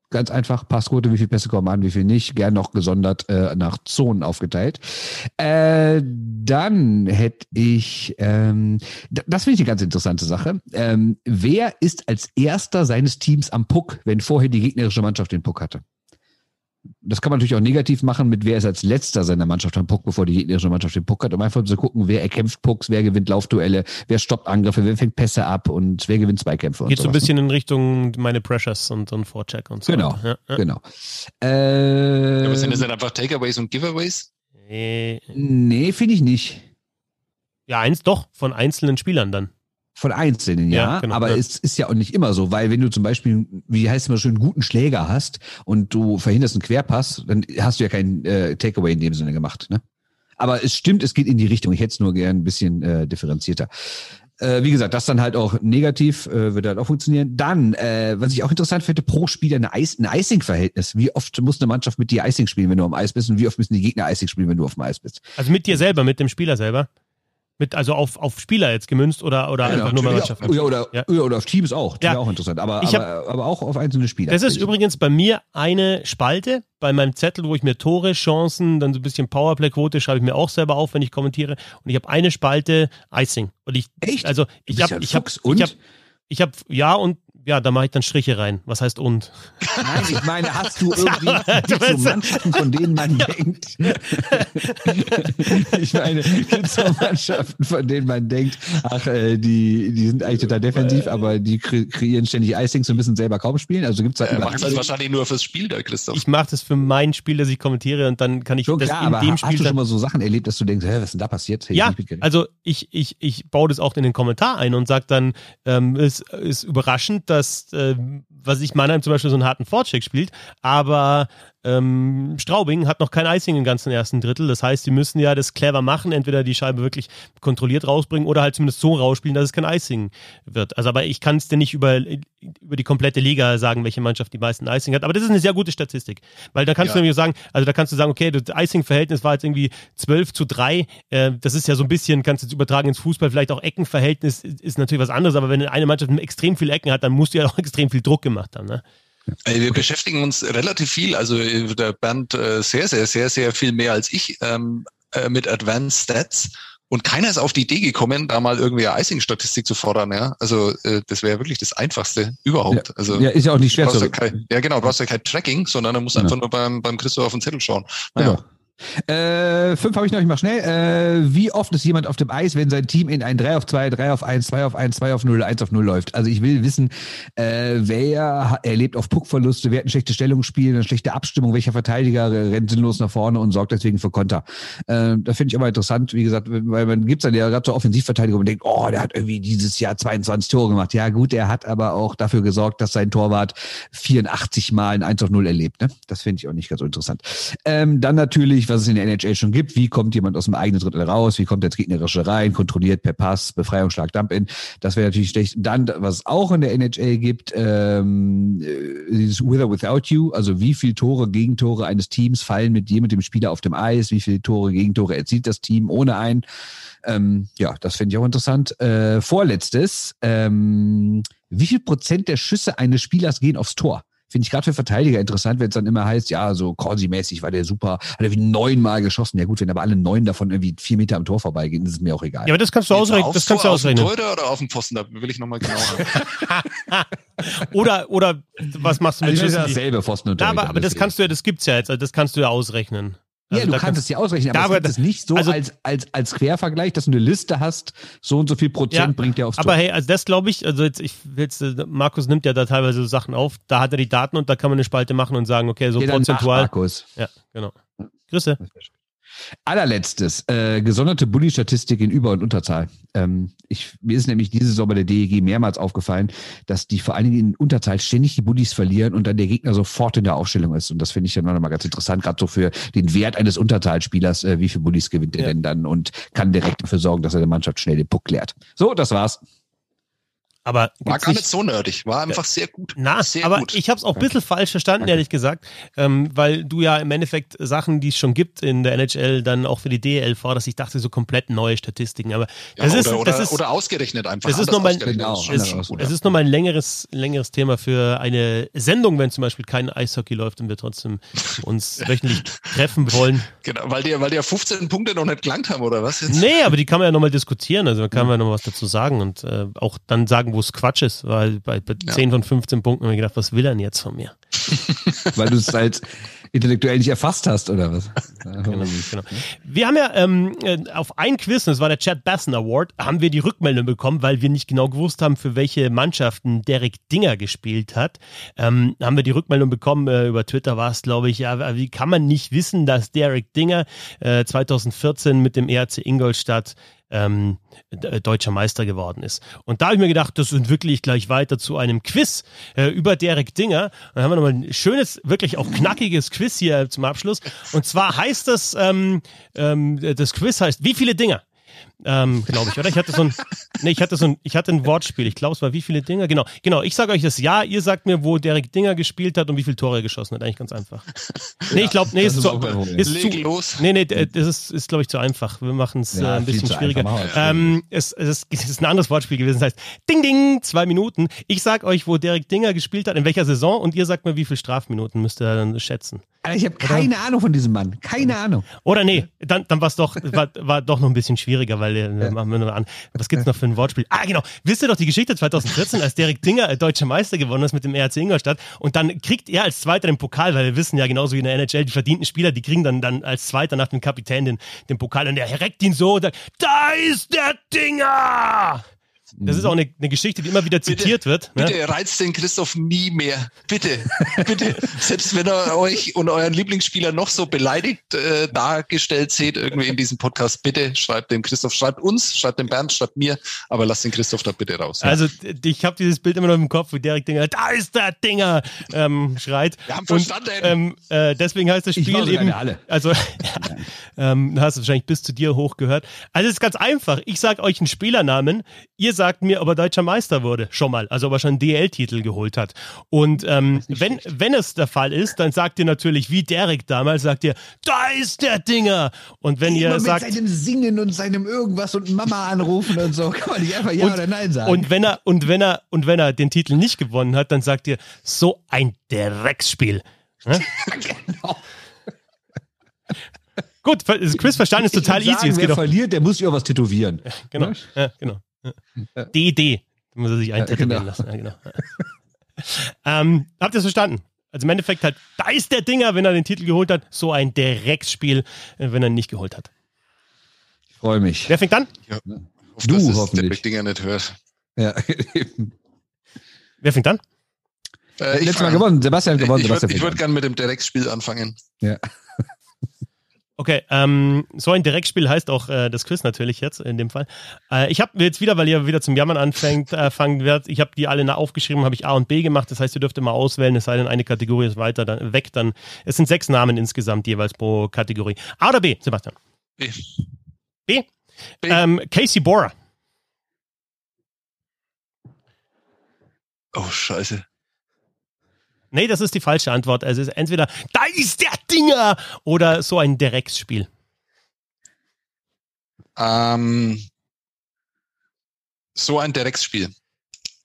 Ganz einfach, Passquote, wie viele Pässe kommen an, wie viel nicht. Gern noch gesondert äh, nach Zonen aufgeteilt. Äh, dann hätte ich, ähm, das finde ich eine ganz interessante Sache. Ähm, wer ist als erster seines Teams am Puck, wenn vorher die gegnerische Mannschaft den Puck hatte? Das kann man natürlich auch negativ machen, mit wer ist als letzter seiner Mannschaft am Puck, bevor die gegnerische Mannschaft den Puck hat, um einfach zu gucken, wer erkämpft Pucks, wer gewinnt Laufduelle, wer stoppt Angriffe, wer fängt Pässe ab und wer gewinnt Zweikämpfe. Geht so ein bisschen in Richtung meine Pressures und, und Vorcheck und so. Genau, ja, ja. genau. Äh, Aber sind das dann einfach Takeaways und Giveaways? Nee, nee finde ich nicht. Ja, eins doch, von einzelnen Spielern dann. Von Einzelnen, ja. ja genau, aber ja. es ist ja auch nicht immer so, weil wenn du zum Beispiel, wie heißt es mal schön, einen guten Schläger hast und du verhinderst einen Querpass, dann hast du ja keinen äh, Takeaway in dem Sinne gemacht. Ne? Aber es stimmt, es geht in die Richtung. Ich hätte es nur gern ein bisschen äh, differenzierter. Äh, wie gesagt, das dann halt auch negativ, äh, wird halt auch funktionieren. Dann, äh, was ich auch interessant finde, pro Spieler eine Eis, ein Icing-Verhältnis. Wie oft muss eine Mannschaft mit dir Icing spielen, wenn du am Eis bist? Und wie oft müssen die Gegner Icing spielen, wenn du auf dem Eis bist? Also mit dir selber, mit dem Spieler selber? Mit, also auf, auf Spieler jetzt gemünzt oder, oder ja, einfach nur Mannschaften? Ja, oder, ja. oder auf Teams auch. Das ja. auch interessant. Aber, hab, aber, aber auch auf einzelne Spieler. Das ist übrigens bei mir eine Spalte. Bei meinem Zettel, wo ich mir Tore, Chancen, dann so ein bisschen Powerplay-Quote schreibe ich mir auch selber auf, wenn ich kommentiere. Und ich habe eine Spalte Icing. Und ich, Echt? Also ich habe, ich habe, ich habe, ich habe, ja und ja, da mache ich dann Striche rein. Was heißt und? Nein, ich meine, hast du [LAUGHS] irgendwie so Mannschaften, von denen man ja. denkt? ich meine, gibt so Mannschaften, von denen man denkt, ach, äh, die, die sind eigentlich total defensiv, aber die kre kreieren ständig Icings und müssen selber kaum spielen. Also gibt's halt äh, macht das wahrscheinlich nur fürs Spiel, der Christoph. Ich mache das für mein Spiel, das ich kommentiere und dann kann ich Schon das klar, in aber dem Spiel. Hast du schon mal so Sachen erlebt, dass du denkst, hä, was ist denn da passiert? Hey, ja, also ich, ich, ich baue das auch in den Kommentar ein und sage dann, ähm, es ist überraschend, dass äh, was ich Mannheim zum Beispiel so einen harten Vorcheck spielt, aber ähm, Straubing hat noch kein Icing im ganzen ersten Drittel. Das heißt, sie müssen ja das clever machen, entweder die Scheibe wirklich kontrolliert rausbringen oder halt zumindest so rausspielen, dass es kein Icing wird. Also, aber ich kann es dir nicht über, über die komplette Liga sagen, welche Mannschaft die meisten Icing hat. Aber das ist eine sehr gute Statistik. Weil da kannst ja. du nämlich sagen, also da kannst du sagen, okay, das Icing-Verhältnis war jetzt irgendwie 12 zu 3. Äh, das ist ja so ein bisschen, kannst du jetzt übertragen ins Fußball, vielleicht auch Eckenverhältnis ist natürlich was anderes, aber wenn eine Mannschaft extrem viele Ecken hat, dann musst du ja auch [LAUGHS] extrem viel Druck gemacht haben. Ne? Äh, wir beschäftigen uns relativ viel, also äh, der Bernd äh, sehr, sehr, sehr, sehr viel mehr als ich ähm, mit Advanced Stats. Und keiner ist auf die Idee gekommen, da mal irgendwie eine Icing-Statistik zu fordern. Ja? Also äh, das wäre wirklich das Einfachste überhaupt. Ja, also ja, ist ja auch nicht schwer zu. Ja, kein, ja, genau, du brauchst ja kein Tracking, sondern du musst ja. einfach nur beim, beim Christoph auf den Zettel schauen. Naja. Genau. Äh, fünf habe ich noch, ich mach schnell. Äh, wie oft ist jemand auf dem Eis, wenn sein Team in ein 3 auf 2, 3 auf 1, 2 auf 1, 2 auf 0, 1 auf 0 läuft? Also ich will wissen, äh, wer erlebt auf Puckverluste, wer hat ein schlechtes Stellungsspiel, eine schlechte Abstimmung, welcher Verteidiger rennt sinnlos nach vorne und sorgt deswegen für Konter. Äh, da finde ich aber interessant, wie gesagt, weil man gibt's dann ja gerade so Offensivverteidiger und denkt, oh, der hat irgendwie dieses Jahr 22 Tore gemacht. Ja gut, er hat aber auch dafür gesorgt, dass sein Torwart 84 Mal ein 1 auf 0 erlebt. Ne? Das finde ich auch nicht ganz so interessant. Ähm, dann natürlich, was es in der NHL schon gibt. Wie kommt jemand aus dem eigenen Drittel raus? Wie kommt der Gegnerische rein? Kontrolliert per Pass, Befreiungsschlag, Dump-In. Das wäre natürlich schlecht. Dann, was es auch in der NHL gibt, ähm, äh, dieses With or Without You. Also wie viele Tore, Gegentore eines Teams fallen mit dir, mit dem Spieler auf dem Eis? Wie viele Tore, Gegentore erzielt das Team ohne einen? Ähm, ja, das finde ich auch interessant. Äh, vorletztes, ähm, wie viel Prozent der Schüsse eines Spielers gehen aufs Tor? Finde ich gerade für Verteidiger interessant, wenn es dann immer heißt, ja, so Corsi-mäßig war der super, hat er wie neunmal geschossen. Ja gut, wenn aber alle neun davon irgendwie vier Meter am Tor vorbeigehen, ist es mir auch egal. Ja, aber das kannst du ausrechnen. Das kannst du ausrechnen. Auf dem oder auf dem Posten, da will ich nochmal genau [LAUGHS] oder, oder was machst du mit also Das ist dasselbe Pfosten und ja, aber, aber das kannst du ja, das gibt's ja jetzt, also das kannst du ja ausrechnen. Also ja, du kannst es ja ausrechnen, aber es ist nicht so also, als, als, als Quervergleich, dass du eine Liste hast, so und so viel Prozent ja, bringt der aufs Tor. Aber hey, also das glaube ich, also jetzt, ich jetzt, Markus nimmt ja da teilweise so Sachen auf, da hat er die Daten und da kann man eine Spalte machen und sagen, okay, so prozentual. Markus. Ja, genau. Grüße. Allerletztes, äh, gesonderte Bully-Statistik in Über- und Unterzahl. Ähm, ich, mir ist nämlich diese Saison bei der DEG mehrmals aufgefallen, dass die vor allen Dingen in Unterzahl ständig die Bullies verlieren und dann der Gegner sofort in der Aufstellung ist. Und das finde ich dann nochmal ganz interessant, gerade so für den Wert eines Unterzahlspielers, äh, wie viele Bullies gewinnt er ja. denn dann und kann direkt dafür sorgen, dass er der Mannschaft schnell den Puck klärt. So, das war's. Aber war gar nicht so nerdig, war einfach sehr gut. Na, sehr aber gut. ich habe es auch ein bisschen falsch verstanden, okay. ehrlich gesagt, ähm, weil du ja im Endeffekt Sachen, die es schon gibt in der NHL, dann auch für die DL forderst. Ich dachte so komplett neue Statistiken, aber ja, das, oder, ist, oder, das ist oder ausgerechnet einfach. Das ist nochmal genau, es, es ist nochmal ein längeres längeres Thema für eine Sendung, wenn zum Beispiel kein Eishockey läuft und wir trotzdem uns [LAUGHS] wöchentlich treffen wollen. Genau, weil die weil die ja 15 Punkte noch nicht gelangt haben oder was jetzt? Nee, aber die kann man ja nochmal diskutieren, also da kann man ja noch was dazu sagen und äh, auch dann sagen, wo es Quatsch ist, weil bei, bei ja. 10 von 15 Punkten habe ich gedacht, was will er denn jetzt von mir? [LAUGHS] weil du es halt intellektuell nicht erfasst hast, oder was? [LAUGHS] genau, genau. Wir haben ja ähm, äh, auf ein Quiz, das war der Chad Basson Award, haben wir die Rückmeldung bekommen, weil wir nicht genau gewusst haben, für welche Mannschaften Derek Dinger gespielt hat. Ähm, haben wir die Rückmeldung bekommen, äh, über Twitter war es, glaube ich, ja, wie kann man nicht wissen, dass Derek Dinger äh, 2014 mit dem ERC Ingolstadt ähm, äh, deutscher Meister geworden ist. Und da habe ich mir gedacht, das entwickle ich gleich weiter zu einem Quiz äh, über Derek Dinger. Dann haben wir nochmal ein schönes, wirklich auch knackiges Quiz hier zum Abschluss. Und zwar heißt das, ähm, ähm, das Quiz heißt, wie viele Dinger? Ähm, glaube ich, oder? Ich hatte so ein, nee, ich hatte so ein, ich hatte ein Wortspiel. Ich glaube, es war wie viele Dinger. Genau, genau. Ich sage euch das Jahr. Ihr sagt mir, wo Derek Dinger gespielt hat und wie viele Tore er geschossen hat. Eigentlich ganz einfach. Nee, ich glaube, nee, ist, zu, ist zu, los. Nee, nee, das ist, ist glaube ich zu einfach. Wir machen es ja, äh, ein bisschen schwieriger. Ähm, es, es, ist, es ist ein anderes Wortspiel gewesen. Das heißt, Ding Ding, zwei Minuten. Ich sag euch, wo Derek Dinger gespielt hat, in welcher Saison und ihr sagt mir, wie viele Strafminuten müsst ihr dann schätzen. Ich habe keine Oder? Ahnung von diesem Mann. Keine Ahnung. Oder nee, dann, dann war es doch, war, war doch noch ein bisschen schwieriger, weil äh, ja. machen wir nur an. Was gibt's noch für ein Wortspiel? Ah, genau. Wisst ihr doch die Geschichte 2014, als Derek Dinger äh, deutscher Meister gewonnen ist mit dem RC Ingolstadt und dann kriegt er als Zweiter den Pokal, weil wir wissen ja genauso wie in der NHL, die verdienten Spieler, die kriegen dann, dann als Zweiter nach dem Kapitän den, den Pokal und er reckt ihn so und sagt, da ist der Dinger! Das ist auch eine, eine Geschichte, die immer wieder zitiert bitte, wird. Ne? Bitte reizt den Christoph nie mehr. Bitte, bitte. Selbst wenn er euch und euren Lieblingsspieler noch so beleidigt äh, dargestellt seht, irgendwie in diesem Podcast, bitte schreibt den Christoph, schreibt uns, schreibt den Bernd, schreibt mir, aber lasst den Christoph da bitte raus. Ja. Also ich habe dieses Bild immer noch im Kopf, wie Derek Dinger, da ist der Dinger, ähm, schreit. Wir haben verstanden. Und, ähm, äh, deswegen heißt das Spiel eben. Alle. Also [LAUGHS] ähm, hast du wahrscheinlich bis zu dir hochgehört. Also es ist ganz einfach. Ich sage euch einen Spielernamen, ihr sagt mir, ob er deutscher Meister wurde, schon mal, also ob er schon einen DL-Titel geholt hat. Und ähm, wenn, wenn es der Fall ist, dann sagt ihr natürlich, wie Derek damals, sagt ihr, da ist der Dinger. Und wenn Immer ihr sagt. Mit seinem Singen und seinem irgendwas und Mama anrufen und so, [LAUGHS] kann man nicht einfach Ja und, oder Nein sagen. Und wenn er, und wenn er, und wenn er den Titel nicht gewonnen hat, dann sagt ihr, so ein Drecksspiel. Ne? [LAUGHS] genau. Gut, das Quiz verstanden ist total easy. Sagen, es wer verliert, der muss sich auch was tätowieren. genau, ja, genau. DD. Da muss er sich eintätowieren ja, genau. lassen. Ja, genau. [LAUGHS] ähm, habt ihr es verstanden? Also im Endeffekt halt, da ist der Dinger, wenn er den Titel geholt hat, so ein Direktspiel, äh, wenn er ihn nicht geholt hat. Ich freue mich. Wer fängt an? Ja. Hoffe, du hoffentlich. Der Dinger nicht hört. Ja. [LAUGHS] Wer fängt an? Äh, Letztes Mal gewonnen, Sebastian gewonnen. Ich würde würd gerne mit dem Direktspiel anfangen. Ja. Okay, ähm, so ein Direktspiel heißt auch äh, das Quiz natürlich jetzt in dem Fall. Äh, ich habe jetzt wieder, weil ihr wieder zum Jammern anfängt, äh, fangen wird, ich habe die alle aufgeschrieben, habe ich A und B gemacht. Das heißt, ihr dürft immer auswählen, es sei denn, eine Kategorie ist weiter dann weg. Dann es sind sechs Namen insgesamt jeweils pro Kategorie. A oder B, Sebastian? B. B. B. Ähm, Casey Borer. Oh Scheiße. Nee, das ist die falsche Antwort. Also es ist entweder da ist der Dinger oder so ein Direktspiel. Ähm, so ein Direktspiel.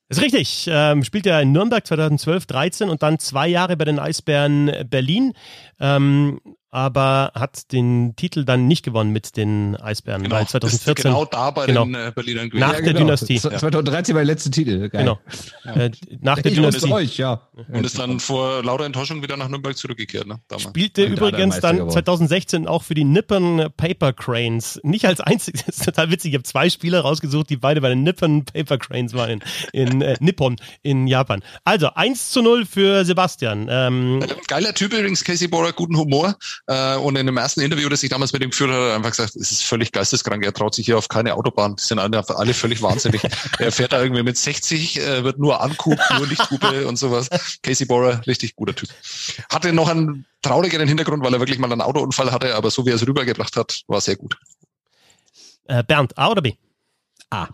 Ist richtig. Ähm, spielt er in Nürnberg 2012, 13 und dann zwei Jahre bei den Eisbären Berlin. Ähm, aber hat den Titel dann nicht gewonnen mit den Eisbären, genau, weil 2014 genau da bei genau, den äh, Berlinern gewesen. Nach ja, der genau. Dynastie. 2013 war der letzte Titel. Geil. Genau. Ja. Äh, nach der Dynastie. Euch, ja. Und ist dann vor lauter Enttäuschung wieder nach Nürnberg zurückgekehrt. Ne, damals. Spielte und übrigens dann geworden. 2016 auch für die Nippon Paper Cranes. Nicht als einziges, [LAUGHS] das ist total witzig. Ich habe zwei Spieler rausgesucht, die beide bei den Nippon Paper Cranes waren in, in äh, Nippon in Japan. Also 1 zu 0 für Sebastian. Ähm, Geiler Typ übrigens, Casey Borer, guten Humor. Äh, und in dem ersten Interview, das ich damals mit ihm geführt habe, hat er einfach gesagt, es ist völlig geisteskrank. Er traut sich hier auf keine Autobahn. Die sind alle, alle völlig wahnsinnig. [LAUGHS] er fährt da irgendwie mit 60, äh, wird nur anguckt, nur Lichthupe und sowas. Casey Borer, richtig guter Typ. Hatte noch einen traurigeren Hintergrund, weil er wirklich mal einen Autounfall hatte, aber so wie er es rübergebracht hat, war sehr gut. Äh, Bernd, A oder B? A.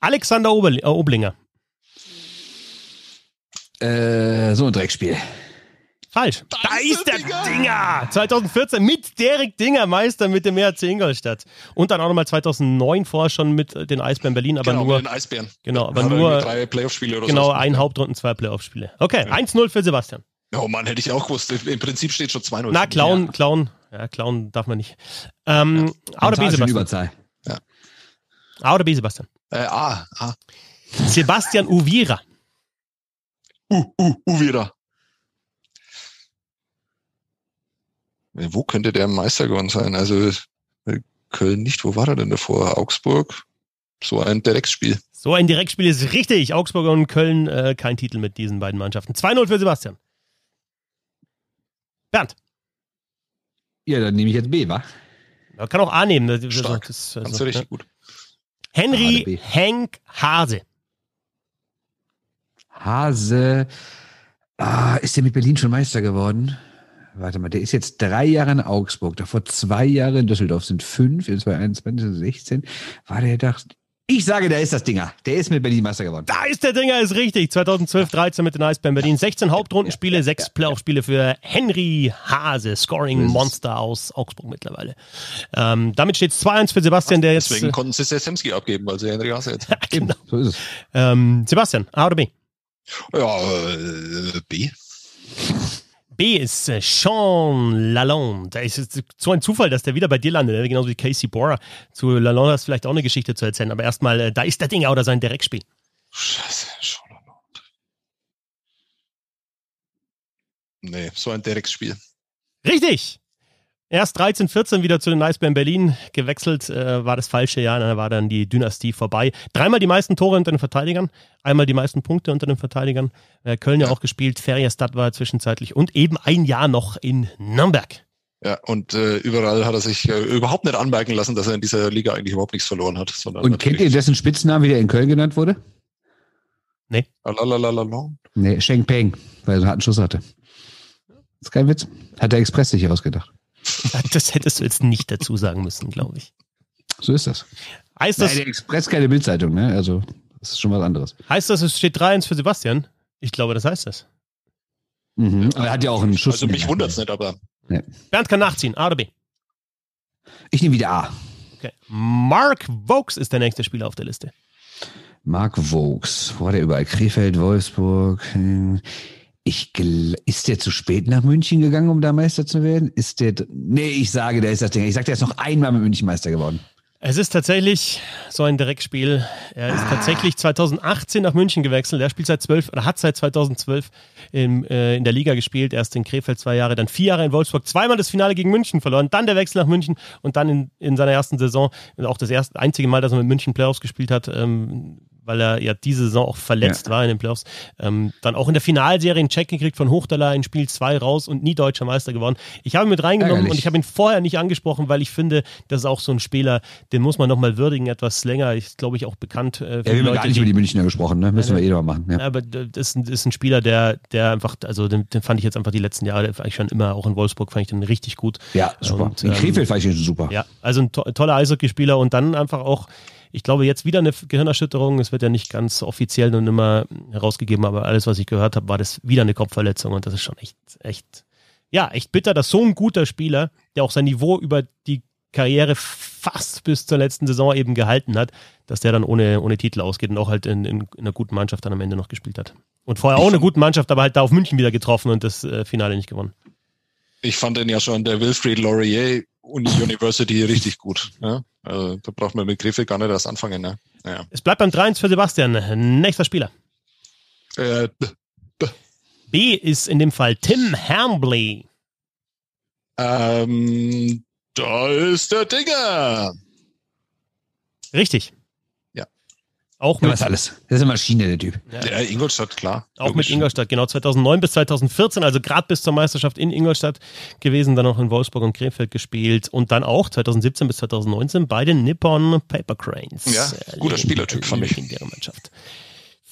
Alexander Oberli äh, Oblinger. Äh, so ein Dreckspiel. Falsch. Da, da ist, der Dinger. Dinger. 2014 mit Derek Dinger, Meister mit dem ERC Ingolstadt. Und dann auch nochmal 2009 vorher schon mit den Eisbären Berlin, aber genau, nur. Mit den Eisbären. Genau, aber nur. Drei Playoff-Spiele oder Genau, so. ein Hauptrunden, zwei Playoff-Spiele. Okay, ja. 1-0 für Sebastian. Oh Mann, hätte ich auch gewusst. Im Prinzip steht schon 2-0. Na, klauen, ja. klauen. Ja, klauen darf man nicht. Ähm, ja. A oder B, Sebastian? Überzahl. Ja. A oder B, Sebastian? Äh, A, A. Sebastian Uvira. Uh, uh, Uvira. Wo könnte der Meister geworden sein? Also äh, Köln nicht. Wo war er denn davor? Augsburg? So ein Direktspiel. So ein Direktspiel ist richtig. Augsburg und Köln äh, kein Titel mit diesen beiden Mannschaften. 2-0 für Sebastian. Bernd. Ja, dann nehme ich jetzt B, wa? Man kann auch A nehmen. Das, Stark. Das, das, Kannst du richtig ja. gut. Henry Henk Hase. Hase. Ah, ist der mit Berlin schon Meister geworden? Warte mal, der ist jetzt drei Jahre in Augsburg, davor zwei Jahre in Düsseldorf, sind fünf, in 2021, 16. War der doch, ich sage, der ist das Dinger. Der ist mit Berlin Meister geworden. Da ist der Dinger, ist richtig. 2012, 13 mit den Eisbären Berlin. 16 Hauptrundenspiele, sechs Playoff-Spiele für Henry Hase, Scoring Monster aus Augsburg mittlerweile. Ähm, damit steht es 2-1 für Sebastian, der jetzt. Deswegen konnten sie Semski abgeben, weil sie Henry Hase [LAUGHS] jetzt. genau. So ist es. Ähm, Sebastian, A oder B? Ja, äh, B. B ist äh, Sean Lalonde. Da ist es so ein Zufall, dass der wieder bei dir landet, ne? genauso wie Casey Borer. Zu Lalonde hast du vielleicht auch eine Geschichte zu erzählen, aber erstmal, äh, da ist der Dinger oder sein Direktspiel. Scheiße, Sean Lalonde. Nee, so ein Direktspiel. Richtig! Erst 13, 14 wieder zu den Eisbären Berlin gewechselt, äh, war das falsche Jahr, dann war dann die Dynastie vorbei. Dreimal die meisten Tore unter den Verteidigern, einmal die meisten Punkte unter den Verteidigern. Äh, Köln ja auch gespielt, Ferriestadt war zwischenzeitlich und eben ein Jahr noch in Nürnberg. Ja, und äh, überall hat er sich äh, überhaupt nicht anmerken lassen, dass er in dieser Liga eigentlich überhaupt nichts verloren hat. und kennt ihr dessen Spitznamen, wie der in Köln genannt wurde? Nee. Lalalala. Nee, Sheng Peng, weil er einen harten Schuss hatte. Das ist kein Witz. Hat der Express sich ausgedacht. [LAUGHS] Das hättest du jetzt nicht dazu sagen müssen, glaube ich. So ist das. Heißt das? Nein, der Express keine Bildzeitung, ne? Also, das ist schon was anderes. Heißt das, es steht 3-1 für Sebastian? Ich glaube, das heißt das. Mhm. Aber er hat ja auch einen Schuss. Also mich wundert es nicht, aber. Nee. Bernd kann nachziehen. A oder B? Ich nehme wieder A. Okay. Mark Vokes ist der nächste Spieler auf der Liste. Mark Vokes. Wo war der überall? Krefeld, Wolfsburg. Hm. Ich ist der zu spät nach München gegangen, um da Meister zu werden? Ist der Nee, ich sage, der ist das Ding. Ich sage, der ist noch einmal mit München Meister geworden. Es ist tatsächlich so ein Direktspiel. Er ist ah. tatsächlich 2018 nach München gewechselt. Er spielt seit 12 oder hat seit 2012 im, äh, in der Liga gespielt. Erst in Krefeld zwei Jahre, dann vier Jahre in Wolfsburg, zweimal das Finale gegen München verloren, dann der Wechsel nach München und dann in, in seiner ersten Saison, auch das erste einzige Mal, dass er mit München Playoffs gespielt hat, ähm, weil er ja diese Saison auch verletzt ja. war in den Playoffs. Ähm, dann auch in der Finalserie einen Check gekriegt von Hochtaler in Spiel 2 raus und nie deutscher Meister geworden. Ich habe ihn mit reingenommen Ärgerlich. und ich habe ihn vorher nicht angesprochen, weil ich finde, das ist auch so ein Spieler, den muss man nochmal würdigen, etwas länger. Ich glaube ich auch bekannt. Äh, für ja, wir haben gar nicht über die Münchner gesprochen, ne? Müssen äh, wir eh noch machen. Ja. Aber das ist, ist, ein Spieler, der, der einfach, also den, den, fand ich jetzt einfach die letzten Jahre eigentlich schon immer, auch in Wolfsburg fand ich den richtig gut. Ja, super. Und, in Krefeld ähm, fand ich ihn super. Ja, also ein to toller Eishockeyspieler und dann einfach auch ich glaube, jetzt wieder eine Gehirnerschütterung. Es wird ja nicht ganz offiziell und immer herausgegeben, aber alles, was ich gehört habe, war das wieder eine Kopfverletzung und das ist schon echt, echt, ja, echt bitter, dass so ein guter Spieler, der auch sein Niveau über die Karriere fast bis zur letzten Saison eben gehalten hat, dass der dann ohne, ohne Titel ausgeht und auch halt in, in, in einer guten Mannschaft dann am Ende noch gespielt hat. Und vorher auch eine gute Mannschaft, aber halt da auf München wieder getroffen und das äh, Finale nicht gewonnen. Ich fand den ja schon der Wilfried Laurier University richtig gut. Ja? Also, da braucht man mit Griffe gar nicht erst anfangen. Ne? Ja. Es bleibt beim 3 für Sebastian. Nächster Spieler. Äh, B. B ist in dem Fall Tim Hambly. Ähm, da ist der Dinger. Richtig. Auch mit, ja, was alles. Das ist eine Maschine, der Typ. Ja, ja Ingolstadt, klar. Auch Logisch. mit Ingolstadt, genau. 2009 bis 2014, also gerade bis zur Meisterschaft in Ingolstadt gewesen, dann auch in Wolfsburg und Krefeld gespielt und dann auch 2017 bis 2019 bei den Nippon Paper Cranes. Ja, guter Spielertyp fand ich. Mannschaft.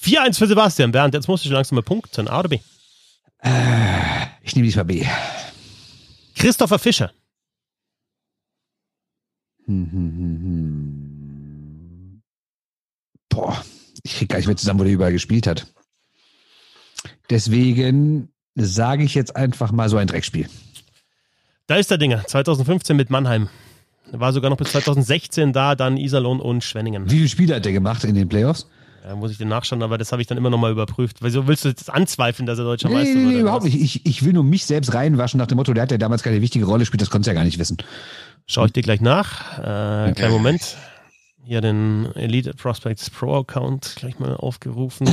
4-1 für Sebastian. Bernd, jetzt musst du schon langsam mal punkten. A oder B? Äh, ich nehme diesmal B. Christopher Fischer. Hm, hm, hm, hm boah, ich kriege gar nicht mehr zusammen, wo der überall gespielt hat. Deswegen sage ich jetzt einfach mal so ein Dreckspiel. Da ist der Dinger, 2015 mit Mannheim. War sogar noch bis 2016 da, dann Iserlohn und Schwenningen. Wie viele Spiele hat der gemacht in den Playoffs? Ja, muss ich den nachschauen, aber das habe ich dann immer nochmal überprüft. Wieso willst du jetzt anzweifeln, dass er deutscher nee, Meister wird? Nee, überhaupt nicht. Ich, ich will nur mich selbst reinwaschen nach dem Motto, der hat ja damals keine wichtige Rolle gespielt, das konntest du ja gar nicht wissen. Schau ich dir gleich nach. Äh, kleinen Moment hier den Elite Prospects Pro Account gleich mal aufgerufen.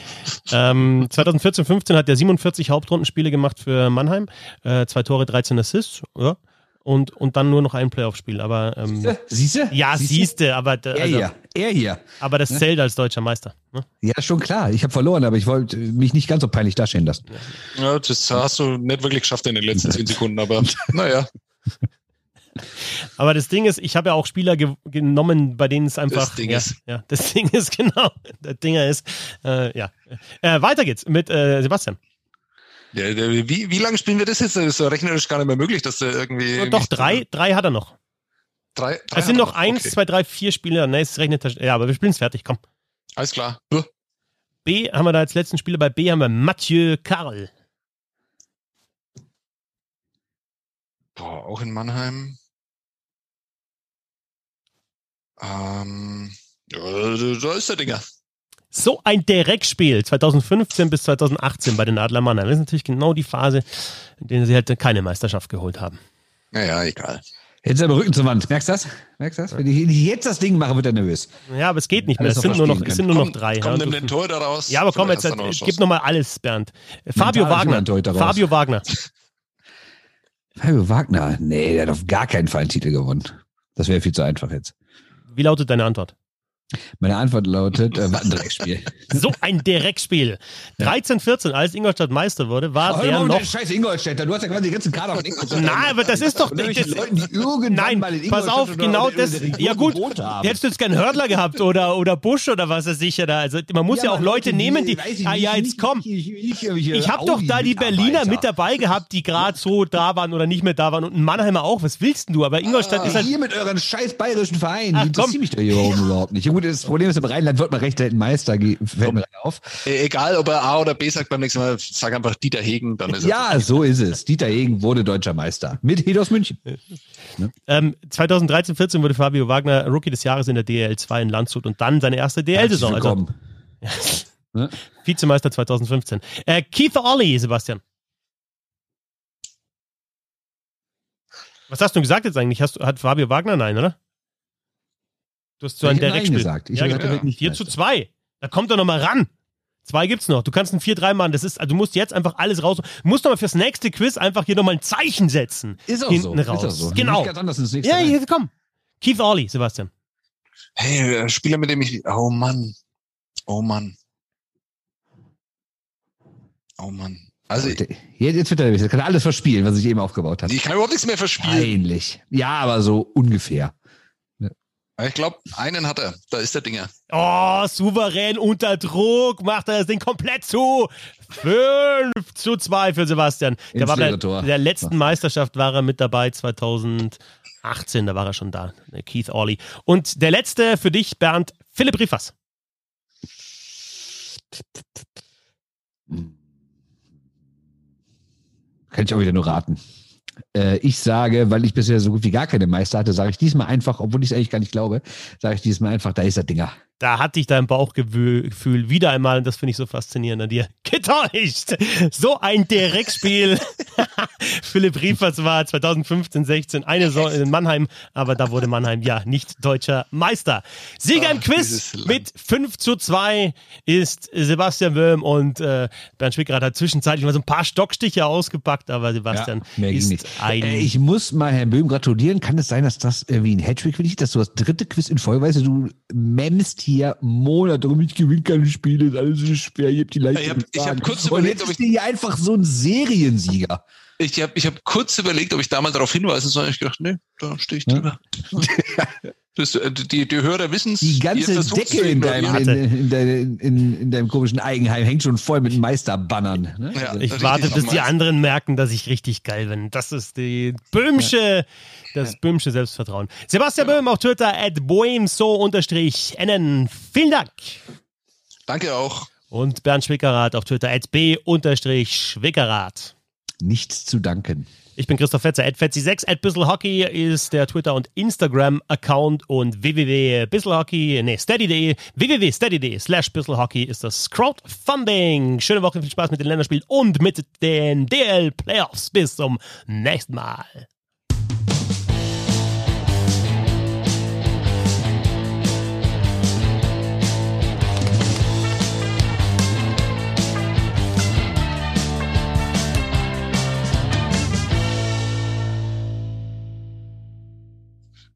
[LAUGHS] ähm, 2014, 15 hat er 47 Hauptrundenspiele gemacht für Mannheim, äh, zwei Tore, 13 Assists, ja. Und, und dann nur noch ein Playoff-Spiel. Aber ähm, siehste? Ja, siehste, aber also, er hier, er hier. Aber das ne? zählt als deutscher Meister. Ne? Ja, schon klar. Ich habe verloren, aber ich wollte mich nicht ganz so peinlich dastehen lassen. Ja, das hast du nicht wirklich geschafft in den letzten zehn Sekunden, aber [LAUGHS] naja. Aber das Ding ist, ich habe ja auch Spieler ge genommen, bei denen es einfach. Das Ding ja, ist. Ja, das [LAUGHS] Ding ist genau. Das Ding ist. Äh, ja. Äh, weiter geht's mit äh, Sebastian. Ja, wie, wie lange spielen wir das jetzt? Das ist ja rechnerisch gar nicht mehr möglich, dass der irgendwie. Doch, drei, drei hat er noch. Drei, drei es sind noch er eins, okay. zwei, drei, vier Spieler. Ne, es rechnet. Ja, aber wir spielen es fertig, komm. Alles klar. B haben wir da als letzten Spieler. Bei B haben wir Mathieu Karl. Boah, auch in Mannheim. Ähm, da ist der Dinger. So ein Direktspiel 2015 bis 2018 bei den Adler Mannheim. Das ist natürlich genau die Phase, in der sie halt keine Meisterschaft geholt haben. Naja, egal. Jetzt aber Rücken zur Wand. Merkst du das? Merkst du das? Wenn ich jetzt das Ding mache, wird er nervös. Ja, aber es geht nicht mehr. Es sind nur noch, es sind nur noch Komm, drei. Komm, ja, nimm den Tor daraus. ja, aber komm, jetzt eine gib nochmal alles, Bernd. Fabio Mental Wagner. raus. Fabio Wagner. Fabio Wagner? Nee, der hat auf gar keinen Fall einen Titel gewonnen. Das wäre viel zu einfach jetzt. Wie lautet deine Antwort? Meine Antwort lautet, äh, war ein Dreckspiel. [LAUGHS] So ein Direktspiel. 13, 14, als Ingolstadt Meister wurde, war der noch. Scheiß Ingolstädter, du hast ja quasi den ganzen Kader von Ingolstadt. Nein, aber das ist doch Das, Leuten, die irgendwann nein, mal in pass auf, genau in das. Ja gut, hättest du jetzt gern Hördler gehabt oder, oder Busch oder was er sicher da. Also man muss ja, auch aber Leute nehmen, die. ich Ah nicht, ja, jetzt komm. nicht- nicht irgendwelche Ich habe doch da die Berliner mit dabei gehabt, die gerade so da waren oder nicht mehr da waren und ein Mannheimer auch. Was willst denn du? Aber Ingolstadt ist halt. Hier mit euren scheiß bayerischen Vereinen, Ach, die komm. interessieren mich doch hier überhaupt nicht. Gut, das Problem ist, im Rheinland wird man recht selten Meister, fällt mir auf. E- Egal, ob er A oder B sagt beim nächsten Mal, sag einfach Dieter Hegen, dann ist er. Ja, so ist es. Dieter Hegen wurde deutscher Meister. Mit Hedos München. Ähm, 2013, 14 wurde Fabio Wagner Rookie des Jahres in der DL2 in Landshut und dann seine erste DL-Saison. Also. [LAUGHS] Ne? Vizemeister 2015. Äh, Keith Olli, Sebastian. Was hast du gesagt jetzt eigentlich? Hast, hat Fabio Wagner? Nein, oder? Du hast so Ich ein hab Nein Direktspiel. gesagt. Ich ja, gesagt, genau. er wird nicht 4 zu Meister. 2. Da kommt er noch mal ran. Zwei gibt's noch. Du kannst ein 4-3 machen. Das ist, also du musst jetzt einfach alles raus. Du musst doch mal fürs nächste Quiz einfach hier nochmal ein Zeichen setzen. Ist auch Hinten so. raus. Ist auch so. Genau. Ganz anders ins nächste Ja, hier, komm. Keith Olli, Sebastian. Hey, der Spieler, mit dem ich. Oh Mann. Oh Mann. Oh Mann. Also, ich, Jetzt jetzt wird er. Er kann alles verspielen, was sich eben aufgebaut hat. ich kann überhaupt nichts mehr verspielen. Peinlich. Ja, aber so ungefähr. Ich glaube, einen hat er. Da ist der Dinger. Oh, souverän unter Druck macht er das Ding komplett zu. 5 zu 2 für Sebastian. Der Ins war bei Tor. der letzten Meisterschaft war er mit dabei 2018, da war er schon da, der Keith Orley. Und der letzte für dich, Bernd, Philipp Riffers. Kann ich auch wieder nur raten. Äh, ich sage, weil ich bisher so gut wie gar keine Meister hatte, sage ich diesmal einfach, obwohl ich es eigentlich gar nicht glaube, sage ich diesmal einfach, da ist der Dinger. Da hat dich dein Bauchgefühl wieder einmal, und das finde ich so faszinierend an dir, [LAUGHS] getäuscht. So ein Direktspiel. [LAUGHS] Philipp Riefers war 2015, 16 eine Saison in Mannheim, aber da wurde Mannheim ja nicht deutscher Meister. Sieger im Quiz mit 5 zu 2 ist Sebastian Wöhm und äh, Bernd Schwickerath hat zwischenzeitlich mal so ein paar Stockstiche ausgepackt, aber Sebastian ging ist nicht. ein... Äh, ich muss mal Herrn Böhm gratulieren. Kann es sein, dass das irgendwie ein Hattrick dich ist, dass du das dritte Quiz in du, du memmst hier Monate rum, ich gewinne keine Spiele, ist alles so schwer, ich hab die Leistung Ich hab- ich hab kurz Und überlegt, jetzt ob ist dir hier einfach so ein Seriensieger. Ich habe ich hab kurz überlegt, ob ich da mal darauf hinweisen soll. Ich gedacht, nee, da stehe ich Ja. drüber. [LAUGHS] Das, äh, die, die Hörer wissen es. Die ganze Decke in deinem, in, in, in, in deinem komischen Eigenheim hängt schon voll mit Meisterbannern. Ne? Ja. Ich warte, bis die anderen merken, dass ich richtig geil bin. Das ist die Böhmsche, das Böhmsche Selbstvertrauen. Sebastian Böhm auf Twitter at boemso-nnen. Vielen Dank. Danke auch. Und Bernd Schwickerath auf Twitter at b-schwickerath. Nichts zu danken. Ich bin Christoph Fetzer, at Fetzi6, at Bisselhockey ist der Twitter- und Instagram-Account und www.bisselhockey, nee, steady.de, www.steady.de slash Bisselhockey ist das Crowdfunding. Schöne Woche, viel Spaß mit den Länderspielen und mit den DL-Playoffs. Bis zum nächsten Mal.